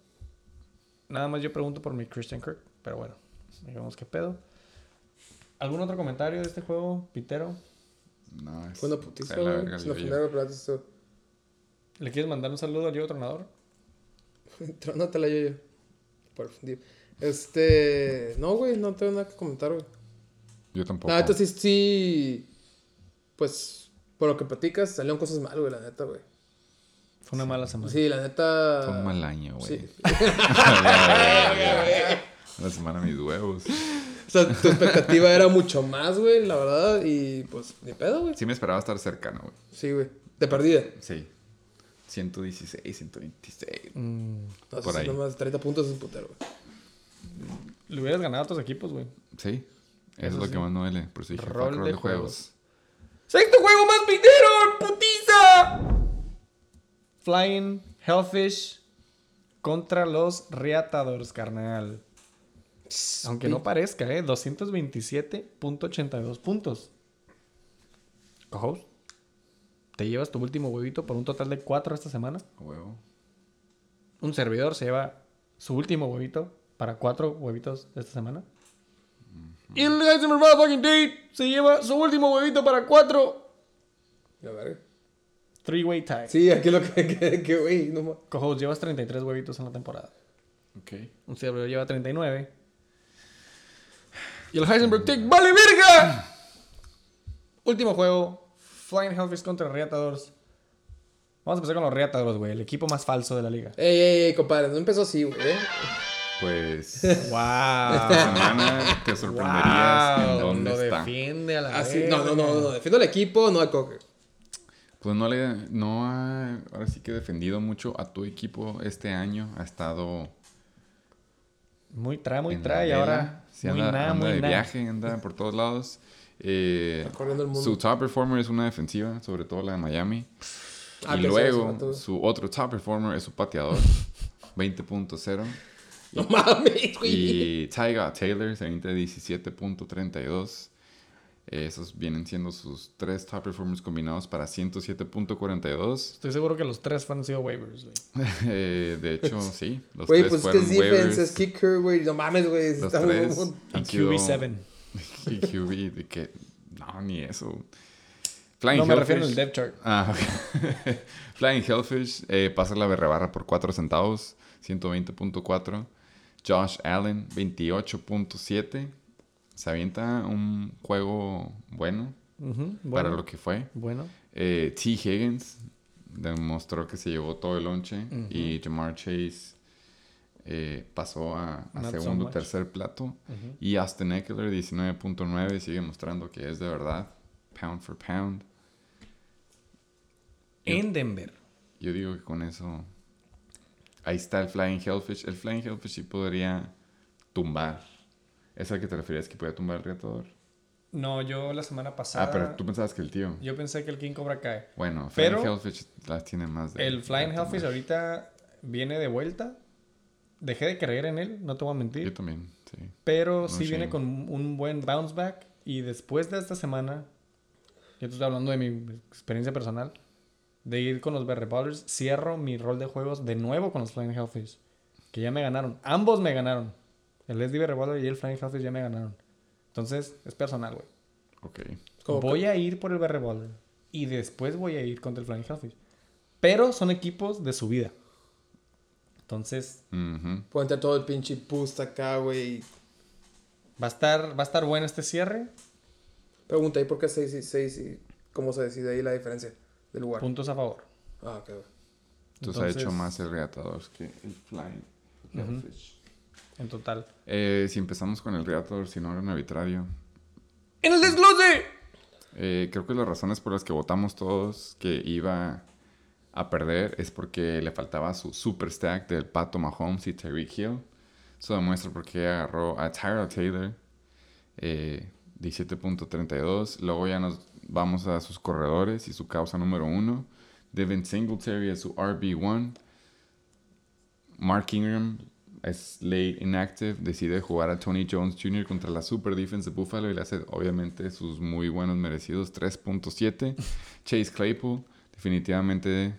Nada más yo pregunto por mi Christian Kirk, pero bueno, digamos qué pedo. ¿Algún otro comentario de este juego, Pitero? No, es. Fue una putiza, güey. esto. ¿Le quieres mandar un saludo al yo tronador? Trónatela yo, yo. Por fundir. Este. No, güey, no tengo nada que comentar, güey. Yo tampoco. La neta sí, sí. Pues, por lo que platicas, salieron cosas mal, güey, la neta, güey. Fue una mala semana. Sí, la neta. Fue un mal año, güey. Sí. La semana mis huevos. O sea, tu expectativa era mucho más, güey, la verdad. Y pues, ni pedo, güey. Sí me esperaba estar cercano, güey. Sí, güey. De perdida. Sí. 116, 126. Mm, No, Por sí, ahí. Nomás 30 puntos es un putero, güey. le hubieras ganado a otros equipos, güey. Sí. Eso, Eso es lo sí. que más me duele. Por eso dije, Rol fuck, rol de de juegos. ¡Sexto juego más pitero! ¡Putiza! Flying Hellfish contra los Reatadores, carnal. Aunque no parezca, ¿eh? 227.82 puntos. Co-host, ¿te llevas tu último huevito por un total de 4 esta semana? Huevo. Un servidor se lleva su último huevito para 4 huevitos esta semana. Y el Heisenberg Motherfucking Date se lleva su último huevito para 4 La verga. Three-way tie. Sí, aquí lo que, que, que, güey, no más. Co-host, llevas 33 huevitos en la temporada. Ok. Un servidor lleva 39. Y el Heisenberg Take ¡Vale verga! Último juego. Flying Hellfish contra Reatadores. Vamos a empezar con los Reatadores, güey. El equipo más falso de la liga. Ey, ey, ey, compadre, no empezó así, güey. Pues. ¡Wow! Esta semana te sorprenderías en dónde lo está. defiende a la Así, verga. no, no, no, no, defiendo al equipo, no a Coque. Pues no le. No ha. Ahora sí que defendido mucho a tu equipo este año. Ha estado. Muy tra, muy tra. Y ahora. Sí, muy anda, na, anda muy de na. viaje, anda por todos lados. Eh, Está corriendo el mundo. su top performer es una defensiva, sobre todo la de Miami. Ah, y luego, su otro top performer es su pateador, 20.0. No mames, güey. Y Tyga Taylor, se avienta 17.32. Eh, Esos vienen siendo sus tres top performers combinados para 107.42. Estoy seguro que los tres han sido waivers, güey. Eh, de hecho, sí. Los Güey, tres pues es que fueron es defense, waivers. es kicker, güey. No mames, güey. Los tres Y sido- QB7. Y QB, de que... No, ni eso. Flying No me refiero al Hellfish- depth chart. Ah, ok. Flying Hellfish eh, pasa la berrebarra por 4 centavos, 120.4. Josh Allen, 28.7. Se avienta un juego bueno, para Bueno. lo que fue. Bueno. Eh, T. Higgins demostró que se llevó todo el lonche. Y Jamar Chase eh, pasó a, so segundo much. tercer plato. Y Austin Eckler, 19.9, sigue mostrando que es de verdad. Pound for pound. En Denver. Yo digo que con eso. Ahí está el Flying Hellfish. El Flying Hellfish sí podría tumbar. ¿Es al que te referías que podía tumbar el reatador? No, yo la semana pasada. Ah, pero tú pensabas que el tío. Yo pensé que el King Cobra cae. Bueno, Flying Pero- Hellfish las tiene más de. El Flying de Hellfish ahorita viene de vuelta. Dejé de creer en él, no te voy a Yo mentir. también, sí. Pero No sí shame. viene con un buen bounce back. Y después de esta semana, yo te estoy hablando de mi experiencia personal, de ir con los Berry Ballers, cierro mi rol de juegos de nuevo con los Flying Hellfish. Que ya me ganaron. Ambos me ganaron. El SD Berry Baller y el Flying Hellfish ya me ganaron. Entonces, es personal, güey. Ok. Voy a ir por el Berry Baller. Y después voy a ir contra el Flying Hellfish. Pero son equipos de su vida. Entonces. Puede entrar todo el pinche boost acá, güey. va a estar, va a estar bueno este cierre. Pregunta, ¿y por qué 6 y 6 y cómo se decide ahí la diferencia del lugar? Puntos a favor. Ah, ok. Entonces, ha hecho más el reatador que el Flying Hellfish. en total. Eh, si empezamos con el Reator, si no era un arbitrario. ¡En el desglose! Eh, creo que las razones por las que votamos todos que iba a perder es porque le faltaba su super stack del Pato Mahomes y Tyreek Hill. Eso demuestra por qué agarró a Tyrell Taylor, eh, 17.32. Luego ya nos vamos a sus corredores y su causa número uno. Devin Singletary es su RB1. Mark Ingram es late inactive, decide jugar a Tony Jones Jr. contra la super defense de Buffalo y le hace obviamente sus muy buenos merecidos 3.7. Chase Claypool, definitivamente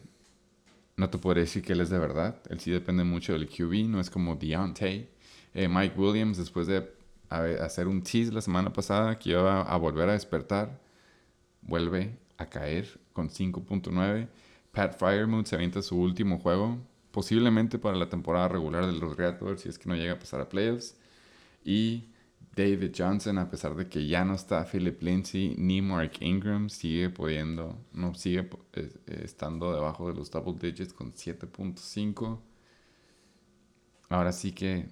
no te podría decir que él es de verdad. Él sí depende mucho del QB, no es como Deontay. Eh, Mike Williams, después de hacer un tease la semana pasada que iba a volver a despertar, vuelve a caer con 5.9. Pat Fryermuth se avienta su último juego, posiblemente para la temporada regular de los Raptors, si es que no llega a pasar a playoffs. Y David Johnson, a pesar de que ya no está Philip Lindsay ni Mark Ingram, sigue pudiendo, no sigue eh, eh, estando debajo de los double digits con 7.5. Ahora sí que,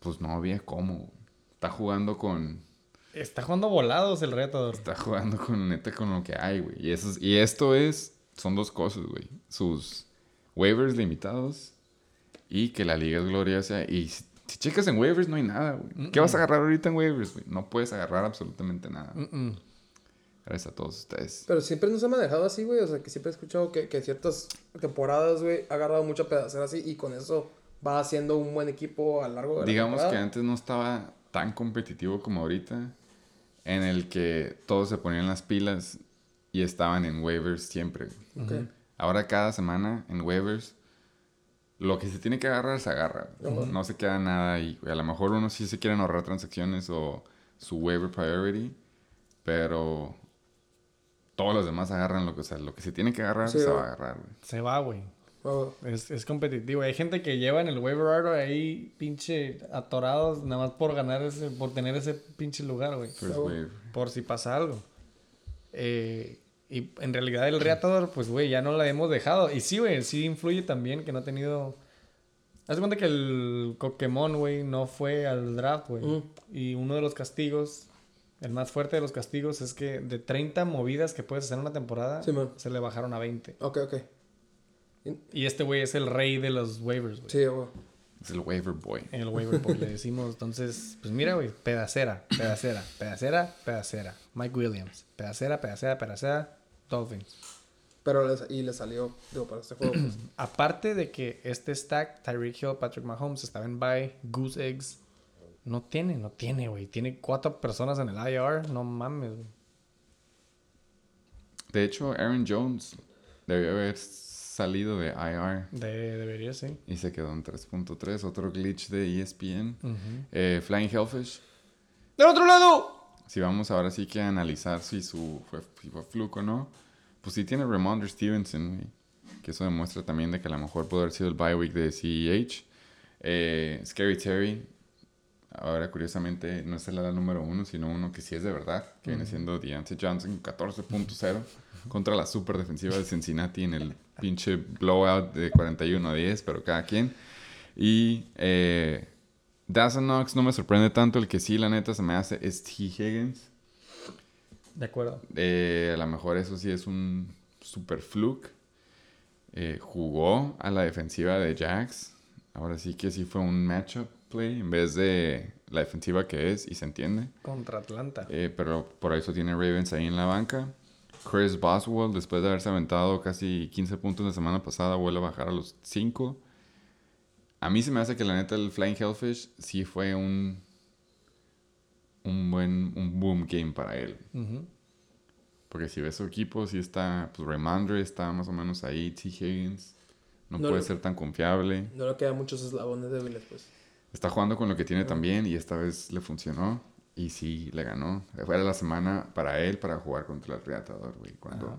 pues no había cómo. Está jugando con Está jugando volados el retador. Está jugando con neta con lo que hay, güey. Y, eso es- y esto es, son dos cosas, güey. Sus waivers limitados y que la liga es gloriosa. Y si, si checas en waivers no hay nada, güey. ¿Qué vas a agarrar ahorita en waivers, güey? No puedes agarrar absolutamente nada. Gracias a todos ustedes. Pero siempre nos ha manejado así, güey. O sea, que siempre he escuchado que, que ciertas temporadas, güey, ha agarrado mucha pedacera así y con eso va haciendo un buen equipo a lo largo de la Digamos que antes no estaba tan competitivo como ahorita, en el que todos se ponían las pilas y estaban en waivers siempre. Ok. Ahora cada semana en waivers, lo que se tiene que agarrar se agarra. No se queda nada ahí. A lo mejor uno sí se quieren ahorrar transacciones o su waiver priority, pero todos los demás agarran lo que, o sea, lo que se tiene que agarrar Sí, se va a agarrar. güey. Se va, güey. Es, es competitivo. Hay gente que lleva en el waiver wire ahí pinche atorados nada más por ganar ese, por tener ese pinche lugar, güey. Wave. Por si pasa algo. Eh, y en realidad el reatador, pues, güey, ya no la hemos dejado. Y sí, güey, sí influye también que no ha tenido... Haz de cuenta que el Pokémon, güey, no fue al draft, güey. Mm. Y uno de los castigos, el más fuerte de los castigos, es que de 30 movidas que puedes hacer en una temporada, Sí, se le bajaron a 20. Ok, ok. Y este güey es el rey de los waivers, güey. Sí, güey. Es el waiver boy. En el waiver boy le decimos. Entonces, pues mira, güey, pedacera, pedacera, pedacera, pedacera. Mike Williams, pedacera, pedacera, pedacera, Dolphins. Pero le, y le salió, digo, para este juego, pues. Aparte de que este stack, Tyreek Hill, Patrick Mahomes, estaba en bye, Goose Eggs. No tiene, no tiene, güey. Tiene cuatro personas en el IR. No mames, güey. De hecho, Aaron Jones debió haber salido de IR De- debería, sí. y se quedó en 3.3. Otro glitch de E ESPN. Eh, Flying Hellfish. ¡Del otro lado! Si vamos ahora sí que a analizar si su fue, si fue fluke o no, pues sí tiene Ramondre Stevenson. Que eso demuestra también de que a lo mejor puede haber sido el bye week de CEH. Eh, Scary Terry, ahora curiosamente no es el ala número uno, sino uno que sí es de verdad, que viene siendo Deontay Johnson 14.0 contra la super defensiva de Cincinnati en el pinche blowout de 41 a 10, pero cada quien. Y eh, Dawson Knox no me sorprende tanto, el que sí, la neta, se me hace es T. Higgins. De acuerdo. Eh, a lo mejor eso sí es un super fluke. Eh, jugó a la defensiva de Jax. Ahora sí que sí fue un matchup play en vez de la defensiva que es y se entiende. Contra Atlanta. Eh, pero por eso tiene Ravens ahí en la banca. Chris Boswell, después de haberse aventado casi 15 puntos la semana pasada, vuelve a bajar a los 5. A mí se me hace que la neta el Flying Hellfish sí fue un, un buen un boom game para él. Porque si ves su equipo, sí está, pues Ramondre está más o menos ahí, T. Higgins. No, No puede lo- ser tan confiable. No le quedan muchos eslabones débiles, pues. Está jugando con lo que tiene también y esta vez le funcionó. Y sí, le ganó. Fue la semana para él para jugar contra el Reatador, güey. Cuando... Ajá.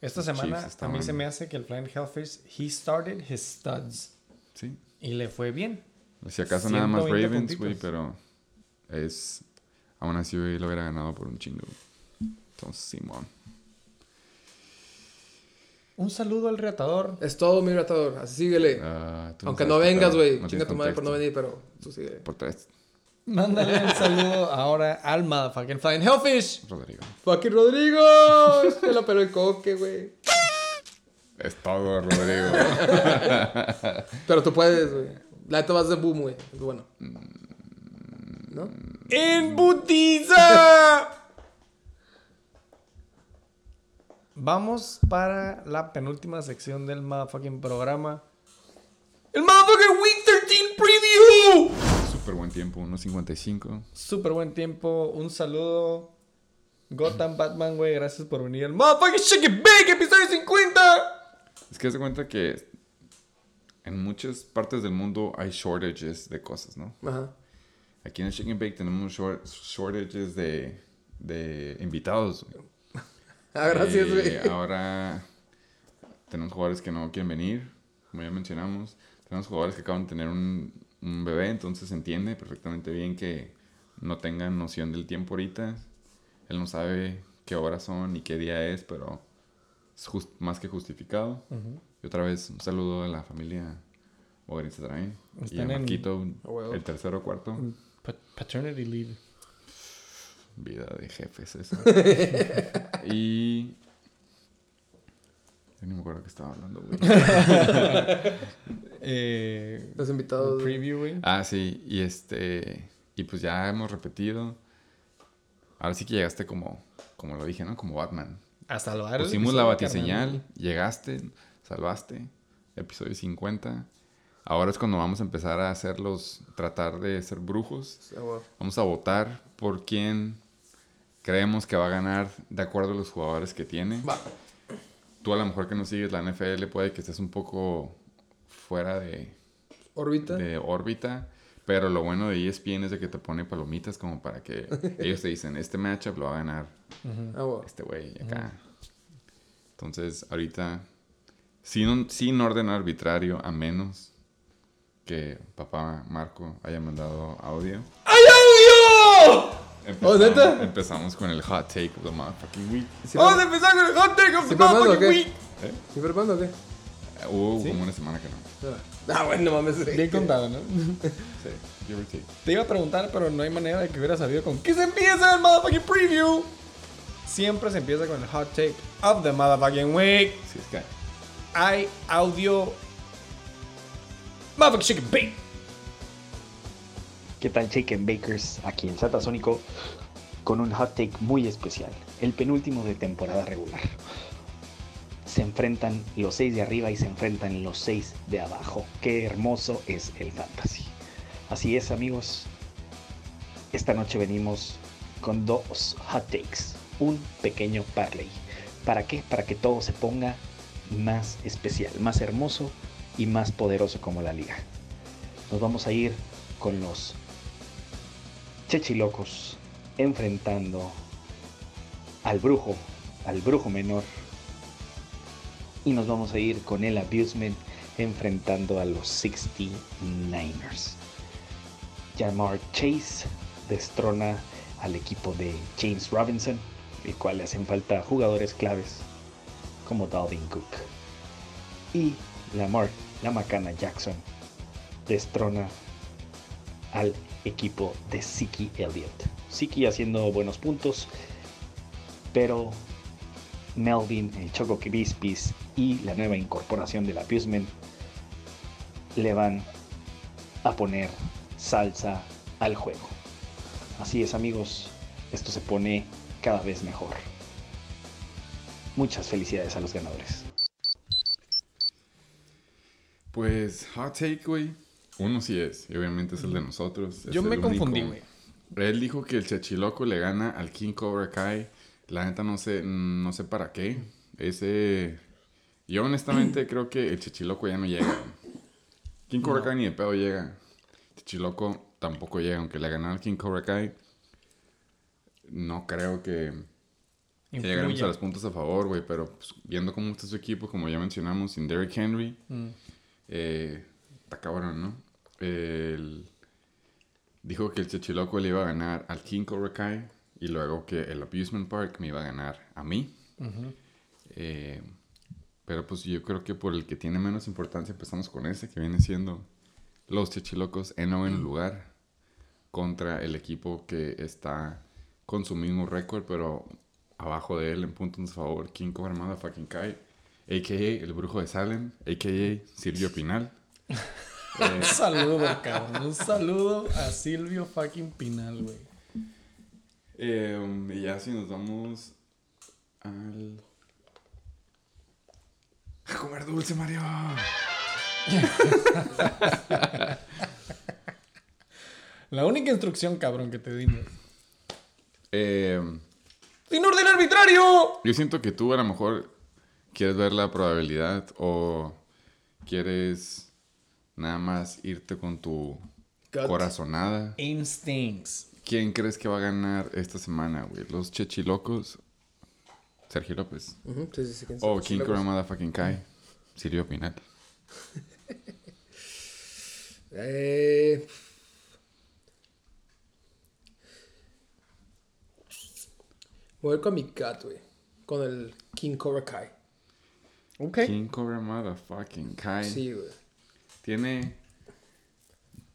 Esta semana Chiefs a estaban- mí se me hace que el Flying Hellfish, he started his studs. Sí. Y le fue bien. Si acaso nada más 120 Ravens, güey, pero es... Aún así, güey, lo hubiera ganado por un chingo. Entonces, Simón. Un saludo al reatador. Es todo mi ratador. Así síguele. Tú Aunque no vengas, güey. no Chinga tu madre por no venir, pero tú síguele. Por tres, Mándale un saludo ahora al motherfucking Flying Hellfish. Rodrigo. Fucking Rodrigo. Se lo peló el coque, güey. Es todo, Rodrigo. Pero tú puedes, güey. La neta vas de boom, güey. Es bueno. ¿No? ¡En putiza! Vamos para la penúltima sección del motherfucking programa. ¡El motherfucking Week 13 Preview! Súper buen tiempo, 1.55. Súper buen tiempo. Un saludo. Gotham Batman, güey. Gracias por venir. El motherfucking Shake It Big, episodio 50. Es que se cuenta que en muchas partes del mundo hay shortages de cosas, ¿no? Ajá. Aquí en el Chicken Bake tenemos short- shortages de, de invitados. Ah, gracias, Eh, güey. ahora tenemos jugadores que no quieren venir, como ya mencionamos. Tenemos jugadores que acaban de tener un, un bebé, entonces se entiende perfectamente bien que no tengan noción del tiempo ahorita. Él no sabe qué horas son ni qué día es, pero es jus- más que justificado. Y otra vez, un saludo a la familia Bogarín Train. Y a en- Marquito, huevo. el tercero o cuarto. Pa- Paternity leave. Vida de jefes, eso. y. Yo ni me acuerdo que estaba hablando, güey. Eh, Los invitados. preview, güey. ah, sí, y este. Y pues ya hemos repetido. Ahora sí que llegaste como. Como lo dije, ¿no? Como Batman. A salvar Pusimos la batiseñal, carnal. llegaste, salvaste. Episodio 50. Ahora es cuando vamos a empezar a hacerlos. Tratar de ser brujos. Vamos a votar por quién creemos que va a ganar de acuerdo a los jugadores que tiene. Va. Tú a lo mejor que no sigues la NFL puede que estés un poco fuera de, Orbita. de órbita. Pero lo bueno de ESPN es de que te pone palomitas como para que ellos te dicen, este matchup lo va a ganar Ah, güey. este güey acá. Entonces, ahorita, sin, sin orden arbitrario, a menos que papá Marco haya mandado audio. ¡Ay, audio! Empezamos, ¿neta? empezamos con el hot take of the motherfucking week. ¿Sí, Vamos a empezar con el hot take of the ¿Sí, Fernando, motherfucking week. ¿Sí, Fernando, o qué? Eh, Hubo como una semana que no. Ah, bueno, mames. Bien contado, ¿no? Sí, give or take. Te iba a preguntar, pero no hay manera de que hubiera sabido con qué se empieza el motherfucking preview. Siempre se empieza con el hot take of the motherfucking week. Sí, es que Hay audio. Motherfucking chicken bake. ¿Qué tal Chicken Bakers? Aquí en Satasónico con un hot take muy especial, el penúltimo de temporada regular. Se enfrentan los seis de arriba y se enfrentan los seis de abajo. Qué hermoso es el fantasy. Así es amigos, esta noche venimos con dos hot takes, un pequeño parlay. ¿Para qué? Para que todo se ponga más especial, más hermoso y más poderoso como la liga. Nos vamos a ir con los Chechilocos enfrentando al brujo, al brujo menor. Y nos vamos a ir con el Abusement enfrentando a los 69ers. Jamar Chase destrona al equipo de James Robinson, el cual le hacen falta jugadores claves como Dalvin Cook. Y Lamar, la macana Jackson, destrona al equipo de Siki Elliott. Siki haciendo buenos puntos, pero Melvin, el Choco Bispis y la nueva incorporación del Abusement le van a poner salsa al juego. Así es amigos, esto se pone cada vez mejor. Muchas felicidades a los ganadores. Pues, hot take, güey. Uno sí es, y obviamente es el de nosotros. Yo me confundí, güey. Él dijo que el Chachiloco le gana al King Cobra Kai. La neta no sé, no sé para qué. Ese. Yo honestamente creo que el Chachiloco ya no llega. King Cobra Kai ni de pedo llega. Chachiloco tampoco llega, aunque le ganara al King Cobra Kai. No creo que, que llegaremos a los puntos a favor, güey. Pero pues, viendo cómo está su equipo, como ya mencionamos, sin Derrick Henry, Mm. eh, está cabrón, ¿no? El- dijo que el Chichiloco le iba a ganar al King Cobra Kai y luego que el Abusement Park me iba a ganar a mí. Eh, Pero pues yo creo que por el que tiene menos importancia empezamos con ese, que viene siendo los Chechilocos en noveno lugar contra el equipo que está con su mismo récord, pero abajo de él en puntos a favor, King Cobra Motherfucking Kai, a.k.a. el Brujo de Salem, a.k.a. Silvio Pinal. Un saludo, cabrón. Un saludo a Silvio fucking Pinal, güey. Eh, y ya si nos vamos al... A comer dulce, Mario. La única instrucción, cabrón, que te dimos. Eh, ¡Sin orden arbitrario! yo siento que tú a lo mejor quieres ver la probabilidad o quieres nada más irte con tu Gut. corazonada. Instincts. ¿Quién crees que va a ganar esta semana, güey? ¿Los Chechilocos? Sergio López. Ujú, sí, sí, sí, ¿quién O? King Cobra Motherfucking Kai. Silvio Pinal. Eh, Voy a ir con mi cat, güey. Con el King Cobra Kai. Ok. King Cobra Motherfucking Kai. Sí, güey. Tiene...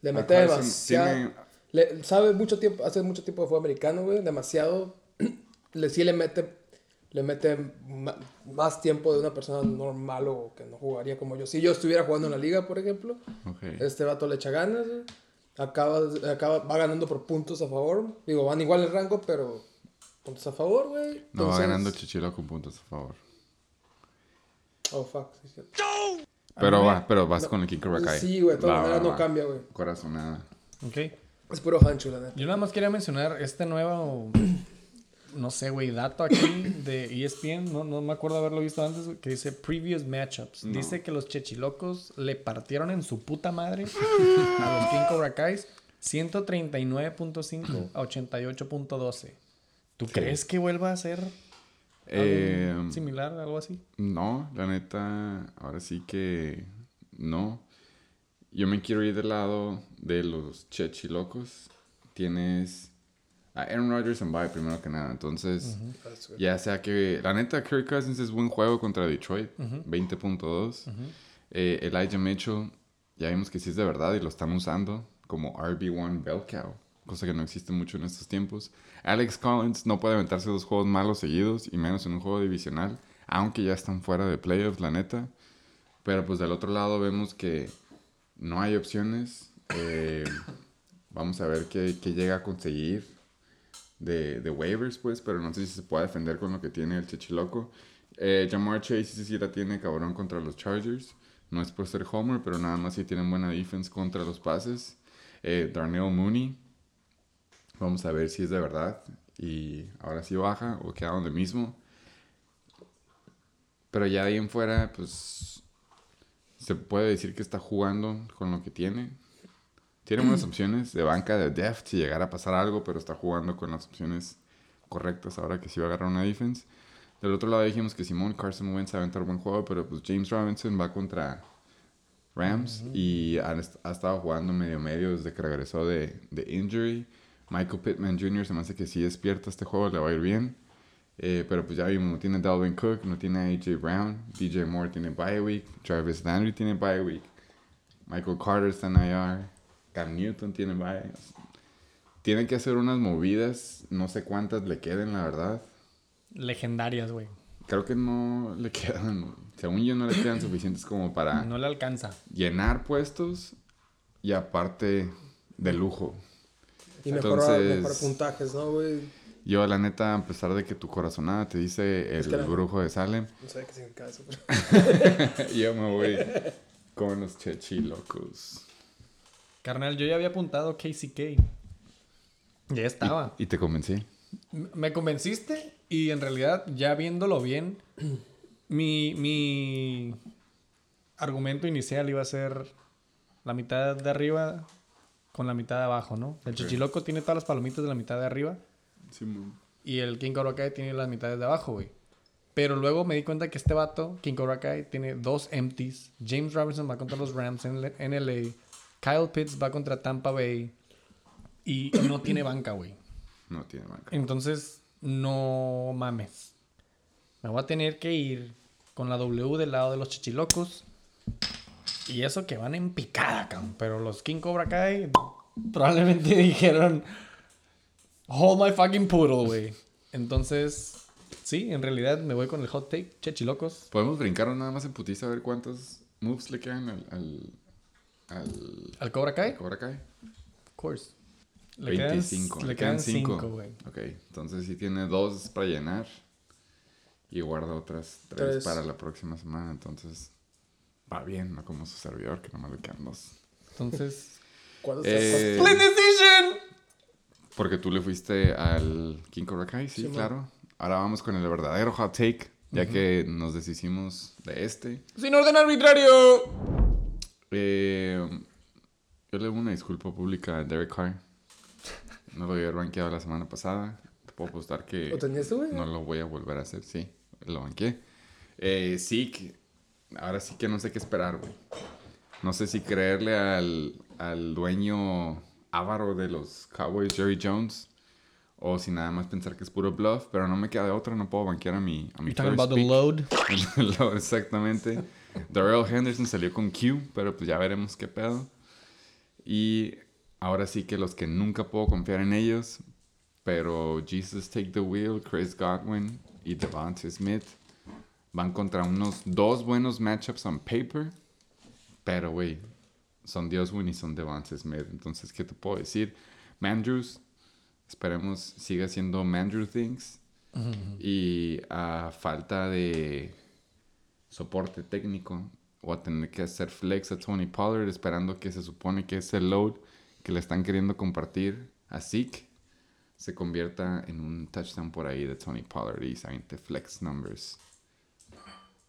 Le mete demasiado. tiene- Le, sabe mucho tiempo, hace mucho tiempo de fútbol americano, güey. Demasiado. le, sí le mete, le mete más tiempo de una persona normal o que no jugaría como yo. Si yo estuviera jugando en la liga, por ejemplo, este vato le echa ganas, güey. Acaba, acaba, va ganando por puntos a favor. Digo, van igual el rango, pero puntos a favor, güey. No, va ganando Chichilo con puntos a favor. Oh, fuck. sí, sí. Pero va, pero vas con el King Cobra Kai. Sí, güey, de todas Va, maneras va, no va. cambia, güey. Corazonada. Ok. Es puro hancho, la neta. Yo nada más quería mencionar este nuevo, no sé, güey, dato aquí de ESPN, no, no me acuerdo haberlo visto antes, que dice Previous Matchups. Dice que los chechilocos le partieron en su puta madre a los King Cobra Kais 139.5 a 88.12. ¿Tú crees que vuelva a ser Eh, similar, algo así? no, la neta, ahora sí que no. Yo me quiero ir del lado de los Chechilocos. Tienes a Aaron Rodgers en bye primero que nada. Entonces, ya sea que... La neta, Kirk Cousins es buen juego contra Detroit. 20.2. Eh, Elijah Mitchell, ya vimos que sí es de verdad y lo están usando como RB1 Bell Cow. Cosa que no existe mucho en estos tiempos. Alex Collins no puede aventarse dos juegos malos seguidos y menos en un juego divisional. Aunque ya están fuera de playoffs, la neta. Pero pues del otro lado vemos que no hay opciones. Eh, vamos a ver qué, llega a conseguir de, waivers, pues, pero no sé si se puede defender con lo que tiene el Chichiloco. Eh, Jamar Chase sí, la tiene cabrón contra los Chargers. No es por ser Homer, pero nada más sí tienen buena defense contra los pases. Eh, Darnell Mooney. Vamos a ver si es de verdad. Y ahora sí baja o queda donde mismo. Pero ya de ahí en fuera, pues se puede decir que está jugando con lo que tiene. Tiene buenas opciones de banca de depth si llegara a pasar algo, pero está jugando con las opciones correctas ahora que sí va a agarrar una defense. Del otro lado dijimos que Simón Carson Wentz va a aventar buen juego, pero pues James Robinson va contra Rams y ha, ha estado jugando medio medio desde que regresó de, de injury. Michael Pittman Jr. se me hace que si despierta este juego le va a ir bien. Eh, pero pues ya vimos, no tiene Dalvin Cook, no tiene AJ Brown, DJ Moore tiene bye week, Travis Landry tiene bye week, Michael Carter está en IR, Cam Newton tiene bye. Tienen que hacer unas movidas, no sé cuántas le queden, la verdad. Legendarias, güey. Creo que no le quedan, según yo no le quedan suficientes como para No le alcanza. llenar puestos y aparte de lujo. Y mejorar, mejorar puntajes, ¿no, güey? Yo, la neta, a pesar de que tu corazonada te dice el que la- brujo de Salem, No sé qué significa eso, pero... yo me voy con los chechilocos. Carnal, yo ya había apuntado KCK. Ya estaba. Y te convencí. M- Me convenciste y en realidad, ya viéndolo bien, mi, mi argumento inicial iba a ser la mitad de arriba con la mitad de abajo, ¿no? El Chichiloco tiene todas las palomitas de la mitad de arriba y el King Cobra Kai tiene las mitades de abajo, güey. Pero luego me di cuenta que este vato, King Cobra Kai, tiene dos empties. James Robinson va contra los Rams en, en LA. Kyle Pitts va contra Tampa Bay. Y no tiene banca, güey. No tiene banca. Entonces, no mames. Me voy a tener que ir con la W del lado de los chichilocos. Y eso que van en picada, cabrón. Pero los King Cobra Kai probablemente dijeron, hold my fucking poodle, güey. Entonces, sí, en realidad me voy con el hot take, chichilocos. Podemos brincar nada más en putiza a ver cuántos moves le quedan al, al, al ¿Al Cobra Kai? Cobra Kai. Of course. Le quedan- 25. le quedan 5, 5. güey. Ok, entonces sí tiene dos para llenar. Y guarda otras tres, Tres. para la próxima semana. Entonces va bien, no como su servidor, que nomás le quedan dos. Entonces, ¿Cuántos Eh, Split decision. Porque tú le fuiste al King Cobra Kai, sí, Sí, man. claro. Ahora vamos con el verdadero hot take, ya que nos deshicimos de este. Sin orden arbitrario. Eh, yo le doy una disculpa pública a Derek Carr. No lo había banqueado la semana pasada. Te puedo apostar que ¿Lo tenías no lo voy a volver a hacer, sí. Lo banqué. Eh, sí, que- ahora sí que no sé qué esperar, güey. No sé si creerle al, al dueño avaro de los Cowboys, Jerry Jones, o si nada más pensar que es puro bluff, pero no me queda de otra, no puedo banquear a mi, a mi You're talking about the load. Lo- Exactamente. Darrell Henderson salió con Q, pero pues ya veremos qué pedo. Y ahora sí que los que nunca puedo confiar en ellos, pero Jesus Take the Wheel, Chris Godwin y Devontae Smith van contra unos dos buenos matchups on paper, pero güey, son Dioswin y son Devontae Smith. Entonces, ¿qué te puedo decir? Mandrews, esperemos siga siendo Mandrew Things. Y a falta de soporte técnico, voy a tener que hacer flex a Tony Pollard esperando que se supone que ese load que le están queriendo compartir a Zeke se convierta en un touchdown por ahí de Tony Pollard y se aviente flex numbers.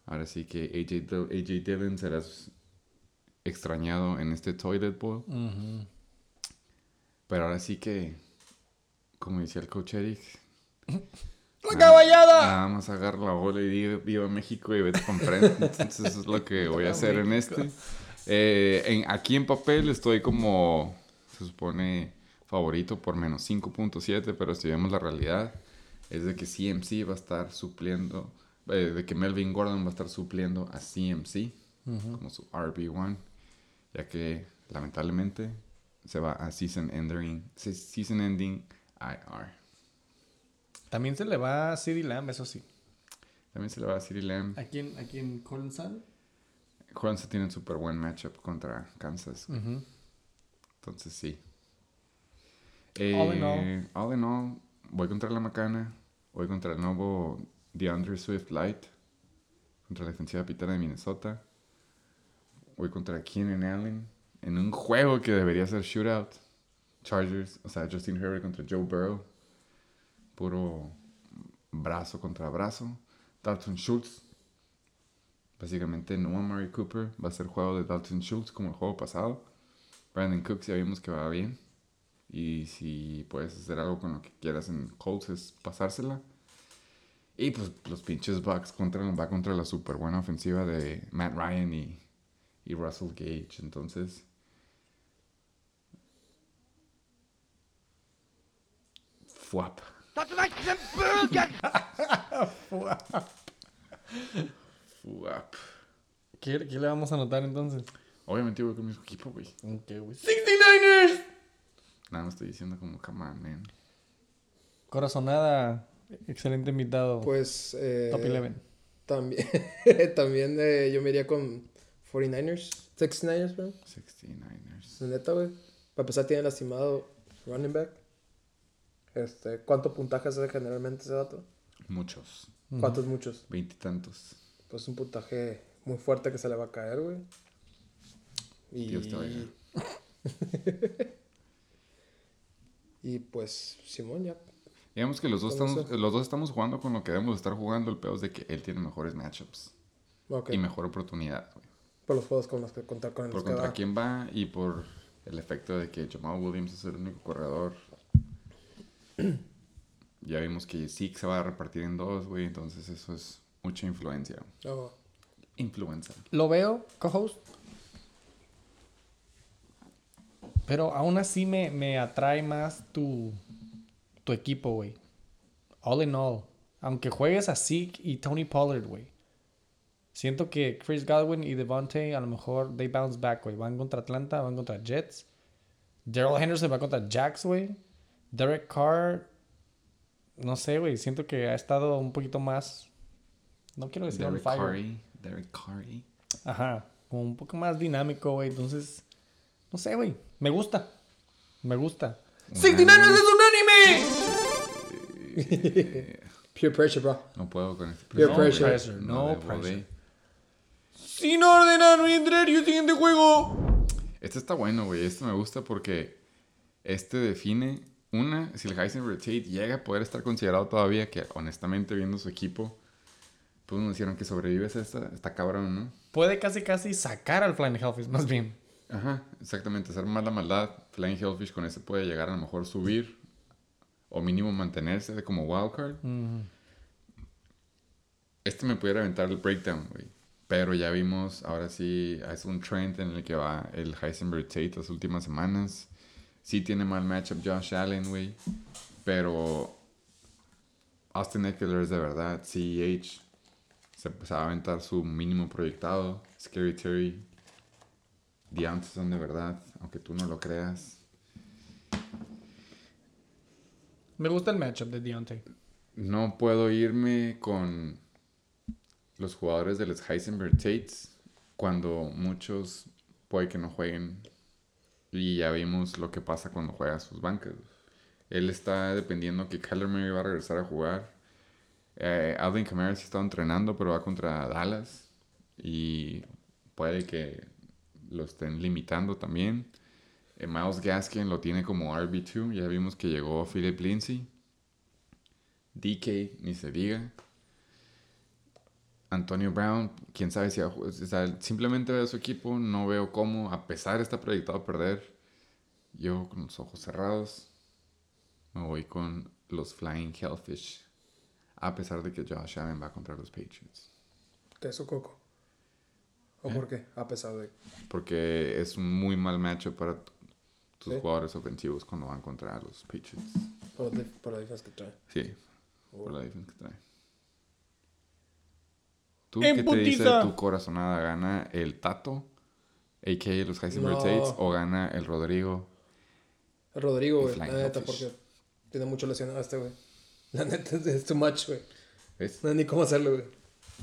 Ahora sí que AJ, AJ Dillon serás extrañado en este toilet bowl. Pero ahora sí que, como decía el coach Eric, ¡La caballada! Nada más agarra la bola y viva México y vete con frente. Entonces eso es lo que voy a hacer en este. Eh, en- aquí en papel estoy como, se supone, favorito por menos 5.7, pero si vemos la realidad, es de que CMC va a estar supliendo, eh, de que Melvin Gordon va a estar supliendo a CMC como su RB1, ya que lamentablemente se va a season ending, season ending IR. También se le va a CD Lamb, eso sí. También se le va a CeeDee Lamb. Aquí en, aquí en Colin Sun. Juanse tiene un súper buen matchup contra Kansas. Entonces sí. All in Eh, all in all, voy contra la Macana. Voy contra el nuevo DeAndre Swift Light. Contra la defensiva pitana de Minnesota. Voy contra Keenan Allen. En un juego que debería ser shootout. Chargers, o sea, Justin Herbert contra Joe Burrow. Puro brazo contra brazo. Dalton Schultz Básicamente no Murray Cooper va a ser juego de Dalton Schultz como el juego pasado. Brandon Cooks ya vimos que va bien. Y si puedes hacer algo con lo que quieras en Colts es pasársela. Y pues los pinches Bucks contra, va contra la super buena ofensiva de Matt Ryan y, y Russell Gage. Entonces... Fuap. Fuap. ¿Qué, qué le vamos a anotar entonces? Obviamente voy con mi equipo, güey. Ok, güey. 69ers. Nada más estoy diciendo como, come on, man. Corazonada. Excelente invitado. Pues. Eh, Top 11. También, también eh, yo me iría con 49ers. 69ers, bro. 69ers. La neta, güey. Para empezar, tiene lastimado running back. Este, ¿Cuánto puntaje hace generalmente ese dato? Muchos. ¿Cuántos muchos? Veintitantos. Pues un puntaje muy fuerte que se le va a caer, güey. Y... Dios te oiga. y pues, Simón, ya. Digamos que los dos, estamos, los dos estamos jugando con lo que debemos estar jugando. El peor es de que él tiene mejores matchups. Y mejor oportunidad, güey. Por los juegos con los que contar con Por los que contra quién va y por el efecto de que Jamal Williams es el único corredor. ya vimos que Zeke se va a repartir en dos, güey. Entonces eso es mucha influencia. Oh, Influenza. Lo veo, co-host. Pero aún así me, me atrae más tu, tu equipo, güey. All in all. Aunque juegues a Zeke y Tony Pollard, güey. Siento que Chris Godwin y Devontae a lo mejor they bounce back, güey. Van contra Atlanta, van contra Jets. Daryl Henderson va contra Jacks, güey. Derek Carr, no sé, güey. Siento que ha estado un poquito más. No quiero decir on Derek fire. Carey. Derek Carey. Ajá, como un poco más dinámico, güey. Entonces, no sé, güey. Me gusta. Me gusta. ¡69 es Pure pressure, bro. No puedo con este Peer No pressure. pressure, no de. pressure. Sin ordenar o entrar y el siguiente juego. Este está bueno, güey. Este me gusta porque este define, una, si el Heisenberg Tate llega a poder estar considerado todavía, que honestamente viendo su equipo, pues nos dijeron que sobrevives a esta, está cabrón, ¿no? Puede casi casi sacar al Flying Hellfish, más bien. Ajá, exactamente, hacer más la maldad. Flying Hellfish con ese puede llegar a lo mejor subir o mínimo mantenerse de como wildcard. Este me pudiera aventar el breakdown, güey. Pero ya vimos, ahora sí, es un trend en el que va el Heisenberg Tate las últimas semanas. Sí tiene mal matchup Josh Allen, güey. Pero Austin Eckler es de verdad. CEH se, se va a aventar su mínimo proyectado. Scary Terry. Deontay son de verdad, aunque tú no lo creas. Me gusta el matchup de Deontay. No puedo irme con los jugadores de los Heisenberg Tates cuando muchos puede que no jueguen y ya vimos lo que pasa cuando juega sus bancas. Él está dependiendo que Kyler Murray va a regresar a jugar. Eh, Alvin sí está entrenando, pero va contra Dallas y puede que lo estén limitando también. Eh, Miles Gaskin lo tiene como RB2. Ya vimos que llegó Philip Lindsay. DK, ni se diga. Antonio Brown, quién sabe si o sea, simplemente veo su equipo, no veo cómo, a pesar de estar proyectado a perder, yo con los ojos cerrados me voy con los Flying Hellfish, a pesar de que Josh Allen va contra los Patriots, Queso coco. ¿O ¿Eh? por qué? A pesar de. porque es un muy mal matchup para Sí. jugadores ofensivos cuando van contra los Patriots. Por la, por la defensa que trae. Sí, por la defensa que trae. ¿Tú qué te dice tu corazonada? ¿Gana el Tato, a.k.a. los Heisenberg No. Tates, o gana el Rodrigo? El Rodrigo, güey. La neta, porque tiene mucho lesionado este, güey. La neta es- too much, güey. No hay ni cómo hacerlo, güey.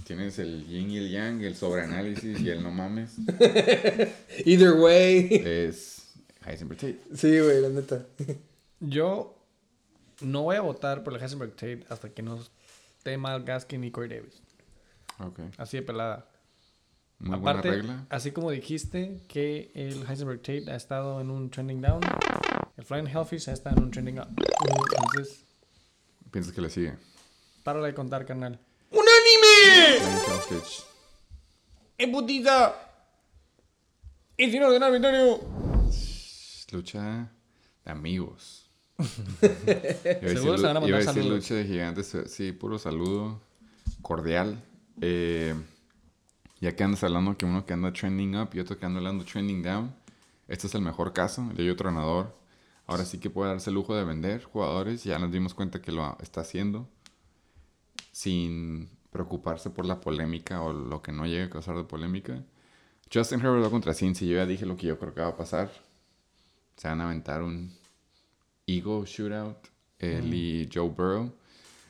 Tienes el yin y el yang, el sobreanálisis y el no mames. Either way. Es Heisenberg Tate. Sí, güey, la neta. Yo no voy a votar por el Heisenberg Tate hasta que no esté mal Gaskin y Corey Davis. Ok. Así de pelada. Muy Aparte, buena regla. así como dijiste que el Heisenberg Tate ha estado en un trending down, el Flying Hellfish ha estado en un trending up. Entonces, Piensas que le sigue. párale de contar, carnal. Flying Hellfish. ¡Emputiza! Y sin orden arbitrario. Lucha de amigos. Seguro se van a lu- iba mandar a decir saludos. lucha de gigantes. eh, Sí, puro saludo cordial. Eh, ya que andas hablando que uno que anda trending up y otro que anda hablando trending down. Este es el mejor caso. El de otro ganador. Ahora sí que puede darse el lujo de vender jugadores. Ya nos dimos cuenta que lo está haciendo. Sin preocuparse por la polémica o lo que no llegue a causar de polémica. Justin Herbert va contra Cincy. Yo ya dije lo que yo creo que va a pasar. Se van a aventar un ego shootout. Él y Joe Burrow.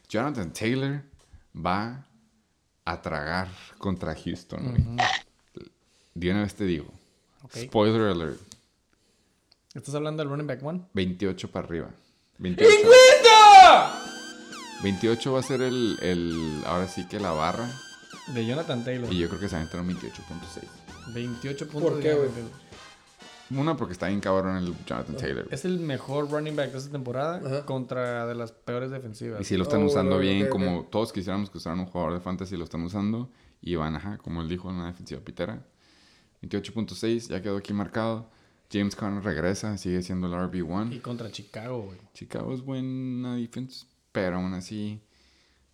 Jonathan Taylor va a tragar contra Houston. güey. De una vez te digo. Spoiler alert. ¿Estás hablando del running back one? 28 para arriba. 28. 28 va a ser el, el- ahora sí que la barra. De Jonathan Taylor. Y yo creo que se aventaron 28.6. 28 puntos. ¿Por de qué, güey? Una porque está bien cabrón el Jonathan Taylor. Es el mejor running back de esta temporada Ajá. contra de las peores defensivas. Y si lo están Oh, usando bueno, bien, como todos quisiéramos que usaran un jugador de fantasy, lo están usando. Y van, ajá, como él dijo, en una defensiva pitera. 28.6, ya quedó aquí marcado. James Conner regresa, sigue siendo el Y RB1. contra Chicago, güey. Chicago es buena defense, pero aún así,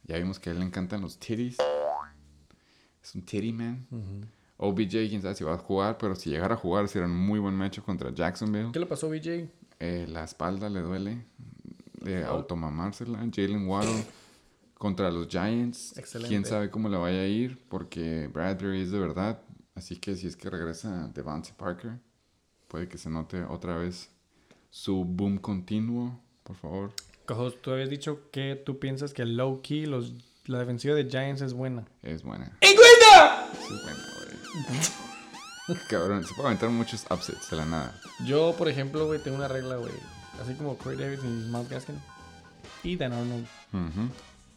ya vimos que a él le encantan los titties. Es un titty man. OBJ, quién sabe si va a jugar, pero si llegara a jugar, será un muy buen match contra Jacksonville. ¿Qué le pasó a BJ? Eh, la espalda le duele de automamársela. Jalen Waddle contra los Giants. Excelente. Quién sabe cómo le vaya a ir, porque Bradbury es de verdad. Así que si es que regresa Devante Parker, puede que se note otra vez su boom continuo, por favor. Cojo, tú habías dicho que tú piensas que low key los, la defensiva de Giants es buena. Es buena. Es buena. Cabrón, se puede aventar muchos upsets de la nada. Yo, por ejemplo, güey, tengo una regla, güey. Así como Corey Davis y Miles Gaskin. Y Dan Arnold.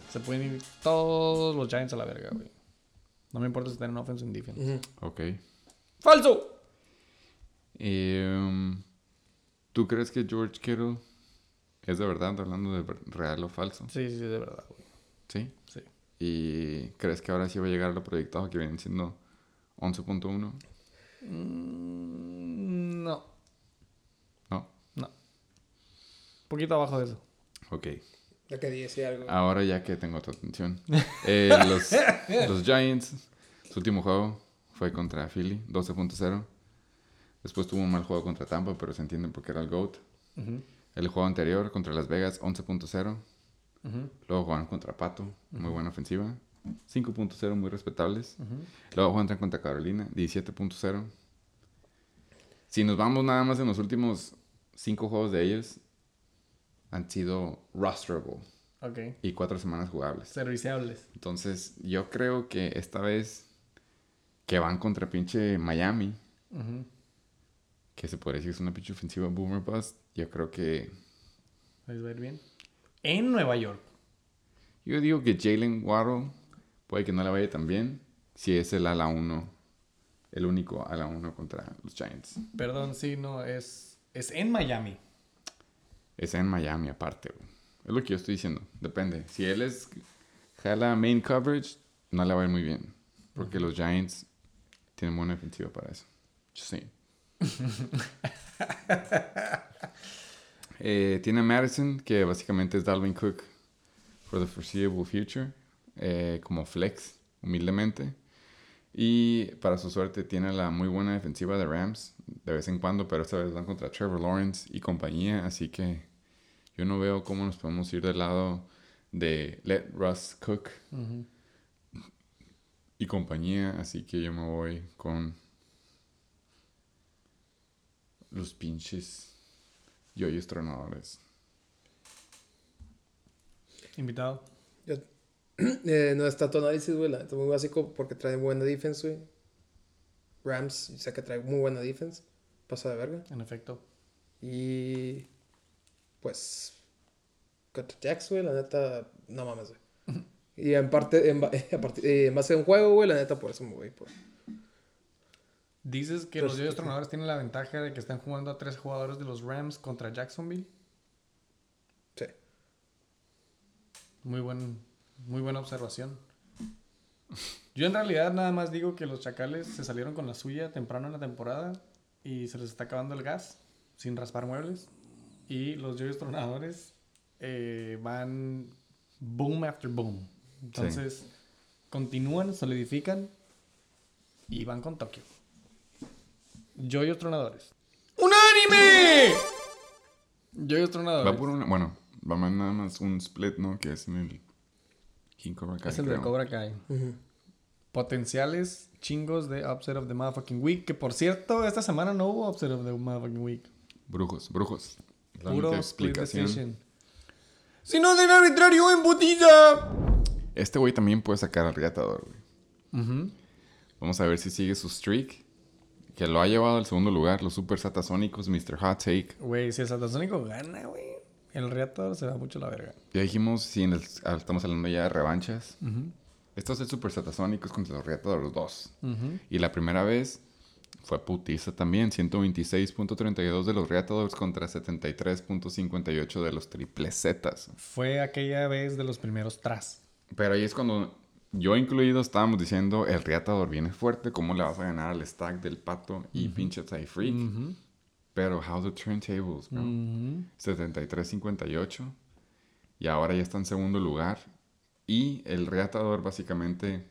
Se pueden ir todos los Giants a la verga, güey. No me importa si están en offense o en defense. Ok. ¡Falso! Em, ¿Tú crees que George Kittle es de verdad, hablando de real o falso? Sí, sí, de verdad, güey. Sí. Sí. ¿Y crees que ahora sí va a llegar a lo proyectado que vienen siendo 11.1? Mm, no, No. no. Un poquito abajo de eso. Ok. Ya que dije algo. Ahora ya que tengo tu atención. Eh, los, los Giants, su último juego fue contra Philly, 12.0. Después tuvo un mal juego contra Tampa, pero se entiende porque era el GOAT. El juego anterior contra Las Vegas, 11.0. ujú, Luego jugaron contra Pato, muy buena ofensiva. 5.0, muy respetables. Luego juegan contra Carolina, 17.0. Si nos vamos nada más en los últimos 5 juegos de ellos, han sido rosterable Ok. y 4 semanas jugables. Serviciables. Entonces, yo creo que esta vez que van contra pinche Miami, que se podría decir que es una pinche ofensiva boomer bust, yo creo que. ¿Les va a ir bien? En Nueva York. Yo digo que Jalen Waddle puede que no le vaya tan bien si es el ala 1, el único ala 1 contra los Giants. Perdón, sí, no, es, es en Miami. Es en Miami aparte, güey. Es lo que yo estoy diciendo. Depende. Si él es jala main coverage, no le va a ir muy bien. Porque los Giants tienen buena defensiva para eso. Just saying. Eh, tiene a Madison, que básicamente es Dalvin Cook for the foreseeable future, eh, como flex, humildemente. Y para su suerte tiene la muy buena defensiva de Rams, de vez en cuando, pero esta vez van contra Trevor Lawrence y compañía, así que yo no veo cómo nos podemos ir del lado de Let Russ Cook y compañía, así que yo me voy con los pinches yoyos tronadores. Invitado. Yo- eh, no está tu análisis, güey. La neta, muy básico porque trae buena defense, güey. Rams, sé que trae muy buena defense. Pasa de verga. En efecto. Y. Pues. Contra Jacks, güey, la neta. No mames, güey. Y en parte. En, a partir- eh, en base a un juego, güey, la neta, por eso me voy. Por... Dices que los Yoyos Tronadores tienen la ventaja de que están jugando a tres jugadores de los Rams contra Jacksonville. Sí. Muy, buen, muy buena observación. Yo en realidad nada más digo que los Chacales se salieron con la suya temprano en la temporada y se les está acabando el gas sin raspar muebles. Y los Yoyos Tronadores eh, van boom after boom. Entonces continúan, solidifican y van con Tokio. Yoyos Tronadores. ¡Unánime! Yoyos Tronadores. Va por una, bueno, va nada más un split, ¿no? Que es en el King Cobra Kai, Es el de. Cobra Kai. Potenciales chingos de Upset of the Motherfucking Week. Que por cierto, esta semana no hubo Upset of the Motherfucking Week. Brujos, brujos. La Puro split explicación. decision. Si no den arbitrario en botilla. Este güey también puede sacar al reatador, güey. Vamos a ver si sigue su streak. Que lo ha llevado al segundo lugar, los super satasónicos, Mr. Hot Take. Güey, si el Satasónico gana, güey. El reactor se va mucho a la verga. Ya dijimos, si en el- ah, estamos hablando ya de revanchas. Estos es el super satasónicos contra los reatadores 2. Y la primera vez fue putiza también. 126.32 de los reatadores contra 73.58 de los triple Zetas. Fue aquella vez de los primeros tras. Pero ahí es cuando yo incluido estábamos diciendo, el reatador viene fuerte, ¿cómo le vas a ganar al stack del pato y pinche Ty Freak? Pero how the turntables, bro. 73-58. Y ahora ya está en segundo lugar. Y el reatador básicamente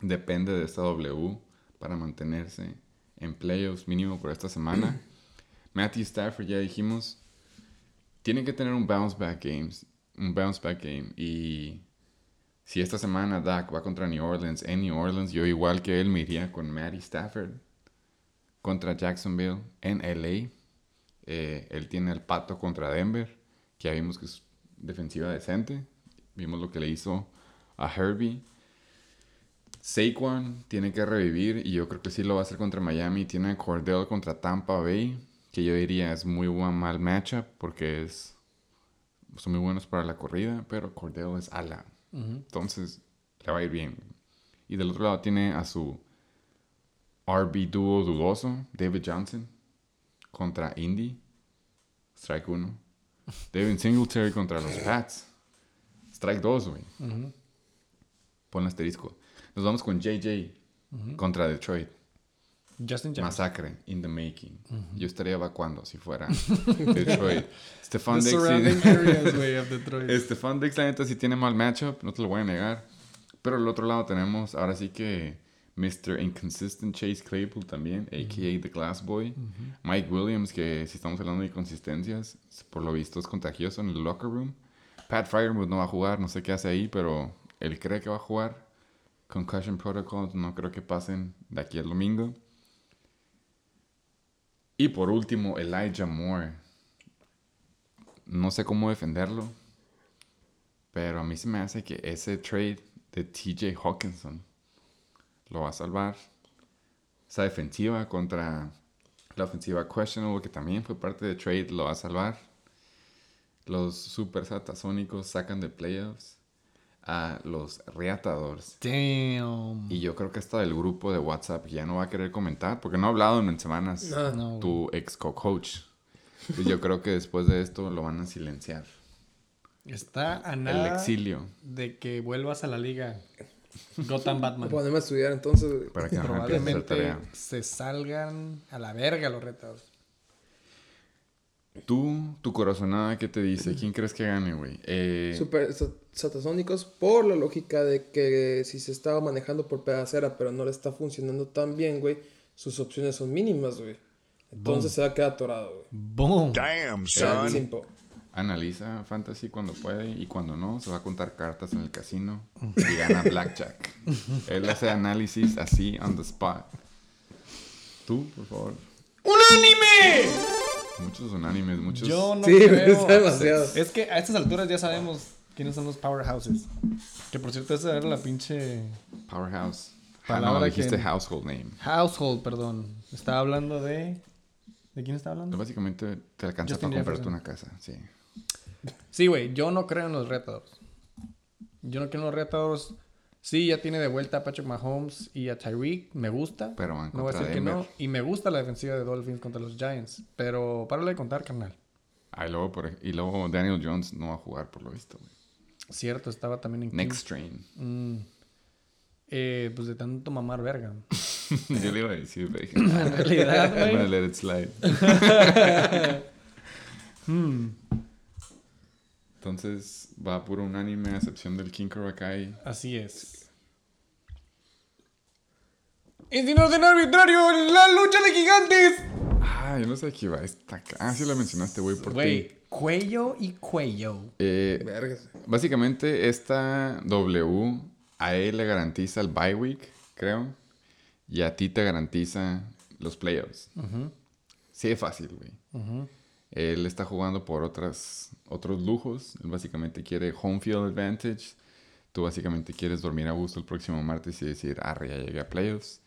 depende de esta W para mantenerse en playoffs mínimo por esta semana. Matthew Stafford, ya dijimos, tiene que tener un bounce back games, un bounce back game. Y Si esta semana Dak va contra New Orleans en New Orleans, yo igual que él me iría con Matty Stafford contra Jacksonville en LA. Eh, él tiene el pato contra Denver, que ya vimos que es defensiva decente. Vimos lo que le hizo a Herbie. Saquon tiene que revivir y yo creo que sí lo va a hacer contra Miami. Tiene a Cordell contra Tampa Bay, que yo diría es muy buen mal matchup porque es, son muy buenos para la corrida, pero Cordell es ala. Entonces le va a ir bien. Y del otro lado tiene a su RB dúo dudoso, David Johnson, contra Indy. Strike 1. David Singletary contra los Pats. Strike 2, güey. Pon asterisco. Nos vamos con JJ contra Detroit. Justin Jackson. Masacre in the making. Yo estaría evacuando si fuera Detroit. Stefan Dix. surrounding sí- areas, güey, of Detroit. Stefan Dix, la neta, sí tiene mal matchup. No te lo voy a negar. Pero al otro lado tenemos, ahora sí que Mr. Inconsistent Chase Claypool también, a.k.a. The Glass Boy. Mike Williams, que si estamos hablando de inconsistencias, por lo visto es contagioso en el locker room. Pat Fryermuth no va a jugar, no sé qué hace ahí, pero él cree que va a jugar. Concussion protocols no creo que pasen de aquí al domingo. Y por último, Elijah Moore. No sé cómo defenderlo, pero a mí se me hace que ese trade de TJ Hawkinson lo va a salvar. Esa defensiva contra la ofensiva questionable, que también fue parte de trade, lo va a salvar. Los super satasónicos sacan de playoffs a los reatadores. Damn. Y yo creo que hasta del grupo de WhatsApp ya no va a querer comentar, porque no ha hablado en semanas No, tu ex co-coach. Y yo creo que después de esto lo van a silenciar. Está a El nada exilio. de que vuelvas a la liga Gotham Batman. Ponerme a estudiar entonces. Para que Probablemente se salgan a la verga los retados. Tú, tu corazonada, ¿qué te dice? ¿Quién crees que gane, güey? Eh, Super sa- satasónicos por la lógica de que si se estaba manejando por pedacera pero no le está funcionando tan bien, güey, sus opciones son mínimas, güey. Entonces se va a quedar atorado, güey. ¡Boom! Damn, son. Analiza fantasy cuando puede y cuando no, se va a contar cartas en el casino y gana blackjack. Él hace análisis así on the spot. Tú, por favor. ¡Unánime! Muchos unánimes, muchos. Yo no Sí, creo. está demasiado. Es que a estas alturas ya sabemos quiénes son los powerhouses. Que por cierto, esa era la pinche Powerhouse. Ah, Palabra no, dijiste que- household name. household, perdón. Estaba hablando de. ¿De quién estaba hablando? Básicamente te alcanza Justin para comprarte una casa, sí. Sí, güey, yo no creo en los retadores. Yo no creo en los retadores. Sí, ya tiene de vuelta a Patrick Mahomes y a Tyreek. Me gusta. Pero van no voy a decir que no. Y me gusta la defensiva de Dolphins contra los Giants. Pero párale de contar, carnal. Ah, y, luego, por y luego Daniel Jones no va a jugar por lo visto, güey. Cierto, estaba también en Next train. Mm. Eh, pues de tanto mamar verga. Yo le iba a decir, dije, En realidad, I'm gonna güey. let it slide. Hmm. Entonces va puro unánime a excepción del King Karakai. Así es. Y sin orden arbitrario, la lucha de gigantes. Ah, yo no sé qué va esta acá. Ah, sí la mencionaste, güey, por ti. Güey, cuello y cuello. Eh, básicamente, esta W a él le garantiza el bye week, creo. Y a ti te garantiza los playoffs. Sí, es fácil, güey. Él está jugando por otras, otros lujos. Él básicamente quiere home field advantage. Tú básicamente quieres dormir a gusto el próximo martes y decir, arre, ya llegué a playoffs.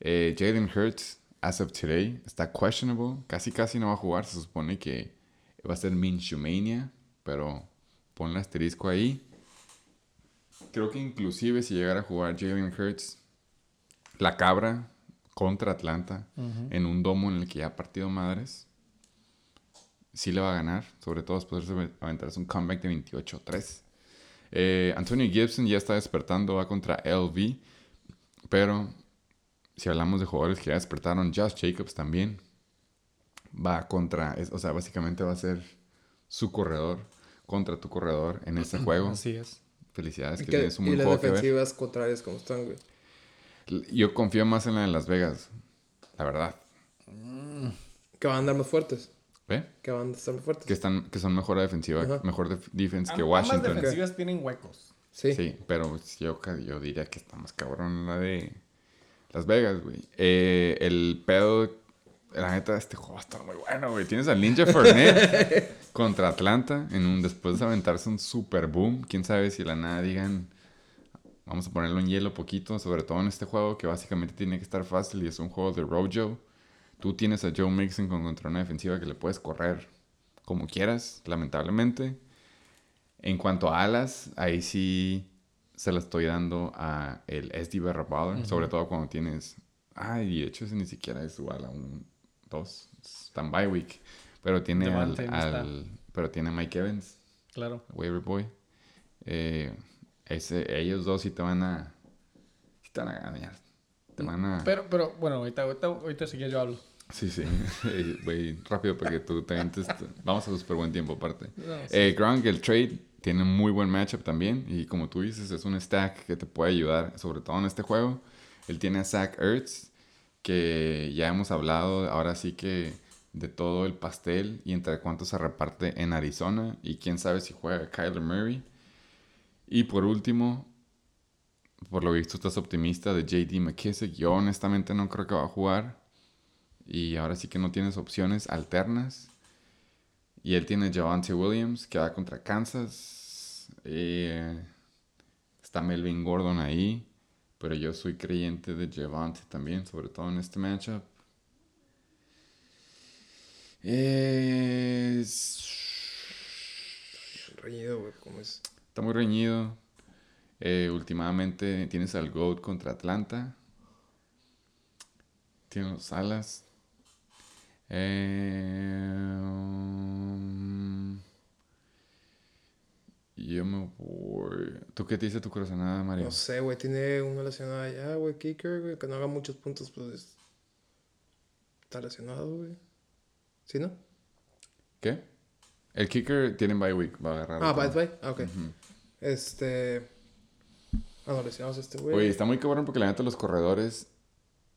Eh, Jalen Hurts, as of today, está questionable. Casi, casi no va a jugar. Se supone que va a ser Minshew Mania, pero ponle asterisco ahí. Creo que inclusive si llegara a jugar Jalen Hurts, la cabra contra Atlanta, en un domo en el que ya ha partido madres, sí le va a ganar, sobre todo después de aventarse un comeback de 28-3. Eh, Antonio Gibson ya está despertando, va contra LV, pero si hablamos de jugadores que ya despertaron, Josh Jacobs también va contra, es- o sea, básicamente va a ser su corredor contra tu corredor en este juego. Así es. Felicidades, Y, que que- tienes un y buen las juego que ver. defensivas contrarias como están, güey. Yo confío más en la de Las Vegas, la verdad. Que van a andar más fuertes. ¿Ve? Que van a estar más fuertes. Que, están, que son mejor defensiva, Ajá. mejor def- defense que Am- Ambas Washington. defensivas tienen huecos. Sí. Sí, pero yo, yo diría que está más cabrón la de Las Vegas, güey. Eh, el pedo, la neta, este juego está muy bueno, güey. Tienes al Ninja Fernet contra Atlanta en un, después de aventarse un super boom. Quién sabe si la nada digan, vamos a ponerlo en hielo poquito, sobre todo en este juego que básicamente tiene que estar fácil y es un juego de Rojo. Tú tienes a Joe Mixon con contra una defensiva que le puedes correr como quieras, lamentablemente. En cuanto a alas, ahí sí se la estoy dando a el SD Barra sobre todo cuando tienes. Ay, de hecho ese ni siquiera es igual a un 2. Está en bye week. Pero tiene al- pero tiene a Mike Evans, Claro. waiver boy. Eh, ese, ellos dos sí te van a. Sí te van a ganar. Te van a. Pero, pero, bueno, ahorita, ahorita, ahorita sí que yo hablo. Sí, sí. Voy rápido porque tú también te- Vamos a súper buen tiempo aparte. No, sí. Eh, Gronk, el trade, tiene un muy buen matchup también. Y como tú dices, es un stack que te puede ayudar, sobre todo en este juego. Él tiene a Zach Ertz, que ya hemos hablado ahora sí que de todo el pastel y entre cuánto se reparte en Arizona. Y quién sabe si juega Kyler Murray. Y por último, por lo visto estás optimista de JD McKissick. Yo honestamente no creo que va a jugar. Y ahora sí que no tienes opciones alternas. Y él tiene Javante Williams, que va contra Kansas. Eh, está Melvin Gordon ahí. Pero yo soy creyente de Javante también, sobre todo en este matchup. Es... Reñido, güey, ¿cómo es? Está muy reñido. Eh, últimamente tienes al GOAT contra Atlanta. Tiene los alas. Eh, um, yo me voy. ¿Tú qué te dice tu corazonada, Mario? No sé, güey, tiene una lesionada ya, güey, kicker, güey, que no haga muchos puntos, pues es- está lesionado, güey. ¿Sí, no? ¿Qué? El kicker tiene bye week. Va a agarrar. Ah, bye, bye. Ah, ok. Este. Lesionamos a este, güey. Oye, está muy cabrón porque la neta los corredores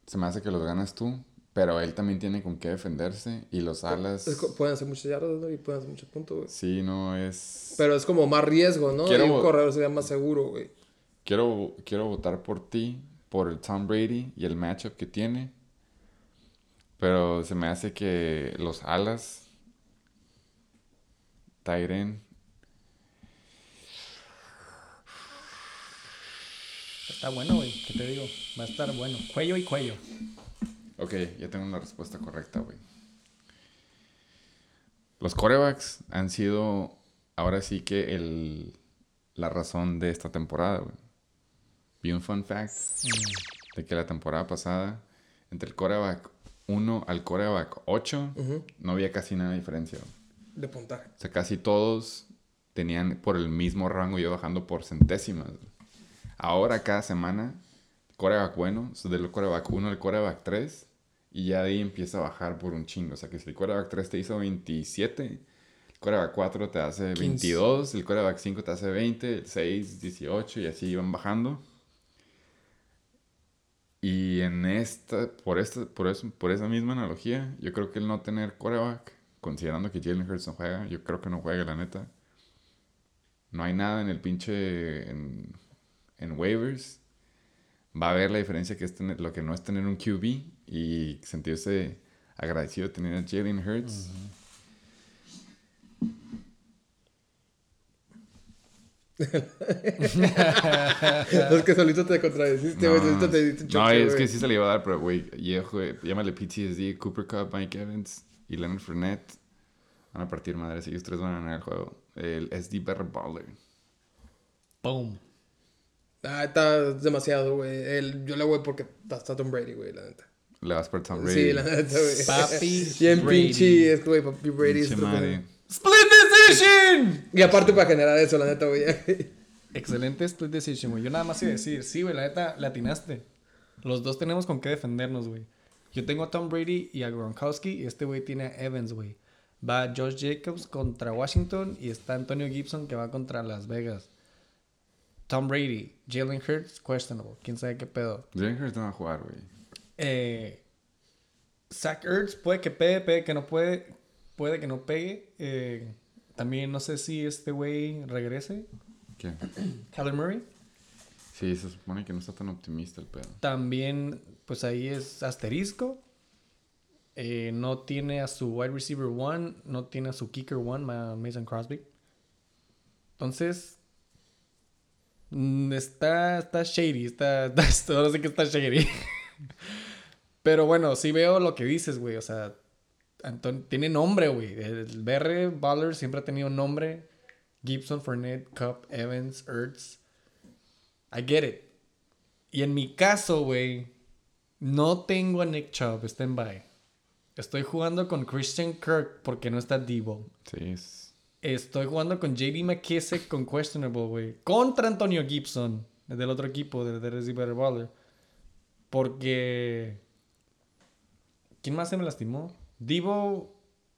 se me hace que los ganas tú. Pero él también tiene con qué defenderse. Y los alas. Es pueden hacer muchas yardas, ¿no? Y pueden hacer muchos puntos, güey. Sí, no es. Pero es como más riesgo, ¿no? Quiero- Y un corredor sería más seguro, güey. Quiero, quiero votar por ti, por el Tom Brady y el matchup que tiene. Pero se me hace que los alas, Tyren, Está bueno, güey. ¿Qué te digo? Va a estar bueno. Cuello y cuello. Ok, ya tengo la respuesta correcta, güey. Los corebacks han sido ahora sí que el, la razón de esta temporada, güey. Vi un fun fact de que la temporada pasada, entre el coreback 1 al coreback 8, no había casi nada de diferencia. güey. De puntaje. O sea, casi todos tenían por el mismo rango y bajando por centésimas. güey. Ahora, cada semana, coreback bueno, del coreback 1 al coreback 3, y ya de ahí empieza a bajar por un chingo. O sea, que si el coreback 3 te hizo 27, el coreback 4 te hace 22, el coreback 5 te hace 20, el 6, 18, y así van bajando. Y en esta, por, esta, por, eso, por esa misma analogía, yo creo que el no tener coreback, considerando que Jalen Hurts no juega, yo creo que no juega, la neta. No hay nada en el pinche. en, en waivers. Va a ver la diferencia que es tener, lo que no es tener un QB y sentirse agradecido de tener a Jalen Hurts. es que solito te contradeciste, güey. solito te diste un no, choque, es que sí se le iba a dar, pero güey, llámale PTSD, Cooper Cup, Mike Evans y Leonard Fournette. Van a partir madres, ellos tres van a ganar el juego. El SD Better Baller. Boom. Ah, está demasiado, güey. El- Yo le voy porque está, Tom Brady, güey, la neta. Le vas por Tom Brady. Sí, la neta, güey. Papi Bien pinche, es que, güey, papi Brady. es. ¡Split decision! Y aparte para generar eso, la neta, güey. Excelente split decision, güey. Yo nada más iba a decir, sí, güey, la neta, la atinaste. Los dos tenemos con qué defendernos, güey. Yo tengo a Tom Brady y a Gronkowski y este güey tiene a Evans, güey. Va Josh Jacobs contra Washington y está Antonio Gibson que va contra Las Vegas. Tom Brady, Jalen Hurts, questionable. ¿Quién sabe qué pedo? Jalen Hurts no va a jugar, güey. Eh, Zach Ertz puede que pegue, puede que no puede, puede que no pegue. Eh, también no sé si este güey regrese. ¿Qué? Kyler Murray. Sí, se supone que no está tan optimista el pedo. También, pues ahí es asterisco. Eh, no tiene a su wide receiver one, no tiene a su kicker one, Ma- Mason Crosby. Entonces, está, está shady, está, está, ahora que está shady. Pero bueno, sí veo lo que dices, güey. O sea, Anton- tiene nombre, güey. El BR Baller siempre ha tenido nombre. Gibson, Fournette, Cup, Evans, Ertz. I get it. Y en mi caso, güey, no tengo a Nick Chubb, en bye. Estoy jugando con Christian Kirk porque no está Debo. Sí. Estoy jugando con JD McKissick con questionable, güey. Contra Antonio Gibson, del otro equipo, de, de Receiver Baller. Porque... ¿Quién más se me lastimó? Debo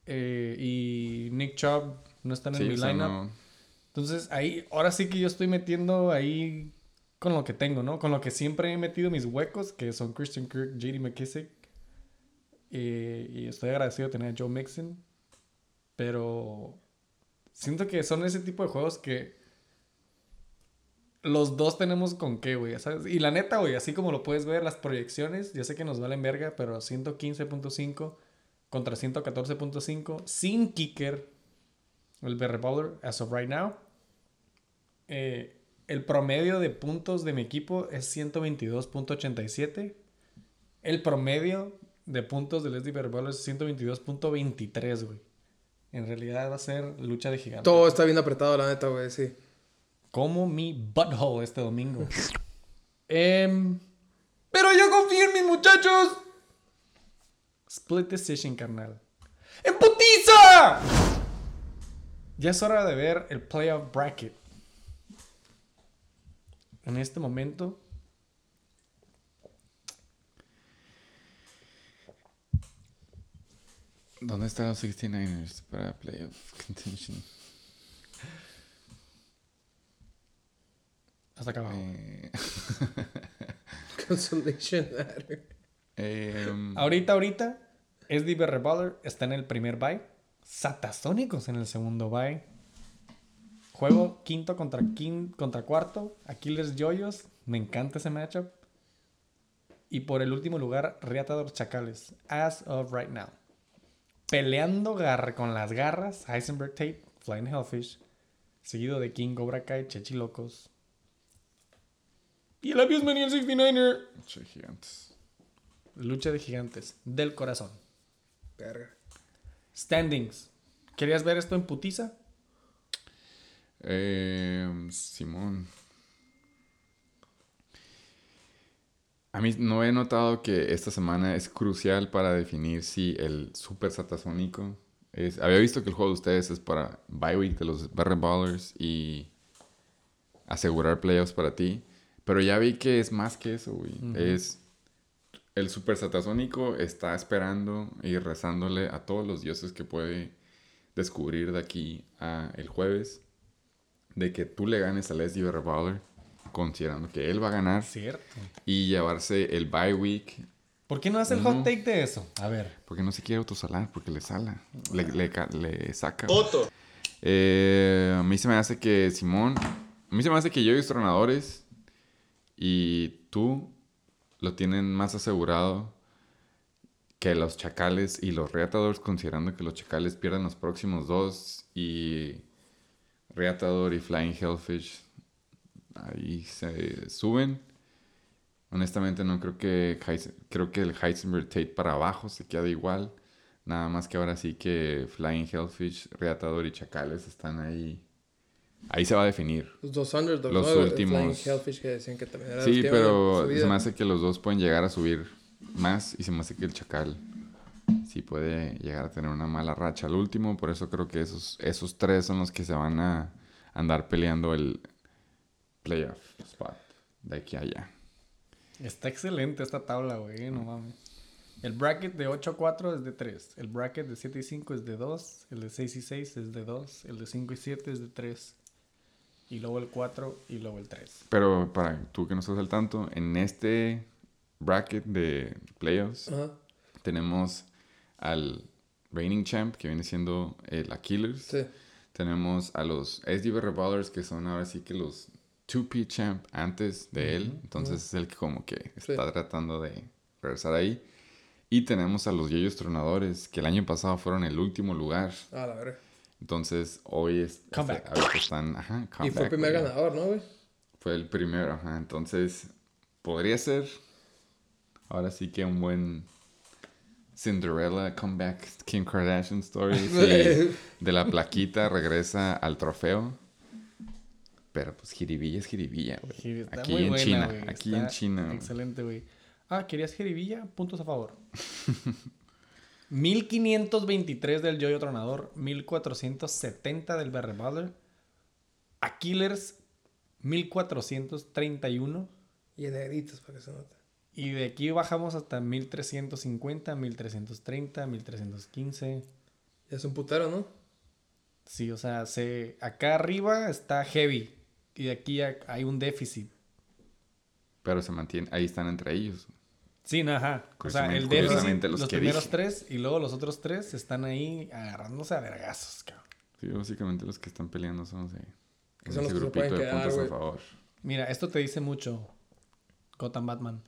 eh, y Nick Chubb no están Sí, en mi lineup. no- Entonces ahí, ahora sí que yo estoy metiendo ahí con lo que tengo, ¿no? Con lo que siempre he metido mis huecos, que son Christian Kirk, JD McKissick. Eh, y estoy agradecido de tener a Joe Mixon. Pero siento que son ese tipo de juegos que los dos tenemos con qué, güey. Y la neta, güey, así como lo puedes ver, las proyecciones, yo sé que nos valen verga, pero 115.5 contra 114.5 sin kicker, el BR Bowler, as of right now. Eh, el promedio de puntos de mi equipo es 122.87. El promedio de puntos del SD Bowler es 122.23, güey. En realidad va a ser lucha de gigantes. Todo está bien apretado, la neta, güey, sí. Como mi butthole este domingo. Em, pero yo confío en mis muchachos. Split decision, carnal. ¡En putiza! Ya es hora de ver el playoff bracket. En este momento. ¿Dónde están los 69ers para playoff contention? Hasta acá abajo. Eh, Consolation ladder. em, Ahorita, ahorita, SDB Reballer está en el primer bye. Satasónicos en el segundo bye. Juego quinto contra, quin- contra cuarto. Aquiles Yoyos. Me encanta ese matchup. Y por el último lugar, Reatador Chacales. As of right now. Peleando gar- con las garras. Heisenberg Tate. Flying Hellfish. Seguido de King Cobra Kai. Chechi Locos. Y el Abusement y el 69er. che, gigantes. Lucha de gigantes. Del corazón. Verga. Standings. ¿Querías ver esto en putiza? Em, Simón. A mí no he notado que esta semana es crucial para definir si el super satasónico es. Había visto que el juego de ustedes es para bye week de los Barren Ballers y asegurar playoffs para ti. Pero ya vi que es más que eso, güey. Es. El super satasónico está esperando y rezándole a todos los dioses que puede descubrir de aquí a el jueves de que tú le ganes a Leslie Baller, considerando que él va a ganar Cierto. y llevarse el bye week, ¿Por qué no hace el hot take de eso? A ver. porque no se quiere autosalar, porque le sala, le, le ca- le saca. Otto. Eh, a mí se me hace que Simón, a mí se me hace que yo y los tronadores y tú lo tienen más asegurado que los chacales y los reatadores, considerando que los chacales pierden los próximos dos y reatador y flying hellfish ahí se suben. Honestamente no creo que Heisen- creo que el Heisenberg Tate para abajo se queda igual. Nada más que ahora sí que Flying Hellfish, Reatador y Chacales están ahí. Ahí se va a definir. Los dos underdogs, Los últimos- Flying Hellfish que decían que también era Sí, el pero se me hace que los dos pueden llegar a subir más y se me hace que el Chacal sí puede llegar a tener una mala racha al último. Por eso creo que esos, esos tres son los que se van a andar peleando el playoff spot de aquí a allá. Está excelente esta tabla, güey. No mames. El bracket de 8 a 4 es de 3. El bracket de 7 y 5 es de 2. El de 6 y 6 es de 2. El de 5 y 7 es de 3. Y luego el 4 y luego el 3. Pero para tú que no estás al tanto, en este bracket de playoffs Ajá. tenemos al reigning champ que viene siendo el Achilles. Sí. Tenemos a los SDB Revolvers, que son ahora sí que los 2P champ antes de él. Entonces es el que como que está tratando de regresar ahí. Y tenemos a los Yeyos Tronadores, que el año pasado fueron el último lugar. A la verga. Entonces hoy es, Comeback. ahorita están, ajá, Y fue el primer güey. ganador, ¿no, güey? Fue el primero, ajá. Entonces, podría ser ahora sí que un buen Cinderella comeback Kim Kardashian story. si de la plaquita regresa al trofeo. Pero pues jiribilla es jiribilla, güey. Está Aquí muy en buena, China, güey. aquí Está en China. güey. Excelente, güey. Ah, ¿querías jeribilla? Puntos a favor. 1523 del Yoyo Tronador, 1470 del Berre Baller, a Killers 1431 Y en negritos, para que se note. y de aquí bajamos hasta 1350, 1330, 1315. Ya es un putero, ¿no? Sí, o sea, se, acá arriba está heavy y de aquí a- hay un déficit. Pero se mantiene, ahí están entre ellos. Sí, no, ajá. O sea, el déficit, los, los que primeros dije. tres y luego los otros tres están ahí agarrándose a vergazos, cabrón. Sí, básicamente los que están peleando son son ese los que se grupito de quedar, puntos a favor. Mira, esto te dice mucho, Gotham Batman.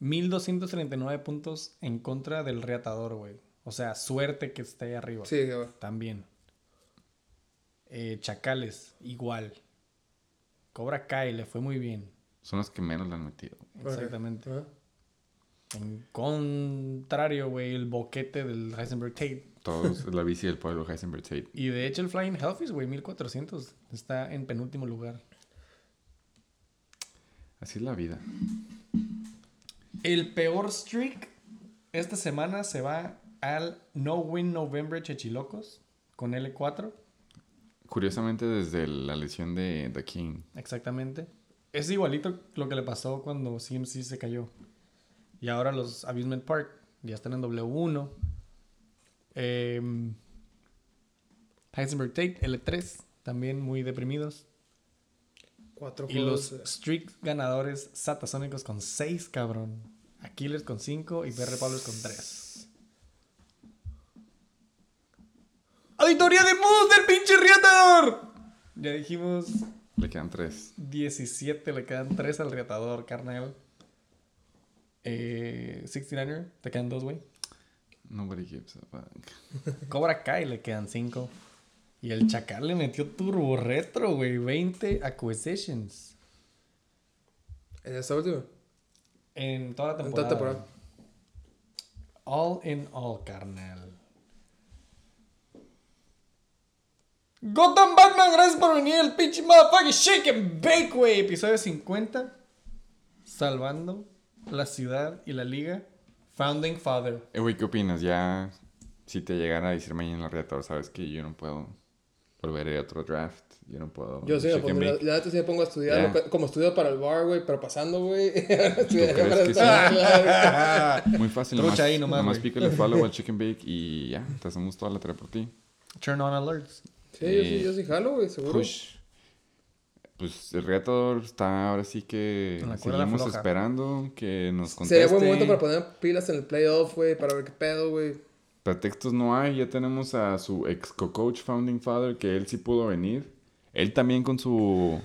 1239 puntos en contra del reatador, güey. O sea, suerte que esté ahí arriba. Sí, güey. También. Eh, Chacales, igual. Cobra Kai, le fue muy bien. Son los que menos le han metido. Exactamente. En contrario, güey, el boquete del Heisenberg Tate. Todos la bici del pueblo Heisenberg Tate. Y de hecho el Flying Hellfish, güey, 1400. Está en penúltimo lugar. Así es la vida. El peor streak esta semana se va al No Win November Chechilocos con L4. Curiosamente, desde la lesión de The King. Exactamente. Es igualito lo que le pasó cuando CMC se cayó. Y ahora los Abusement Park ya están en W1. Em, Heisenberg Tate, L3, también muy deprimidos. Cuatro Y los juegos. eh, streak ganadores satasónicos con 6, cabrón. Aquiles con 5 y BR Pablos con 3. ¡Auditoría de Moose del pinche Riatador! Ya dijimos Le quedan tres. 17, le quedan 3 al Riatador, carnal. Eh, 69er, te quedan 2, güey. Nobody gives a fuck. Cobra Kai le quedan 5. Y el Chacal le metió turbo retro, güey. 20 acquisitions. En esta última. En toda la En toda temporada. temporada. All in all, carnal. Gotham Batman, gracias por venir el pinche motherfucking shake and bake, güey. Episodio 50. Salvando la ciudad y la liga. Founding Father. Eh, güey, ¿qué opinas? Ya, si te llegara a decir mañana en el reactor, sabes que yo no puedo volver a otro draft. Yo no puedo. Yo sí me pongo, la neta sí me pongo a estudiar, que- como estudio para el bar, güey, pero pasando, güey. sí? Muy fácil. Trucha Nomás, ahí nomás, nomás pícale follow al chicken bake y ya, te hacemos toda la tarea por ti. Turn on alerts. Sí, yo sí, yo sí jalo, güey, seguro. Push. Pues el reactor está ahora sí que seguimos esperando que nos conteste. Sería buen momento para poner pilas en el playoff, güey, para ver qué pedo, güey. Pretextos no hay, ya tenemos a su ex co-coach Founding Father, que él sí pudo venir. Él también con su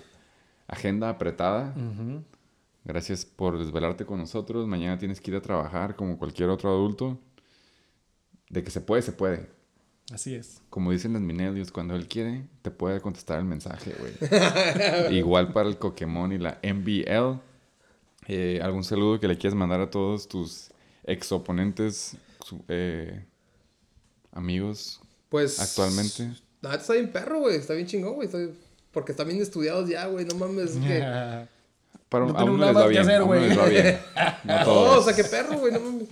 agenda apretada. Gracias por desvelarte con nosotros. Mañana tienes que ir a trabajar como cualquier otro adulto. De que se puede, se puede. Así es. Como dicen los Minelios, cuando él quiere, te puede contestar el mensaje, güey. Igual para el Pokémon y la MBL. Eh, ¿Algún saludo que le quieras mandar a todos tus ex oponentes, eh, amigos, Pues. actualmente? La neta está bien perro, güey. Está bien chingón, güey. Estoy- Porque están bien estudiados ya, güey. No mames. Es que... Para, No a uno nada les va más que bien, hacer, a uno les va bien. No No, todos. o sea, qué perro, güey. No mames.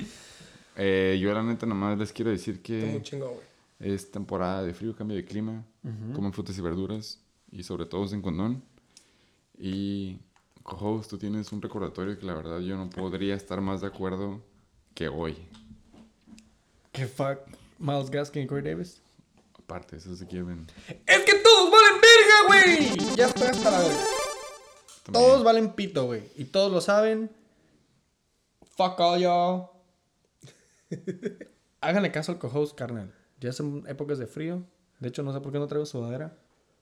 Eh, yo la neta nomás les quiero decir Está muy que chingón, güey. Es temporada de frío, cambio de clima. Comen frutas y verduras y sobre todo usen condón. Y, co-host, tú tienes un recordatorio que la verdad yo no podría estar más de acuerdo que hoy. Que fuck Miles Gaskin y Corey Davis. Aparte, eso se quieren. ¡Es que todos valen verga, güey! Ya estoy hasta la verga. Todos valen pito, güey. Y todos lo saben. Fuck all y'all. Háganle caso al co-host, carnal. Ya son épocas de frío. De hecho, no sé por qué no traigo sudadera.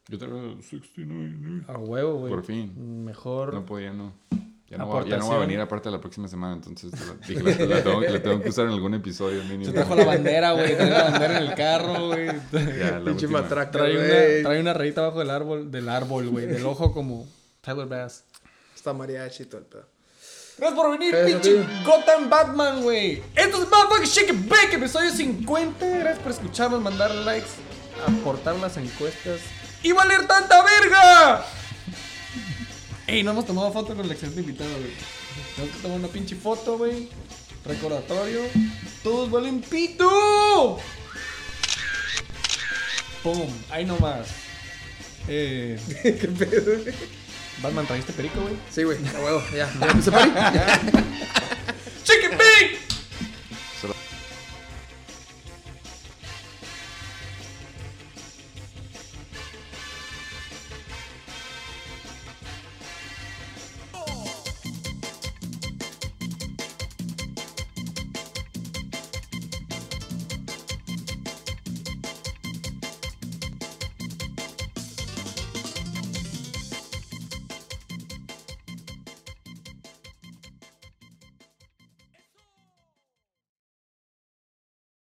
Yo traigo 69. A huevo, güey. Por fin. Mejor. No podía, no. Ya no, voy, ya no voy a venir aparte de la próxima semana, entonces la, dije, la, la tengo, la tengo que usar en algún episodio mínimo. Se trajo la bandera, güey. Trae la bandera en el carro, güey. Trae trae una rayita abajo del árbol, del árbol, güey. Del ojo como Tyler Bass. Está mariachi y todo el pedo. Gracias por venir, pinche. Gotham Batman, güey. Esto es Motherfucking Shake Bake, episodio 50. Gracias por escucharnos, mandar likes, aportar las encuestas y valer tanta verga. Ey, no hemos tomado foto con el excelente invitado, güey. Tenemos que tomar una pinche foto, güey. Recordatorio. Todos valen pito. Pum, ahí nomás. Eh, ¿Qué pedo? Batman, ¿trajiste perico, güey? Sí, güey, a huevo, ya. ¿Ya? Shake It Bake.